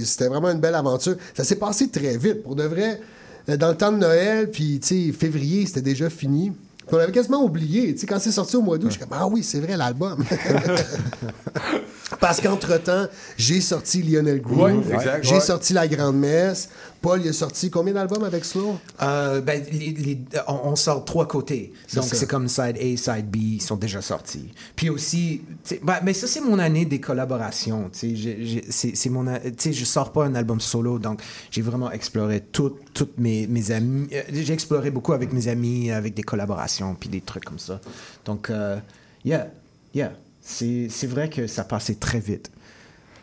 c'était vraiment une belle aventure. Ça s'est passé très vite. Pour de vrai, euh, dans le temps de Noël, puis tu sais, février, c'était déjà fini. Puis on avait quasiment oublié. Tu sais, quand c'est sorti au mois d'août, je suis comme, ah oui, c'est vrai, l'album. Parce qu'entre-temps, j'ai sorti Lionel Groove, Ouais, j'ai ouais. sorti La Grande Messe. Paul, il a sorti combien d'albums avec Slow? Euh, ben, les- les- on, on sort trois côtés. Donc, c'est comme side A, side B, ils sont déjà sortis. Puis aussi, ben, mais ça, c'est mon année des collaborations. C'est mon. a- Tu sais, je sors pas un album solo, donc j'ai vraiment exploré tout- toutes mes, mes amis. euh, J'ai exploré beaucoup avec mes amis, avec des collaborations, puis des trucs comme ça. Donc, euh, yeah, yeah. C'est c'est vrai que ça passait très vite.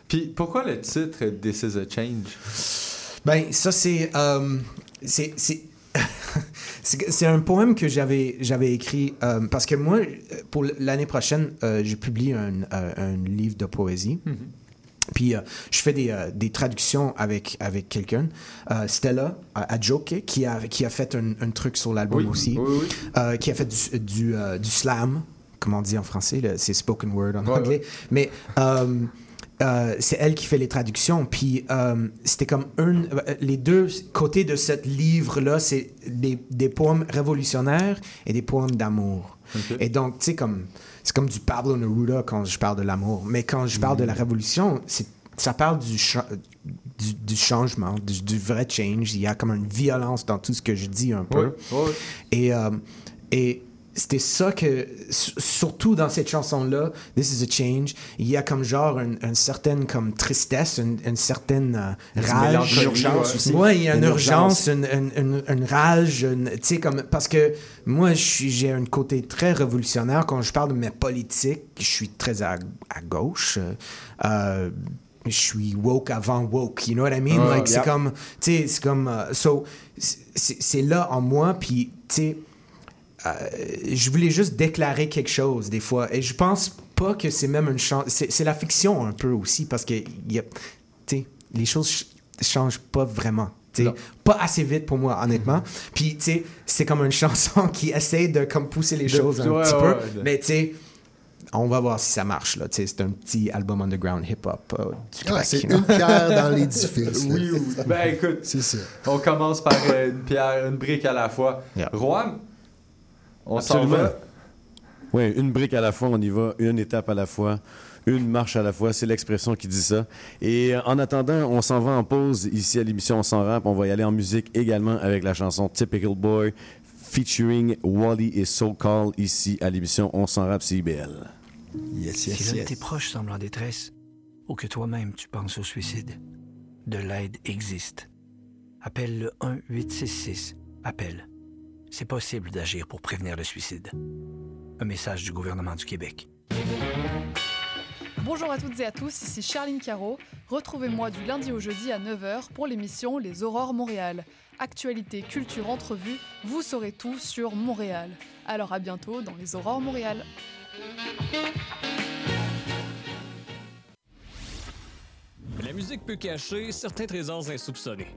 Puis pourquoi le titre This is a Change? Ben, ça, c'est. euh, c'est. c'est- un poème que j'avais j'avais écrit euh, parce que moi, pour l'année prochaine, euh, j'ai publié un, euh, un livre de poésie. Puis euh, je fais des, des traductions avec, avec quelqu'un, Stella à, à Joke, qui a, qui a fait un, un truc sur l'album Oui, aussi, oui, oui. Qui a fait du, du, du slam, comment on dit en français, le- c'est spoken word en Ouais, anglais. Mais euh, c'est elle qui fait les traductions. Puis euh, c'était comme un, les deux côtés de ce livre-là, c'est des, des poèmes révolutionnaires et des poèmes d'amour. Et donc, tu sais, comme, c'est comme du Pablo Neruda quand je parle de l'amour. Mais quand je parle de la révolution, c'est, ça parle du, cha- du, du changement, du, du vrai change. Il y a comme une violence dans tout ce que je dis un peu. Oui, oui. Et, euh, et c'était ça que, surtout dans cette chanson-là, This is a Change, il y a comme genre une, une certaine comme tristesse, une, une certaine euh, rage. Une urgence aussi. Ouais, il y a une, Une urgence, urgence. une, une, une- une rage, une- tu sais, comme, parce que moi, je suis- j'ai un côté très révolutionnaire. Quand je parle de mes politiques, je suis très à, à gauche. euh, je suis woke avant woke, you know what I mean? Ah, like, c'est comme, tu sais, c'est comme, euh, so, c'est là en moi, puis, tu sais, je voulais juste déclarer quelque chose des fois. Et je pense pas que c'est même une chance. C'est la fiction un peu aussi, parce que y a, les choses ch- changent pas vraiment. Pas assez vite pour moi, honnêtement. Puis, tu sais, c'est comme une chanson qui essaie de comme pousser les De- choses un ouais, petit ouais, peu. ouais. Mais, tu sais, on va voir si ça marche. là. Tu sais, C'est un petit album underground hip-hop. euh, du Ah, c'est une pierre dans l'édifice. Oui, oui. Ben écoute, c'est ça. On commence par euh, une pierre, une brique à la fois. Juan, on s'en Absolument. va? Oui, une brique à la fois, on y va, une étape à la fois, une marche à la fois, c'est l'expression qui dit ça. Et euh, en attendant, on s'en va en pause ici à l'émission On s'en rap. On va y aller en musique également avec la chanson Typical Boy featuring Wally et Soul Call ici à l'émission On s'en rap CIBL. Yes, si l'un de tes proches semble en détresse, ou que toi-même tu penses au suicide, de l'aide existe. Appelle le 1-866. Appelle. C'est possible d'agir pour prévenir le suicide. Un message du gouvernement du Québec. Bonjour à toutes et à tous, ici Charline Caro. Retrouvez-moi du lundi au jeudi à 9h pour l'émission Les Aurores Montréal. Actualité, culture, entrevue, vous saurez tout sur Montréal. Alors à bientôt dans Les Aurores Montréal. La musique peut cacher certains trésors insoupçonnés.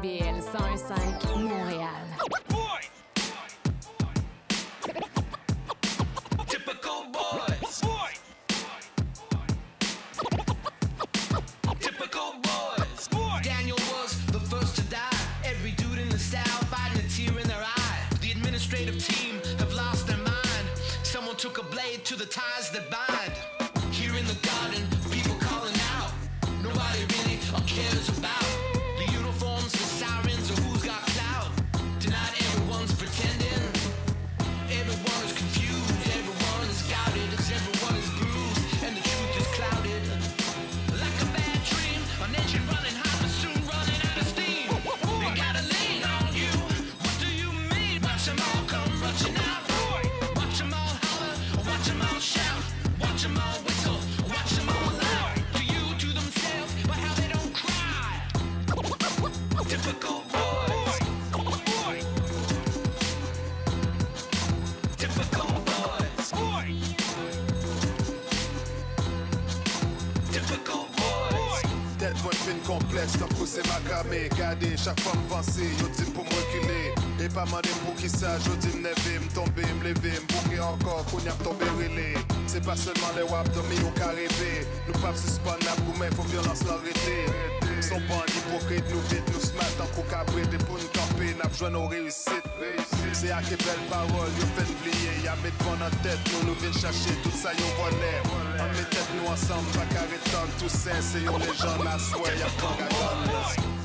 CIBL 101.5 Montréal. Typical boys. Typical boys. Daniel was the first to die. Every dude in the South fighting a tear in their eye. The administrative team have lost their mind. Someone took a blade to the ties that bind. Here in the garden, people calling out. Nobody really cares c'est ma camé. Gardez, chaque fois m'avancer, yo dit pour me reculer. Et pas mandé pour qui ça, je dis m'lever, m'tomber, m'lever, m'bouquer encore, qu'on y a tombé relé. C'est pas seulement les wap de mi ou rêver. Nous pas suspendre la pour mais faut violence l'arrêter. Son band hypocrite, nous vite, nous smart en coup cabré, des pour nous camper, n'a besoin nos réussites. C'est à quelle belle parole, yo fait oublier, y'a mes devant en tête, nous nous venons chercher tout ça, yo volet. On met tête nous ensemble, pas carré tous sains, c'est yo les gens, la soie,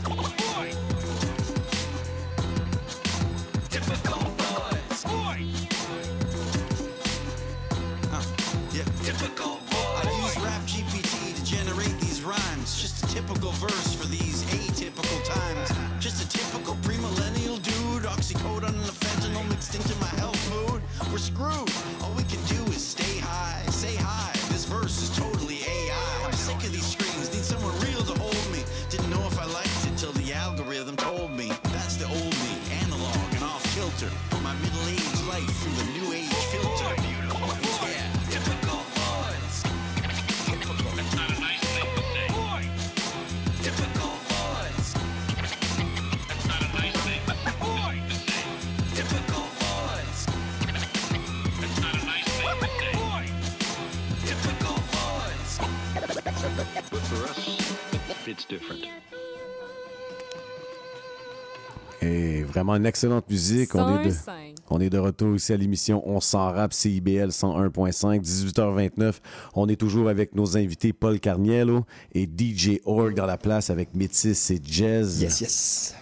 Une excellente musique. On est, de, 101.5. on est de retour ici à l'émission On s'en rap CIBL 101.5, 18h29. On est toujours avec nos invités Paul Carniello et DJ Org dans la place avec Métis et Jazz. Yes, yes.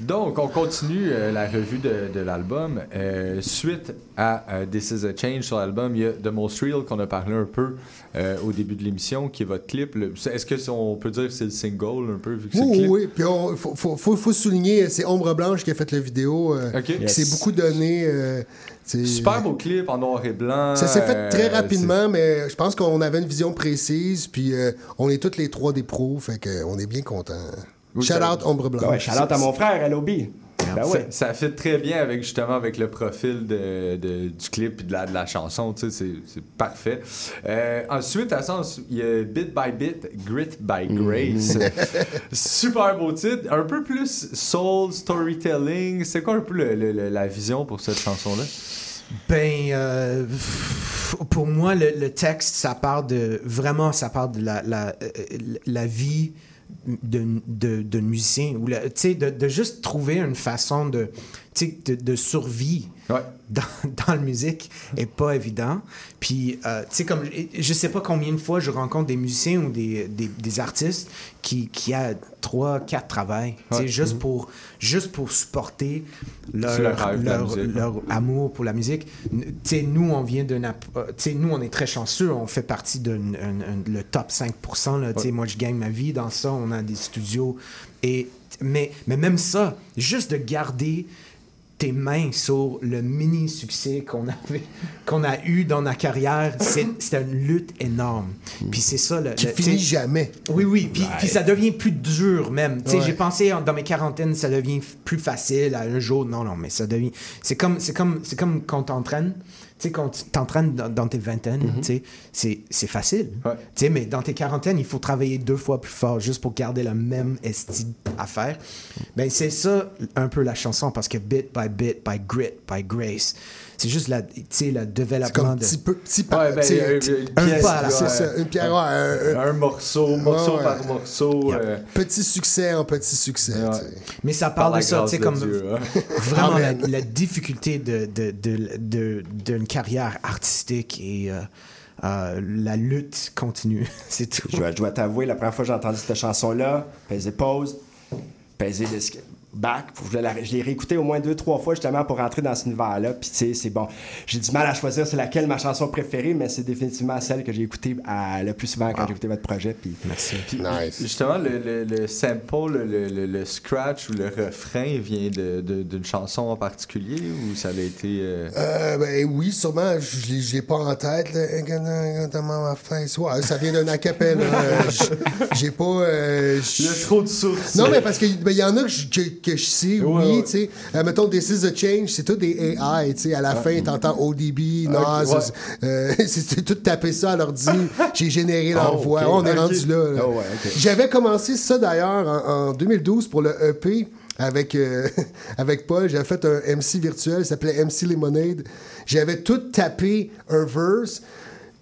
Donc, on continue euh, la revue de, de l'album. Euh, suite à euh, This is a Change sur l'album, il y a The Most Real qu'on a parlé un peu au début de l'émission, qui est votre clip. Est-ce que c'est- on peut dire que c'est le single un peu, vu que c'est le Oui, clip? oui, puis il faut, faut, faut, faut souligner, c'est Ombre Blanche qui a fait la vidéo. Ok. qui Yes. s'est beaucoup donné. c'est- Super beau clip en noir et blanc. Ça s'est fait très rapidement, mais je pense qu'on avait une vision précise, puis on est tous les trois des pros, fait qu'on est bien contents. Oui, Shout ça- out Ombre Blanche. Ouais, shout out à mon frère, LOB. Ben ça, ouais. ça fit très bien avec justement avec le profil de, de- du clip et de la, de la chanson, tu sais, c'est, c'est parfait. Euh, ensuite, à ça, il y a Bit by Bit, Grit by Grace. Super beau titre, un peu plus soul storytelling. C'est quoi un peu le- le- le- la vision pour cette chanson-là? Ben, euh, pour moi, le, le texte, ça part de. Vraiment, ça part de la, la, euh, la vie d'un de, d'un musicien. Ou sais, de, de juste trouver une façon de, de, de survie dans, dans la musique est pas évident. Puis, euh, tu sais, comme. je- sais pas combien de fois je rencontre des musiciens ou des, des, des artistes qui, qui a trois, quatre travails. Ouais. juste, Mhm. pour, juste pour supporter leur, leur- leur amour pour la musique. Sais, nous, on vient d'un... euh, nous, on est très chanceux. On fait partie de le top 5%. Là. Ouais. Moi, je gagne ma vie dans ça. On a des studios. Et, mais, mais même ça, juste de garder tes mains sur le mini succès qu'on avait qu'on a eu dans la carrière c'est c'était une lutte énorme puis c'est ça le, Qui le- finit jamais. oui oui puis, Ouais. puis ça devient plus dur même Tu sais, Ouais. j'ai pensé en- dans mes quarantaines ça devient plus facile à un jour non non mais ça devient c'est comme c'est comme c'est comme quand t'entraînes sais quand tu t'entraînes dans, dans tes vingtaines tu sais c'est c'est facile. Tu sais mais dans tes quarantaines il faut travailler deux fois plus fort juste pour garder la même estime à faire. Ben c'est ça un peu la chanson parce que bit by bit by grit by grace c'est juste la tu sais le développement de petit peu- petit pas- Ouais, ben, une un pièce, pas là, C'est ça, une pierre, ouais, un- un morceau, morceau Ouais, par morceau. euh, Petit succès en petit succès. Mais ça Par parle de ça, tu sais, comme Dieu, hein. vraiment la, difficulté de, de, de, de- d'une carrière artistique et euh, euh, la lutte continue. C'est tout. Je dois, je dois t'avouer, la première fois que j'ai entendu cette chanson-là, peser pause, peser le back, je, la- je l'ai réécouté au moins deux, trois fois justement pour rentrer dans cet univers-là. Puis tu sais, c'est bon. J'ai du mal à choisir c'est laquelle ma chanson préférée, mais c'est définitivement celle que j'ai écoutée à- le plus souvent quand j'ai écouté votre projet. Puis Merci. Justement, le, le- le sample, le, le- le scratch ou le refrain vient de- de- d'une chanson en particulier ou ça a été. euh, Euh, ben oui, sûrement, je l'ai- je l'ai pas en tête. Ouais, ça vient d'un acapella. J'ai pas. euh, j- Il y a trop de sources. Non, mais parce qu'il ben, il y en a que j'ai que je sais, oui, tu sais. Euh, mettons, This is a Change, c'est tout des AI, tu sais. À la fin, t'entends ODB, Nas, ouais. euh, c'est tout taper ça à l'ordi. J'ai généré leur Oh, voix. on est rendu là. là. Oh, ouais, ok. J'avais commencé ça d'ailleurs en, en 2012 pour le EP avec, euh, avec Paul. J'avais fait un MC virtuel, il s'appelait MC Lemonade. J'avais tout tapé un verse.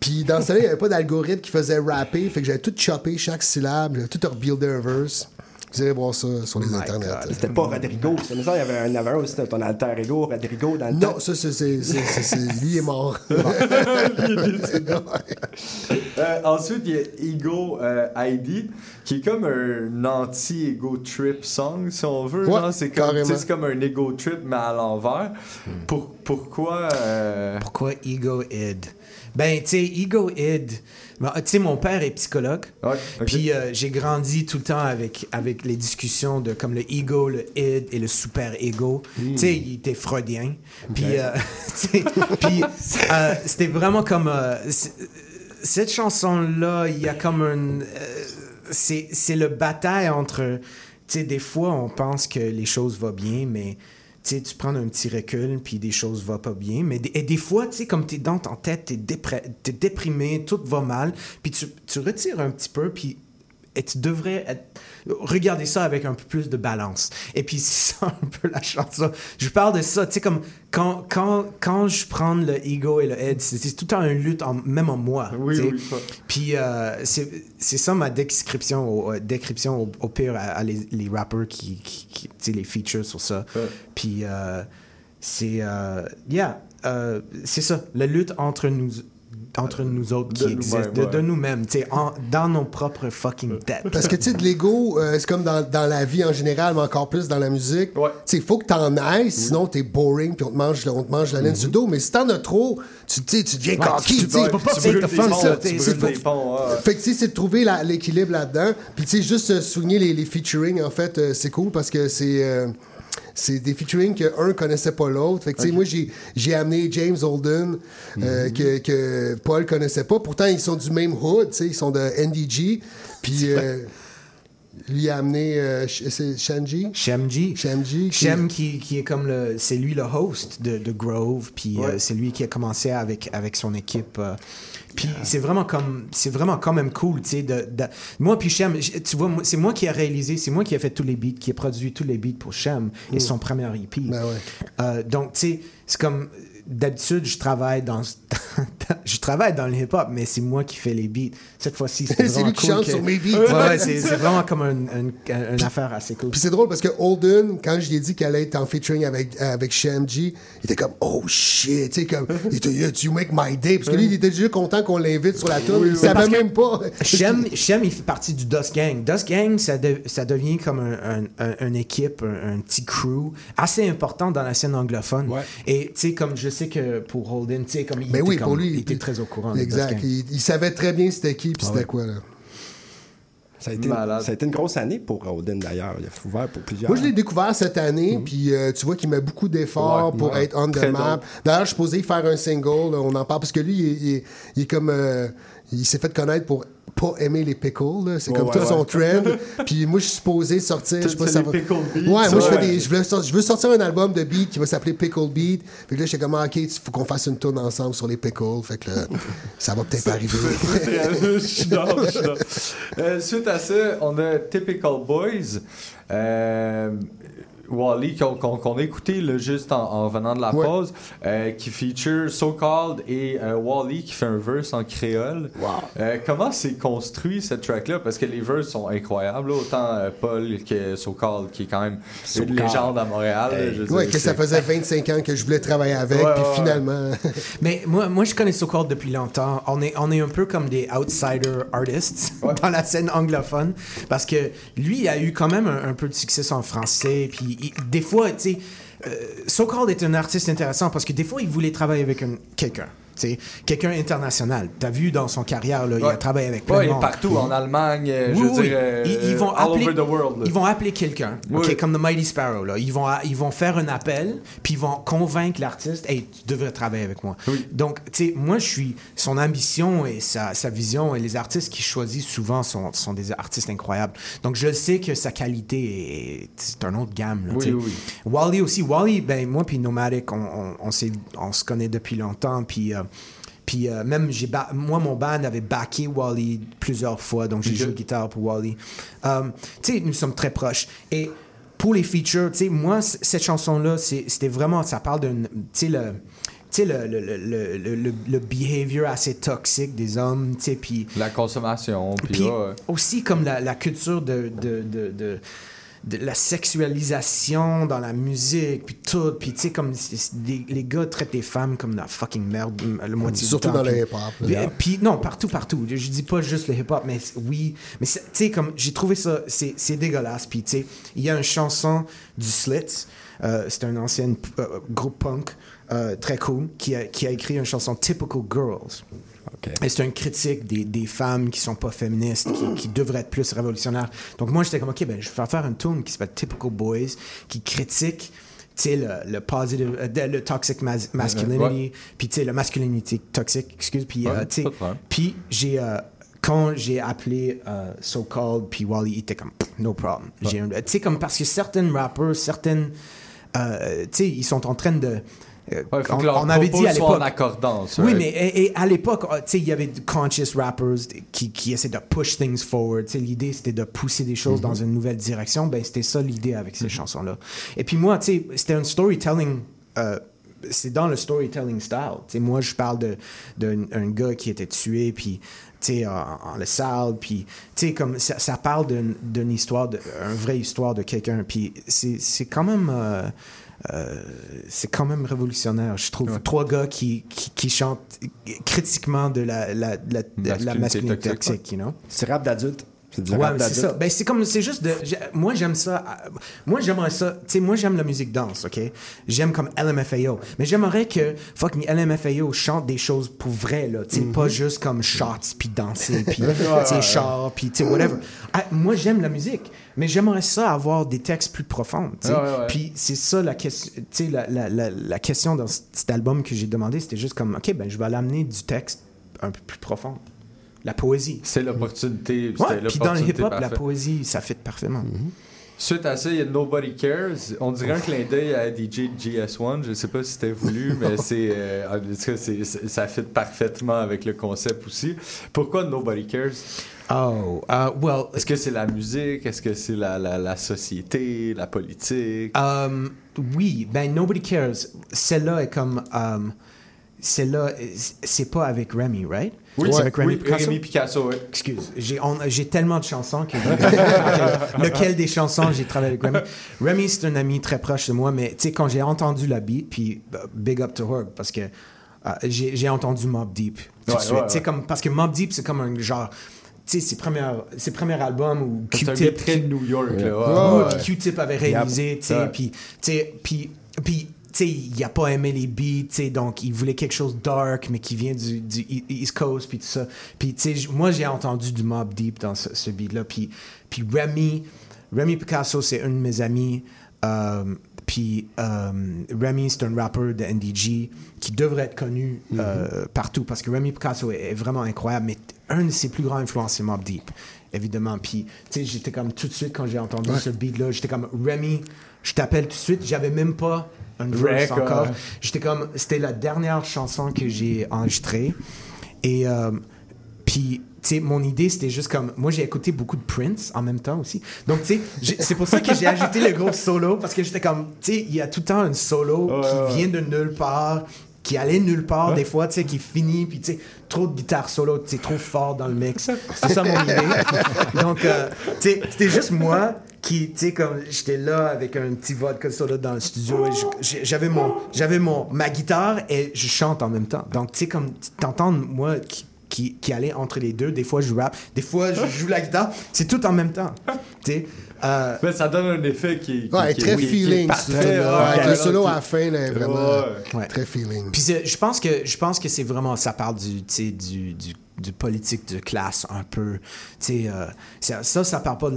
Puis dans ce là il n'y avait pas d'algorithme qui faisait rapper. Fait que j'avais tout choppé chaque syllabe. J'avais tout rebuildé un verse. Vous allez voir ça sur les internets. C'était pas Rodrigo. C'est ça, il y avait un, il y avait un aussi de ton alter ego, Rodrigo, dans le temps. Non, ça, c'est, lui est mort. Euh, ensuite, il y a Ego euh, ID, qui est comme un anti-ego trip song, si on veut. Ouais, c'est comme, un ego trip, mais à l'envers. Pour, pourquoi. euh, Pourquoi Ego Id? Ben, tu sais, Ego Id. Ben, Tu sais, mon père est psychologue. Puis euh, j'ai grandi tout le temps avec, avec les discussions de comme le ego, le id et le super ego. Tu sais, il était freudien. Puis, euh, puis, euh, c'était vraiment comme. cette chanson-là, il y a comme un. c'est c'est le bataille entre. Tu sais, des fois, on pense que les choses vont bien, mais. Tu tu prends un petit recul, puis des choses vont pas bien. Mais et des fois, tu sais, comme t'es dans ta tête, dépré- t'es déprimé, tout va mal, puis tu, tu retires un petit peu, puis et tu devrais être- regarder ça avec un peu plus de balance. Et puis, c'est ça un peu la chanson. Je parle de ça, tu sais, comme quand, quand, quand je prends le ego et le head, c'est tout le temps une lutte, en- même en moi. Oui, oui. Puis, euh, c'est ça ma description, au, euh, description au, au pire à, à les, les rappers qui, qui, qui- tu sais, les features sur ça. Puis, euh, c'est. euh, yeah, c'est ça, la lutte entre nous. Entre nous autres qui De existent, nous-mêmes, de, ouais. de nous-mêmes, tu sais, en- dans nos propres fucking têtes. Parce que, tu sais, de l'ego, euh, c'est comme dans, dans la vie en général, mais encore plus dans la musique. Tu sais, il faut que t'en ailles, sinon t'es boring, puis on te mange, on te mange la laine sur le dos. Mais si t'en as trop, tu, tu deviens Ouais, coquille, tu- tu sais. tu peux pas le the fun, ça. tu C'est brûles faut- des ponts, ouais. Fait que, tu sais, c'est de trouver l'équilibre là-dedans. Puis, tu sais, juste euh, souligner les, les featuring, en fait, euh, c'est cool parce que c'est. C'est des featuring que un connaissait pas l'autre. Fait que, moi, j'ai, j'ai amené James Holden, euh, que, que Paul connaissait pas. Pourtant, ils sont du même hood, ils sont de NDG. Puis, euh, lui a amené euh, Sh- c'est Shanji? Shemji. Shemji. qui- Shem qui, qui est comme le. C'est lui le host de, de Grove, puis Ouais. euh, c'est lui qui a commencé avec, avec son équipe. euh, puis c'est vraiment comme. C'est vraiment quand même cool, tu sais. De, de- moi, puis Shem, tu vois, c'est moi qui ai réalisé, c'est moi qui ai fait tous les beats, qui ai produit tous les beats pour Shem et Mm. son premier EP. Ben ouais. Euh, donc, tu sais, c'est comme. D'habitude, je travaille dans, je travaille dans le hip-hop, mais c'est moi qui fais les beats. Cette fois-ci, c'est C'est vraiment lui qui cool chante que- sur mes beats. Ouais, ouais, c'est c'est vraiment comme un- un- un- une affaire assez cool. Puis c'est drôle parce que Holden, quand je lui ai dit qu'elle allait être en featuring avec, avec Shamji, il était comme Oh shit, tu sais, comme il était Yeah, You make my day. Parce que lui, il était déjà content qu'on l'invite sur la tune. il savait même pas. Shem, Shem, il fait partie du Dust Gang. Dust Gang, ça, de- ça devient comme un, un- un- une équipe, un, un petit crew assez important dans la scène anglophone. Et tu sais, comme je sais que pour Holden, tu sais, comme il, Mais était oui, comme- pour lui. il était très au courant. Exact. Il, il savait très bien c'était qui puis Ah c'était ouais. quoi, là. Ça a, été, Malade. ça a été une grosse année pour Roden d'ailleurs. Il a ouvert pour plusieurs. Moi, je l'ai découvert cette année, puis euh, tu vois qu'il met beaucoup d'efforts Ouais, pour ouais. être on the map. D'ailleurs, je suis posé faire un single, là, on en parle, parce que lui, il est comme. euh, il s'est fait connaître pour pas aimer les pickles, c'est Ouais, comme ouais, tout son trend. puis moi, je suis supposé sortir, je sais pas C'est si ça les va. pickle beats, Ouais, moi, je, ouais. fais des, je, veux sortir, je veux sortir un album de beat qui va s'appeler Pickle Beat. Fait que là, j'étais comme, ah, ok, il faut qu'on fasse une tune ensemble sur les pickles. Fait que là, ça va peut-être arriver. je suis down, je suis. Euh, suite à ça, on a Typical Boys. Euh, Wally, qu'on a écouté là, juste en, en venant de la Ouais. pause, euh, qui feature So Called et euh, Wally qui fait un verse en créole. Euh, comment c'est construit cette track-là? Parce que les verses sont incroyables. là. Autant euh, Paul que So Called, qui est quand même So une légende à Montréal. dire, que ça faisait 25 ans que je voulais travailler avec, Ouais, puis ouais, finalement. Mais moi, moi, je connais So Called depuis longtemps. On est, on est un peu comme des outsider artists dans la scène anglophone. Parce que lui, il a eu quand même un, un peu de succès en français. Puis des fois, tu sais, euh, est un artiste intéressant parce que des fois, il voulait travailler avec un- quelqu'un. Tu. Quelqu'un international. T'as vu dans son carrière, là, il a travaillé avec plein Ouais, de il est monde. partout, en Allemagne, euh, je Oui, dire, euh, ils, ils vont all appeler, over the world. là. Ils vont appeler quelqu'un, Oui. comme The Mighty Sparrow. Là. Ils, vont, ils vont faire un appel, puis ils vont convaincre l'artiste Hey, tu devrais travailler avec moi. Donc, tu sais, moi, je suis. Son ambition et sa, sa vision, et les artistes qu'il choisit souvent sont, sont des artistes incroyables. Donc, je sais que sa qualité est. C'est un autre gamme. Là, Oui, tu. Wally aussi. Wally, ben, moi, puis Nomadic, on, on, on, on se connaît depuis longtemps, puis. euh, puis euh, même, j'ai ba- moi, mon band avait backé Wally plusieurs fois, donc j'ai Ok. joué guitare pour Wally. Euh, tu sais, nous sommes très proches. Et pour les features, tu sais, moi, cette chanson-là, c'était vraiment, ça parle d'un, tu sais, le... Tu sais, le, le, le, le, le, le- le behavior assez toxique des hommes, tu sais, puis... La consommation, puis Puis ouais. aussi comme la, la culture de, de, de, de, de la sexualisation dans la musique, puis tout. Puis tu sais, comme les gars traitent les femmes comme de la fucking merde le moitié Surtout du temps. dans le hip-hop. Puis, non, partout, partout. Je, dis pas juste le hip-hop, mais oui. Mais tu sais, comme j'ai trouvé ça, c'est c'est dégueulasse. Puis tu sais, il y a une chanson du Slits. euh, c'est un ancien euh, groupe punk euh, très cool qui a, qui a écrit une chanson Typical Girls. Et c'est une critique des, des femmes qui sont pas féministes, qui, qui devraient être plus révolutionnaires. Donc moi, j'étais comme, OK, ben, je vais faire une tune qui s'appelle Typical Boys, qui critique le, le positive, euh, le toxic mas- masculinity, puis tu sais, la masculinité toxique, excuse, puis euh, puis j'ai, euh, quand j'ai appelé So Called, puis Wally, il était comme, no problem. Tu sais, comme parce que certains rappers, certaines, euh, tu sais, ils sont en train de... euh, Ouais, on, on avait dit à l'époque. Oui, mais et, et à l'époque, sais, il y avait de conscious rappers qui, qui essaient de push things forward. L'idée, c'était de pousser des choses dans une nouvelle direction. Ben, c'était ça l'idée avec ces chansons-là. Et puis moi, tu sais, c'était un storytelling. euh, c'est dans le storytelling style. Moi, je parle de d'un un gars qui était tué, puis tu sais, en, en le sale, puis tu sais, comme ça, ça parle d'une histoire, de, une vraie histoire de quelqu'un. Puis c'est c'est quand même. euh, euh, c'est quand même révolutionnaire, je trouve. Trois gars qui, qui, qui chantent critiquement de la, la, la, Masculinité masculinité toxique, toxique, you know? C'est rap d'adulte. Ouais, c'est ça. Ben, c'est comme, c'est juste de. Moi, j'aime ça. euh, Moi, j'aimerais ça. Tu sais, moi, j'aime la musique danse, OK? J'aime comme LMFAO. Mais j'aimerais que fucking LMFAO chante des choses pour vrai, là. Tu sais, pas juste comme shots, puis danser, puis, tu sais, char, puis, tu sais, whatever. Ah, moi, j'aime la musique, mais j'aimerais ça avoir des textes plus profonds, tu sais. Ouais. Puis c'est ça la question. Tu sais, la, la, la, la question dans cet album que j'ai demandé, c'était juste comme, OK, ben, je vais l'amener du texte un peu plus profond. La poésie. C'est l'opportunité. Ouais, puis dans le hip-hop, la poésie, ça fit parfaitement. Suite à ça, il y a Nobody Cares. On dirait un clin d'œil à DJ GS1. Je sais pas si c'était voulu, mais c'est, euh, c'est- ça fit parfaitement avec le concept aussi. Pourquoi Nobody Cares? Oh, uh, well. Est-ce que c'est la musique? Est-ce que c'est la, la, la société, la politique? Um, oui, ben Nobody Cares. Celle-là est comme. Um, celle-là, c'est pas avec Remy, right? Oui, c'est avec Picasso. Rémi Picasso, oui. Excuse, j'ai on- j'ai tellement de chansons que. lequel, des chansons j'ai travaillé avec Remy? Remy, c'est un ami très proche de moi, mais tu sais, quand j'ai entendu la beat, puis uh, big up to her, parce que uh, j'ai j'ai entendu Mob Deep tout Ouais, de suite. ouais, Tu sais, ouais. comme, parce que Mob Deep, c'est comme un genre. Tu sais, ses premiers, ses premiers albums C'est un Q-Tip. très New York, là. Ouais, Ouais, Q-Tip avait réalisé, tu sais, puis, tu sais, puis, il a pas aimé les beats, tu sais, donc il voulait quelque chose dark, mais qui vient du, du E- East Coast, puis tout ça. Puis, tu sais, j- moi, j'ai entendu du Mob Deep dans ce, ce beat-là, puis, puis Remy, Remy Picasso, c'est un de mes amis, euh, puis euh, Remy, c'est un rappeur de NDG qui devrait être connu euh, partout, parce que Remy Picasso est, est vraiment incroyable, mais un de ses plus grands influences, c'est Mob Deep évidemment. Puis, tu sais, j'étais comme tout de suite quand j'ai entendu Ouais. ce beat-là, j'étais comme Remy, je t'appelle tout de suite. J'avais même pas un verse Rec, encore. J'étais comme, c'était la dernière chanson que j'ai enregistrée. Et euh, puis, tu sais, mon idée, c'était juste comme, moi, j'ai écouté beaucoup de Prince en même temps aussi. Donc, tu sais, c'est pour ça que j'ai ajouté le gros solo, parce que j'étais comme, tu sais, il y a tout le temps un solo qui ouais. vient de nulle part qui allait nulle part Ouais. des fois, tu sais, qui finit, puis tu sais, trop de guitare solo, tu sais, trop fort dans le mix. C'est ça mon idée. Donc, euh, tu sais, c'était juste moi qui, tu sais, comme j'étais là avec un petit vodka solo dans le studio et j'avais mon, j'avais mon, ma guitare et je chante en même temps. Donc, tu sais, comme t'entends moi qui, qui, qui allait entre les deux, des fois je rappe, des fois je joue la guitare, c'est tout en même temps. Tu sais, euh, Mais ça donne un effet qui, qui- Ouais, qui- très qui- qui est feeling. parfait, ouais, ouais, le solo qui- à la fin, là, vraiment. Ouais. Ouais. Très feeling. Puis c'est- je pense que je pense que c'est vraiment ça parle du tu sais, du, du du politique de classe un peu euh, ça, ça parle pas de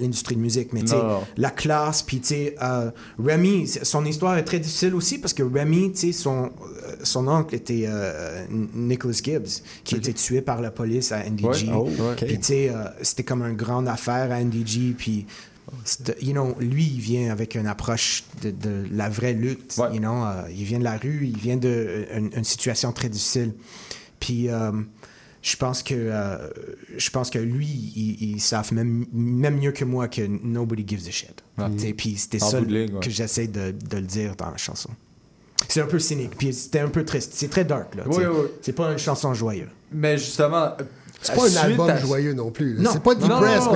l'industrie de musique mais la classe puis euh, Remy son histoire est très difficile aussi parce que Remy son euh, son oncle était euh, Nicholas Gibbs qui était tué par la police à NDG Ouais. Oh, ok. puis tu sais euh, c'était comme une grande affaire à NDG puis you know, lui, il vient avec une approche de, de la vraie lutte. You know, il vient de la rue, il vient d'une une situation très difficile. Puis, euh, je pense que euh, je pense que lui, ils, ils savent même, même mieux que moi que nobody gives a shit. Ouais. Sais, Puis c'était ça ouais. que j'essaie de, de le dire dans la chanson. C'est un peu cynique, puis c'était un peu triste. C'est très dark, là. Oui, oui. C'est pas une chanson joyeuse. Mais justement. C'est pas un album à- joyeux non plus. C'est pas depressed,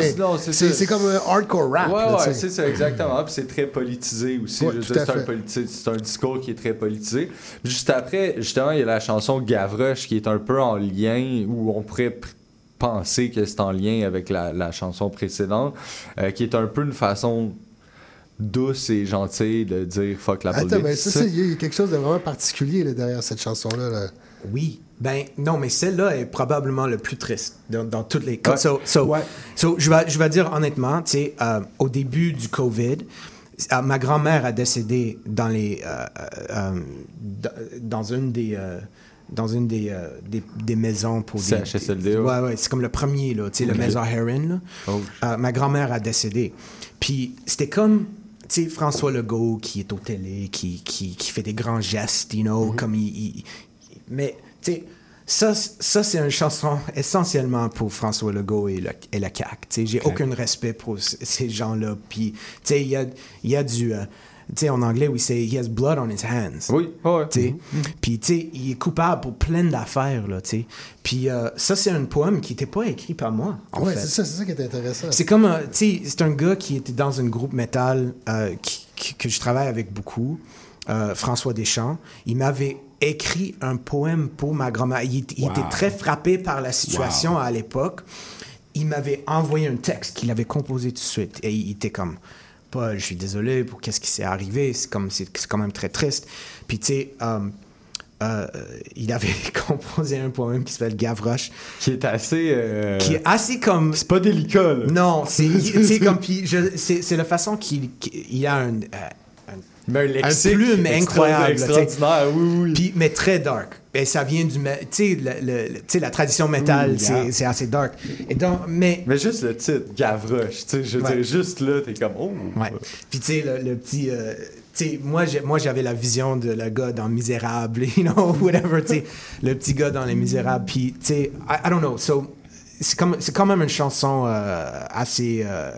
mais c'est comme un hardcore rap. Ouais, ouais, c'est ça, exactement. Puis c'est très politisé aussi. Ouais, c'est, un fait. politi- c'est un discours qui est très politisé. Juste après, justement, il y a la chanson Gavroche qui est un peu en lien, où on pourrait penser que c'est en lien avec la, la chanson précédente, euh, qui est un peu une façon douce et gentille de dire fuck la police. Attends, mais ça, il y a quelque chose de vraiment particulier là, derrière cette chanson-là. là. Oui. Ben, non, mais celle-là est probablement le plus triste dans, dans toutes les cas. Ouais. So, so- so, je, vais, je vais dire honnêtement, tu sais, euh, au début du COVID, euh, ma grand-mère a décédé dans les, euh, dans- une des, dans une des, euh, des, des maisons pour des... CHSLD, ouais. Ouais, ouais, c'est comme le premier, là, tu sais, Ok. le maison Heron, là. Oh. Euh, ma grand-mère a décédé. Puis c'était comme, tu sais, François Legault qui est au télé, qui, qui, qui fait des grands gestes, you know, comme il... il- mais, tu sais, ça, ça c'est une chanson essentiellement pour François Legault et le, et le CAQ. Tu sais, j'ai aucun respect pour ces gens-là. Puis, tu sais, il y a, y a du... euh, tu sais, en anglais, oui, c'est « he has blood on his hands ». Oui, ouais. Tu sais. Puis, tu sais, il est coupable pour plein d'affaires, là, tu sais. Puis, euh, ça, c'est un poème qui n'était pas écrit par moi, en Ouais, fait. c'est ça, c'est ça qui est intéressant. C'est comme, euh, tu sais, c'est un gars qui était dans un groupe métal qui- qui- que je travaille avec beaucoup, François Deschamps. Il m'avait écrit un poème pour ma grand-mère. Il, il Wow. était très frappé par la situation à l'époque. Il m'avait envoyé un texte qu'il avait composé tout de suite. Et il était comme, Paul, je suis désolé pour qu'est-ce qui s'est arrivé. C'est comme, c'est quand même très triste. Puis, tu sais, euh, euh, il avait composé un poème qui s'appelle Gavroche. Qui est assez. euh, Qui est assez comme. C'est pas délicat, là. Non, c'est comme. Puis c'est c'est la façon qu'il qu'il- il a un. euh, Mais un un lexique plume extra- incroyable. extraordinaire, oui, oui. Puis, mais très dark. Et ça vient du. Tu sais, le- le- la tradition métal, c'est yeah. c'est assez dark. Et donc, mais. Mais juste le titre, Gavroche, tu sais, je veux Ouais. dire, juste là, t'es comme, oh. Ouais. Puis tu sais, le, le petit... euh, tu sais, moi, j'avais la vision de le gars dans Misérable, you know, whatever, tu sais, le petit gars dans Les Misérables. Puis, tu sais, I, I don't know, so, c'est quand même une chanson euh, assez... euh,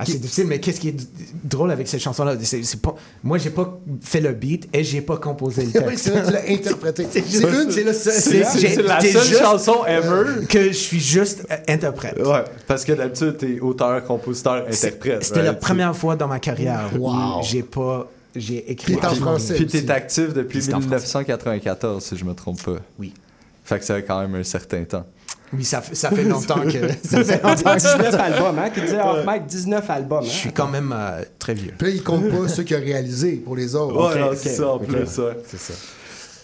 assez difficile, mais qu'est-ce qui est drôle avec cette chanson-là? C'est, c'est pas, moi, j'ai pas fait le beat et j'ai pas composé le texte. Oui, c'est vrai, tu l'as interprété. C'est C'est une- c'est C'est- c'est- c'est la seule juste- chanson ever. que je suis juste euh, interprète. Ouais, parce que d'habitude, t'es auteur, compositeur, interprète. C'était la première fois dans ma carrière Wow. où j'ai pas j'ai écrit Puis t'es en français Puis t'es actif depuis Puis c'est en 1994, si je me trompe pas. Oui. Fait que ça fait quand même un certain temps. Oui, ça, fait- ça fait longtemps que. Ça fait longtemps que 19 albums, hein? Qui disait off mic 19 albums. Je Hein? suis quand même euh, très vieux. Puis là, il compte pas ceux qu'il a réalisés pour les autres. Ouais, c'est ça en plus. ouais. C'est ça.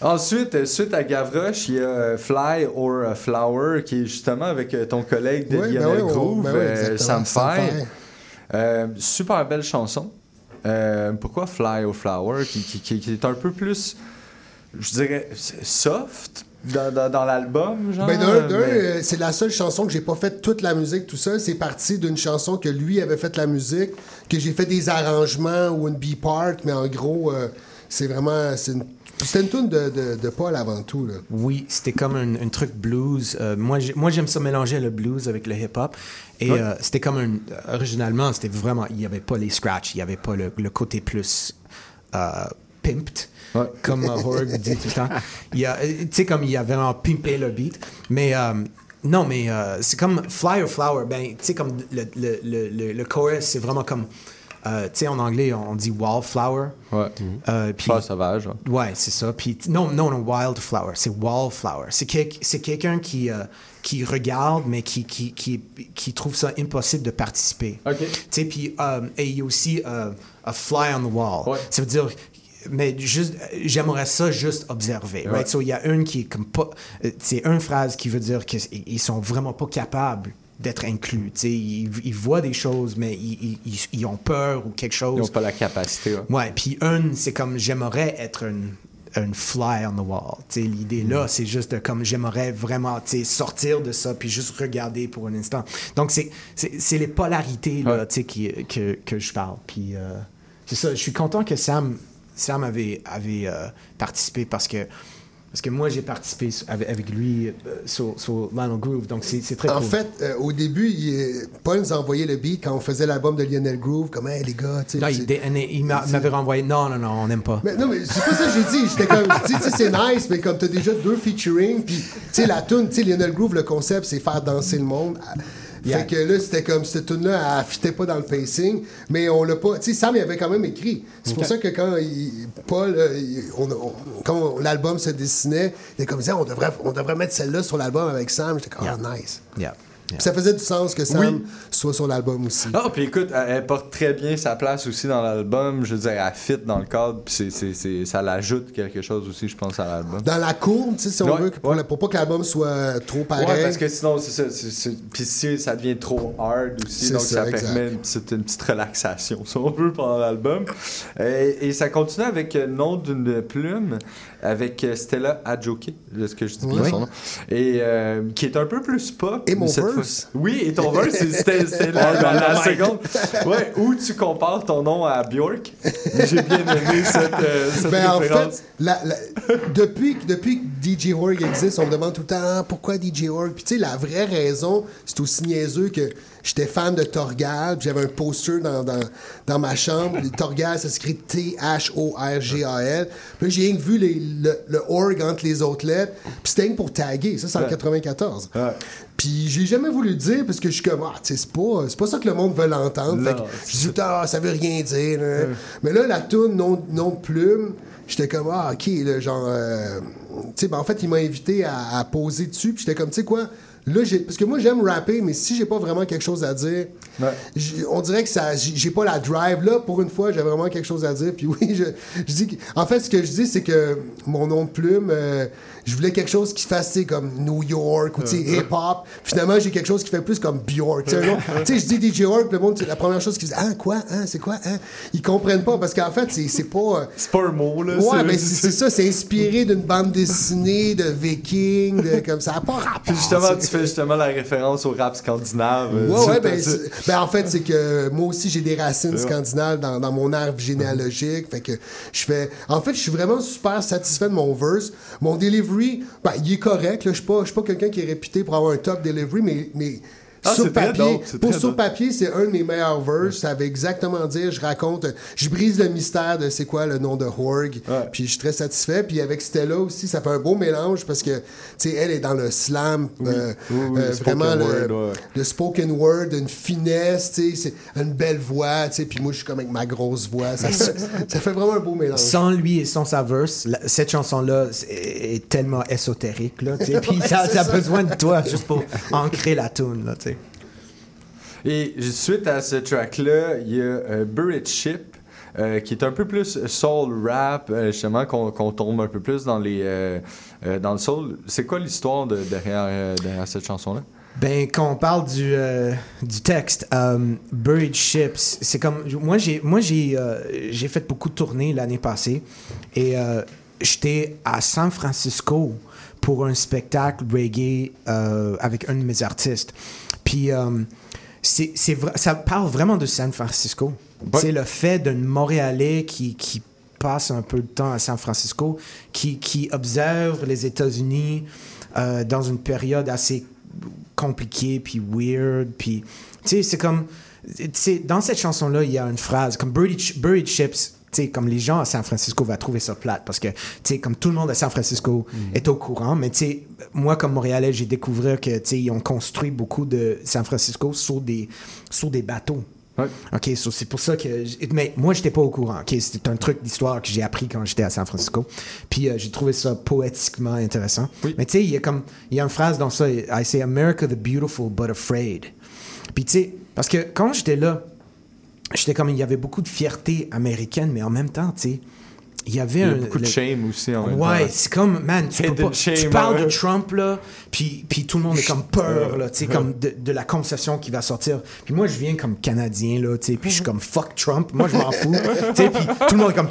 Ensuite, euh, suite à Gavroche, il y a Fly or a Flower, qui est justement avec euh, ton collègue de Oui, ben oui, Groove, ben oui, Sam. Euh, super belle chanson. Euh, pourquoi Fly or Flower, qui, qui- qui- qui est un peu plus, je dirais, soft dans, dans- dans l'album, genre? Ben d'un, d'un, mais- euh, c'est la seule chanson que j'ai pas fait toute la musique tout seul. C'est parti d'une chanson que lui avait fait la musique, que j'ai fait des arrangements ou une B-part, mais en gros, euh, c'est vraiment. C'est une, c'était une tune de, de, de Paul avant tout. Là. Oui, c'était comme un, un truc blues. Euh, moi, j'ai- moi, j'aime ça mélanger le blues avec le hip-hop. Et Ouais. euh, c'était comme un. Originalement, c'était vraiment. Il n'y avait pas les scratchs, il n'y avait pas le, le côté plus euh, pimped. Comme Horg dit tout le temps. Euh, Tu sais, comme il a vraiment pimpé le beat. Mais euh, non, mais euh, c'est comme Fly or Flower. Ben, tu sais, comme le, le, le, le, le chorus, c'est vraiment comme. euh, tu sais, en anglais, on dit wallflower. Ouais. Euh, Fleur sauvage. ouais. Ouais, c'est ça. Puis, non, non, non, wildflower, c'est wallflower. C'est quel- c'est quelqu'un qui, euh, qui regarde, mais qui, qui, qui, qui trouve ça impossible de participer. OK. Tu sais, puis euh, et il y a aussi euh, a fly on the wall. Ça veut dire, mais juste, j'aimerais ça juste observer. Ouais. Right? So, il y a une qui est comme pas. euh, C'est une phrase qui veut dire qu'ils sont vraiment pas capables d'être inclus. Tu sais, ils, ils voient des choses, mais ils, ils- ont peur ou quelque chose. Ils n'ont pas la capacité. ouais. Ouais, puis une, c'est comme j'aimerais être une, une fly on the wall. Tu sais, l'idée là, Mm. c'est juste de comme j'aimerais vraiment tu sais, sortir de ça puis juste regarder pour un instant. Donc, c'est, les polarités là, tu sais, qui, que, que je parle. Puis, euh, c'est ça, je suis content que Sam, Sam avait, avait euh, participé parce que. Parce que moi, j'ai participé avec, avec lui euh, sur, sur Lionel Groove, donc c'est, très En cool. fait, euh, au début, il- Paul nous a envoyé le beat quand on faisait l'album de Lionel Groove, comme hey, les gars, tu sais. Non, il, m'avait renvoyé. Non, non, non, on n'aime pas. Mais non, mais c'est pas ça que j'ai dit. J'étais comme, je dis, c'est nice, mais comme t'as déjà deux featuring, puis, tu sais, la tune, tu sais, Lionel Groove, le concept, c'est faire danser le monde. Yeah. Fait que là, c'était comme, cette tune-là, elle fitait pas dans le pacing, mais on l'a pas. Tu sais, Sam, il avait quand même écrit. C'est pour ça que quand il- Paul, euh, il- on- on- quand l'album se dessinait, il était comme ça, on devrait, on devrait mettre celle-là sur l'album avec Sam. J'étais comme, ah, nice. Yeah. Puis ça faisait du sens que Sam soit sur l'album aussi. Ah, puis écoute, elle, elle porte très bien sa place aussi dans l'album. Je veux dire, elle fit dans le cadre, puis c'est, ça l'ajoute quelque chose aussi, je pense, à l'album. Dans la courbe, tu sais, si on Ouais, veut, pour, pour pas que l'album soit trop pareil. Ouais, parce que sinon, c'est ça. Puis si ça devient trop hard aussi, donc ça, permet une petite, une petite relaxation, si on veut, pendant l'album. Et, et ça continue avec le nom d'une plume, avec euh, Stella Adjoki, est-ce que je dis bien Oui. son nom, et euh, qui est un peu plus pop. Et mon cette Oui, et ton verse, c'est- c'était la, la- la seconde. Ouais, où tu compares ton nom à Bjork. J'ai bien aimé cette, euh, cette Ben, en fait, la- la- depuis, que- depuis que DJ Org existe, on me demande tout le temps Ah, pourquoi DJ Org. Puis tu sais, la vraie raison, c'est aussi niaiseux que j'étais fan de Torgal, puis j'avais un poster dans, dans, dans ma chambre. Torgal, ça s'écrit T-H-O-R-G-A-L. Puis là, j'ai rien vu les- le, le org entre les autres lettres, puis c'était pour taguer. Ça, c'est en Ouais. 94. Puis j'ai jamais voulu le dire parce que je suis comme, ah, tu sais, c'est pas, c'est pas ça que le monde veut l'entendre. Fait que je dis, ah, ça veut rien dire. là. Mais là, la toune non, non plume, j'étais comme, ah, ok, là, genre, euh, tu sais, ben, en fait, il m'a invité à, à poser dessus. Puis j'étais comme, tu sais quoi, là, j'ai, parce que moi, j'aime rapper, mais si j'ai pas vraiment quelque chose à dire, on dirait que ça, j'ai j'ai pas la drive. Là, pour une fois, j'ai vraiment quelque chose à dire. Puis oui, je, je dis, que- en fait, ce que je dis, c'est que mon nom de plume, euh, je voulais quelque chose qui fasse, tu sais, comme New York ou, tu sais, hip-hop. Finalement, j'ai quelque chose qui fait plus comme Bjork. Tu sais, je dis DJ York, le monde, c'est la première chose qu'ils disent, ah, quoi, hein, c'est quoi, hein? Ils comprennent pas parce qu'en fait, c'est pas. euh, C'est pas un mot, là. Ouais, c'est- ben c'est ça, c'est inspiré d'une bande dessinée de vikings, de, comme ça. Pas rapport. Puis justement, tu fais justement la référence au rap scandinave. euh, Ouais, ouais, ben, ben, en fait, c'est que moi aussi, j'ai des racines scandinaves dans, dans mon arbre généalogique. Fait que je fais. En fait, je suis vraiment super satisfait de mon verse. Mon delivery, ben, il est correct. Je suis pas, pas quelqu'un qui est réputé pour avoir un top delivery, mais Ah, sur papier, pour sur papier, c'est un de mes meilleurs verses. Ça veut exactement dire, je raconte, je brise le mystère de c'est quoi le nom de Horg. Puis je suis très satisfait. Puis avec Stella aussi, ça fait un beau mélange parce que, tu sais, elle est dans le slam, euh, Oui, oui, euh, le spoken vraiment le, word, ouais. le spoken word, une finesse, tu sais, une belle voix, tu sais, puis moi je suis comme avec ma grosse voix, ça, ça fait vraiment un beau mélange. Sans lui et sans sa verse, la- cette chanson-là est tellement ésotérique, là, tu sais, puis Ouais, ça, a besoin de toi juste pour ancrer la tune, là, tu sais. Et suite à ce track-là, il y a euh, Buried Ship. euh, qui est un peu plus soul rap, euh, justement, qu'on tombe un peu plus dans, les, euh, euh, dans le soul. C'est quoi l'histoire de, derrière, euh, derrière cette chanson-là? Ben, quand on parle du, euh, du texte, euh, Buried Ships, c'est comme. Moi, j'ai euh, fait beaucoup de tournées l'année passée et euh, j'étais à San Francisco pour un spectacle reggae euh, avec un de mes artistes. Puis, euh, c'est ça parle vraiment de San Francisco. C'est le fait d'un Montréalais qui, qui passe un peu de temps à San Francisco, qui, qui observe les États-Unis euh, dans une période assez compliquée, puis weird, puis... Tu sais, c'est comme... dans cette chanson-là, il y a une phrase, comme Buried, Ch- tu sais, comme les gens à San Francisco vont trouver ça plate, parce que, tu sais, comme tout le monde à San Francisco est au courant, mais tu sais, moi, comme Montréalais, j'ai découvert que, tu sais, ils ont construit beaucoup de San Francisco sur des, sur des bateaux. OK, so c'est pour ça que... Mais moi, j'étais pas au courant. OK, c'était un truc d'histoire que j'ai appris quand j'étais à San Francisco. Puis euh, j'ai trouvé ça poétiquement intéressant. Mais tu sais, il y a comme... Il y a une phrase dans ça, I say, America the beautiful but afraid. Puis tu sais, parce que quand j'étais là, j'étais comme... Il y avait beaucoup de fierté américaine, mais en même temps, tu sais, il y avait Il y a un... beaucoup de le- shame aussi en même Ouais, temps. c'est comme, man, tu, peux pas- tu shame, parles ouais. de Trump, là, puis, puis tout le monde est comme peur, là, tu sais, comme de, de la conversation qui va sortir. Puis moi, je viens comme Canadien, là, tu sais, puis je suis comme fuck Trump, moi, je m'en fous, tu sais, puis tout le monde est comme.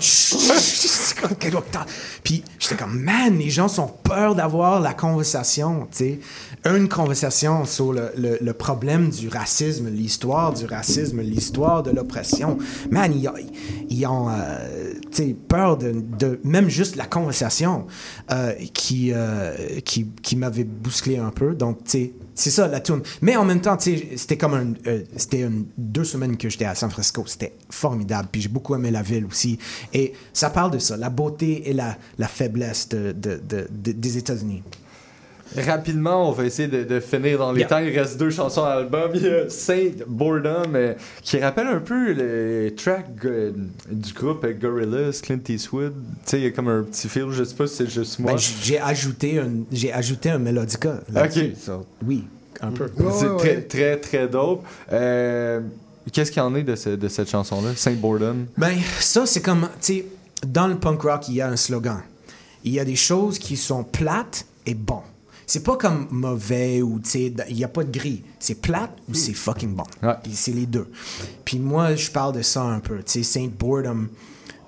Puis j'étais comme, man, les gens sont peur d'avoir la conversation, tu sais. Une conversation sur le, le- le problème du racisme, l'histoire du racisme, l'histoire de l'oppression. Man, ils, ils ont euh, tu sais, peur de, de même juste la conversation euh, qui, euh, qui, qui m'avait bousculé un peu. Donc, tu sais, c'est ça la tune. Mais en même temps, tu sais, c'était comme euh, c'était deux semaines que j'étais à San Francisco. C'était formidable. Puis j'ai beaucoup aimé la ville aussi. Et ça parle de ça, la beauté et la, la faiblesse de, de- de- de- des États-Unis. Rapidement, on va essayer de, de finir dans les Yeah. temps. Il reste deux chansons à l'album. Il y a Saint Boredom, euh, qui rappelle un peu le track euh, du groupe euh, Gorillaz, Clint Eastwood. Tu sais, il y a comme un petit fil, je sais pas si c'est juste moi. Ben, j'ai ajouté un, j'ai ajouté un là-dessus. So, oui, un peu. c'est très, très, très dope. Euh, Qu'est-ce qu'il y en est de, ce- de cette chanson-là, Saint Boredom? Ben, ça, c'est comme, tu sais, dans le punk rock, il y a un slogan. Il y a des choses qui sont plates et bon. C'est pas comme mauvais ou, tu sais, il n'y a pas de gris. C'est plate ou c'est fucking bon. Puis c'est les deux. Puis moi, je parle de ça un peu. Tu sais, Saint Boredom,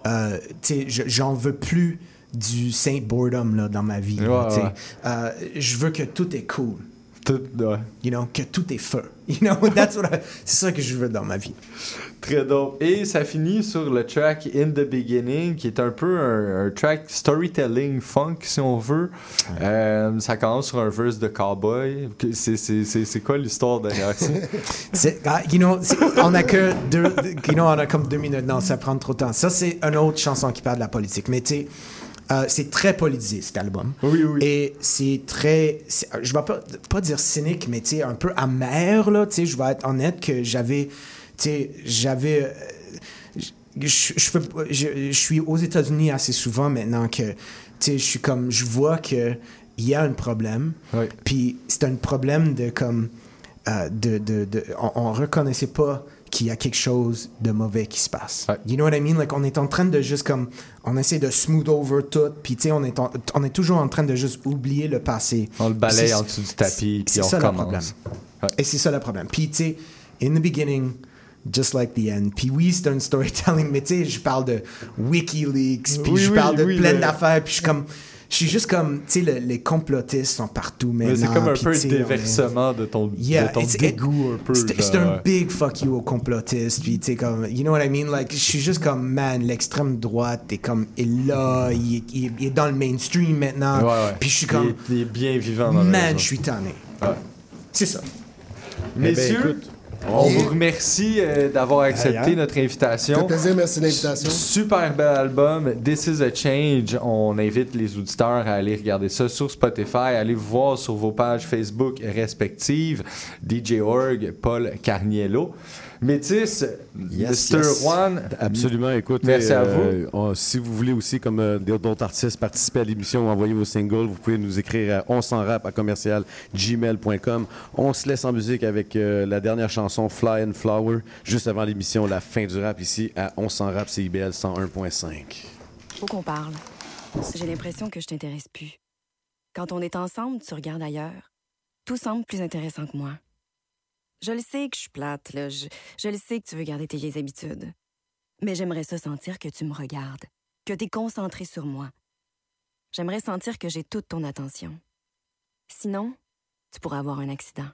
euh, tu sais, je- j'en veux plus du Saint Boredom là, dans ma vie. Ouais, ouais. Euh, je veux que tout est cool. Tout, ouais. You know, que tout est feu. You know, that's what I- c'est ça que je veux dans ma vie. Très dope. Et ça finit sur le track In the Beginning, qui est un peu un, un track storytelling funk, si on veut. Euh, ça commence sur un verse de cowboy. C'est- C'est c'est- c'est quoi l'histoire derrière ça? Ah, you know, on a que deux, you know, on a comme deux minutes. Non, ça prend trop de temps. Ça, c'est une autre chanson qui parle de la politique. Mais tu sais, euh, c'est très politisé, cet album. Oui, oui. Et c'est très, je vais pas, pas dire cynique, mais tu sais, un peu amer, là. Tu sais, je vais être honnête que j'avais, tu sais, j'avais. euh, je, je, suis aux États-Unis assez souvent maintenant que, tu sais, je suis comme, je vois que il y a un problème. Puis c'est un problème de comme, euh, de, de, de- on, on reconnaissait pas qu'il y a quelque chose de mauvais qui se passe. You know what I mean? Like, on est en train de juste comme, on essaie de smooth over tout, puis tu sais, on est, en- on est toujours en train de juste oublier le passé. On le balaye en dessous du tapis, puis on ça le. Et c'est ça le problème. Puis, tu sais, in the beginning, just like the end. Puis oui, c'est un storytelling, mais tu sais, je parle de WikiLeaks, puis Oui, je oui, parle de oui, plein le- d'affaires, puis je suis comme... Je suis juste comme, tu sais, le- les complotistes sont partout maintenant. Mais c'est comme un peu est- déversement de ton, Yeah, de ton it's- dégoût un peu. C'est un ouais. big fuck you aux complotistes. Puis, tu sais, comme, you know what I mean? Like, je suis juste comme, man, l'extrême droite est comme, est là, il est, il est- il est dans le mainstream maintenant. Ouais, ouais. Puis, je suis Il comme, est- il est bien vivant dans le man, je suis tanné. Ouais. C'est ça. Messieurs, Eh ben, écoute, on yeah. vous remercie euh, d'avoir accepté notre Ça fait invitation. plaisir, merci de l'invitation. Super bel album, This is a Change. On invite les auditeurs à aller regarder ça sur Spotify, aller voir sur vos pages Facebook respectives. DJ Org, Paul Carniello. Métis, Yes, Mr. yes. One. Absolument, écoute. Merci à euh, on- si vous voulez aussi, comme euh, d'autres artistes, participer à l'émission ou envoyer vos singles, vous pouvez nous écrire à on s'en rap à commercial gmail.com. On se laisse en musique avec euh, la dernière chanson Fly and Flower, juste avant l'émission La fin du rap ici à On s'en rap CIBL 101.5. Faut qu'on parle. J'ai l'impression que je t'intéresse plus. Quand on est ensemble, tu regardes ailleurs. Tout semble plus intéressant que moi. Je le sais que je suis plate, là. Je, le sais que tu veux garder tes vieilles habitudes. Mais j'aimerais ça sentir que tu me regardes, que tu es concentré sur moi. J'aimerais sentir que j'ai toute ton attention. Sinon, tu pourrais avoir un accident.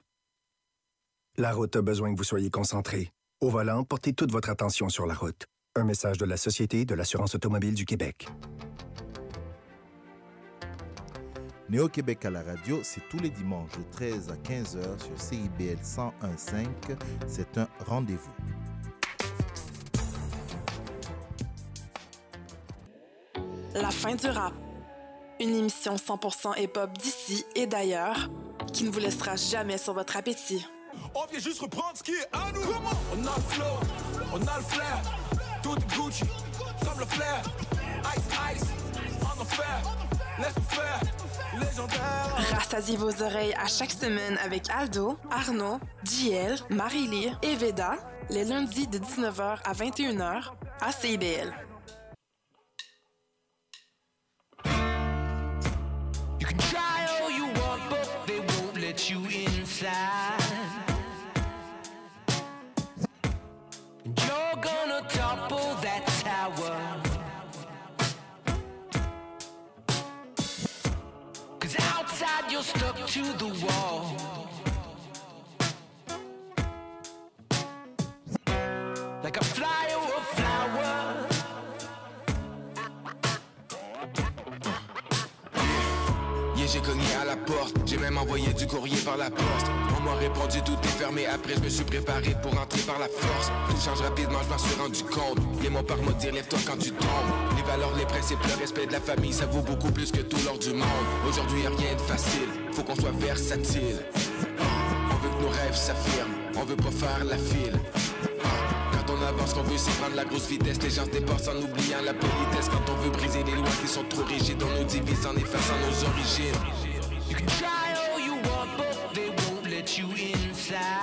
La route a besoin que vous soyez concentré. Au volant, portez toute votre attention sur la route. Un message de la Société de l'assurance automobile du Québec. Néo-Québec à la radio, c'est tous les dimanches de 13 à 15 heures sur CIBL 101.5. C'est un rendez-vous. La fin du rap. Une émission 100% hip-hop d'ici et d'ailleurs qui ne vous laissera jamais sur votre appétit. On vient juste reprendre ce qui est à nous. On a le flow, on a le flair. Tout est Gucci, comme le flair. Ice, ice, on en faire. Laisse-nous faire, Rassasiez vos oreilles à chaque semaine avec Aldo, Arnaud, JL, Marie-Lee et Veda, les lundis de 19h à 21h à CIBL. To the wall. Like a fly or a flower. Yeah, j'ai cogné à la porte, j'ai même envoyé du courrier par la poste. On m'a répondu tout est fermé, après je me suis préparé pour entrer par la force. Tout change rapidement, je m'en suis rendu compte. Et mon père m'a dit lève-toi quand tu tombes. Les valeurs, les principes, le respect de la famille, ça vaut beaucoup plus que tout l'or du monde. Aujourd'hui rien de facile, faut qu'on soit versatile. On veut que nos rêves s'affirment, on veut pas faire la file. Quand on avance, qu'on veut c'est prendre la grosse vitesse. Les gens se dépassent en oubliant la politesse. Quand on veut briser les lois qui sont trop rigides, on nous divise en effaçant nos origines. You can try all you want, but they won't let you inside.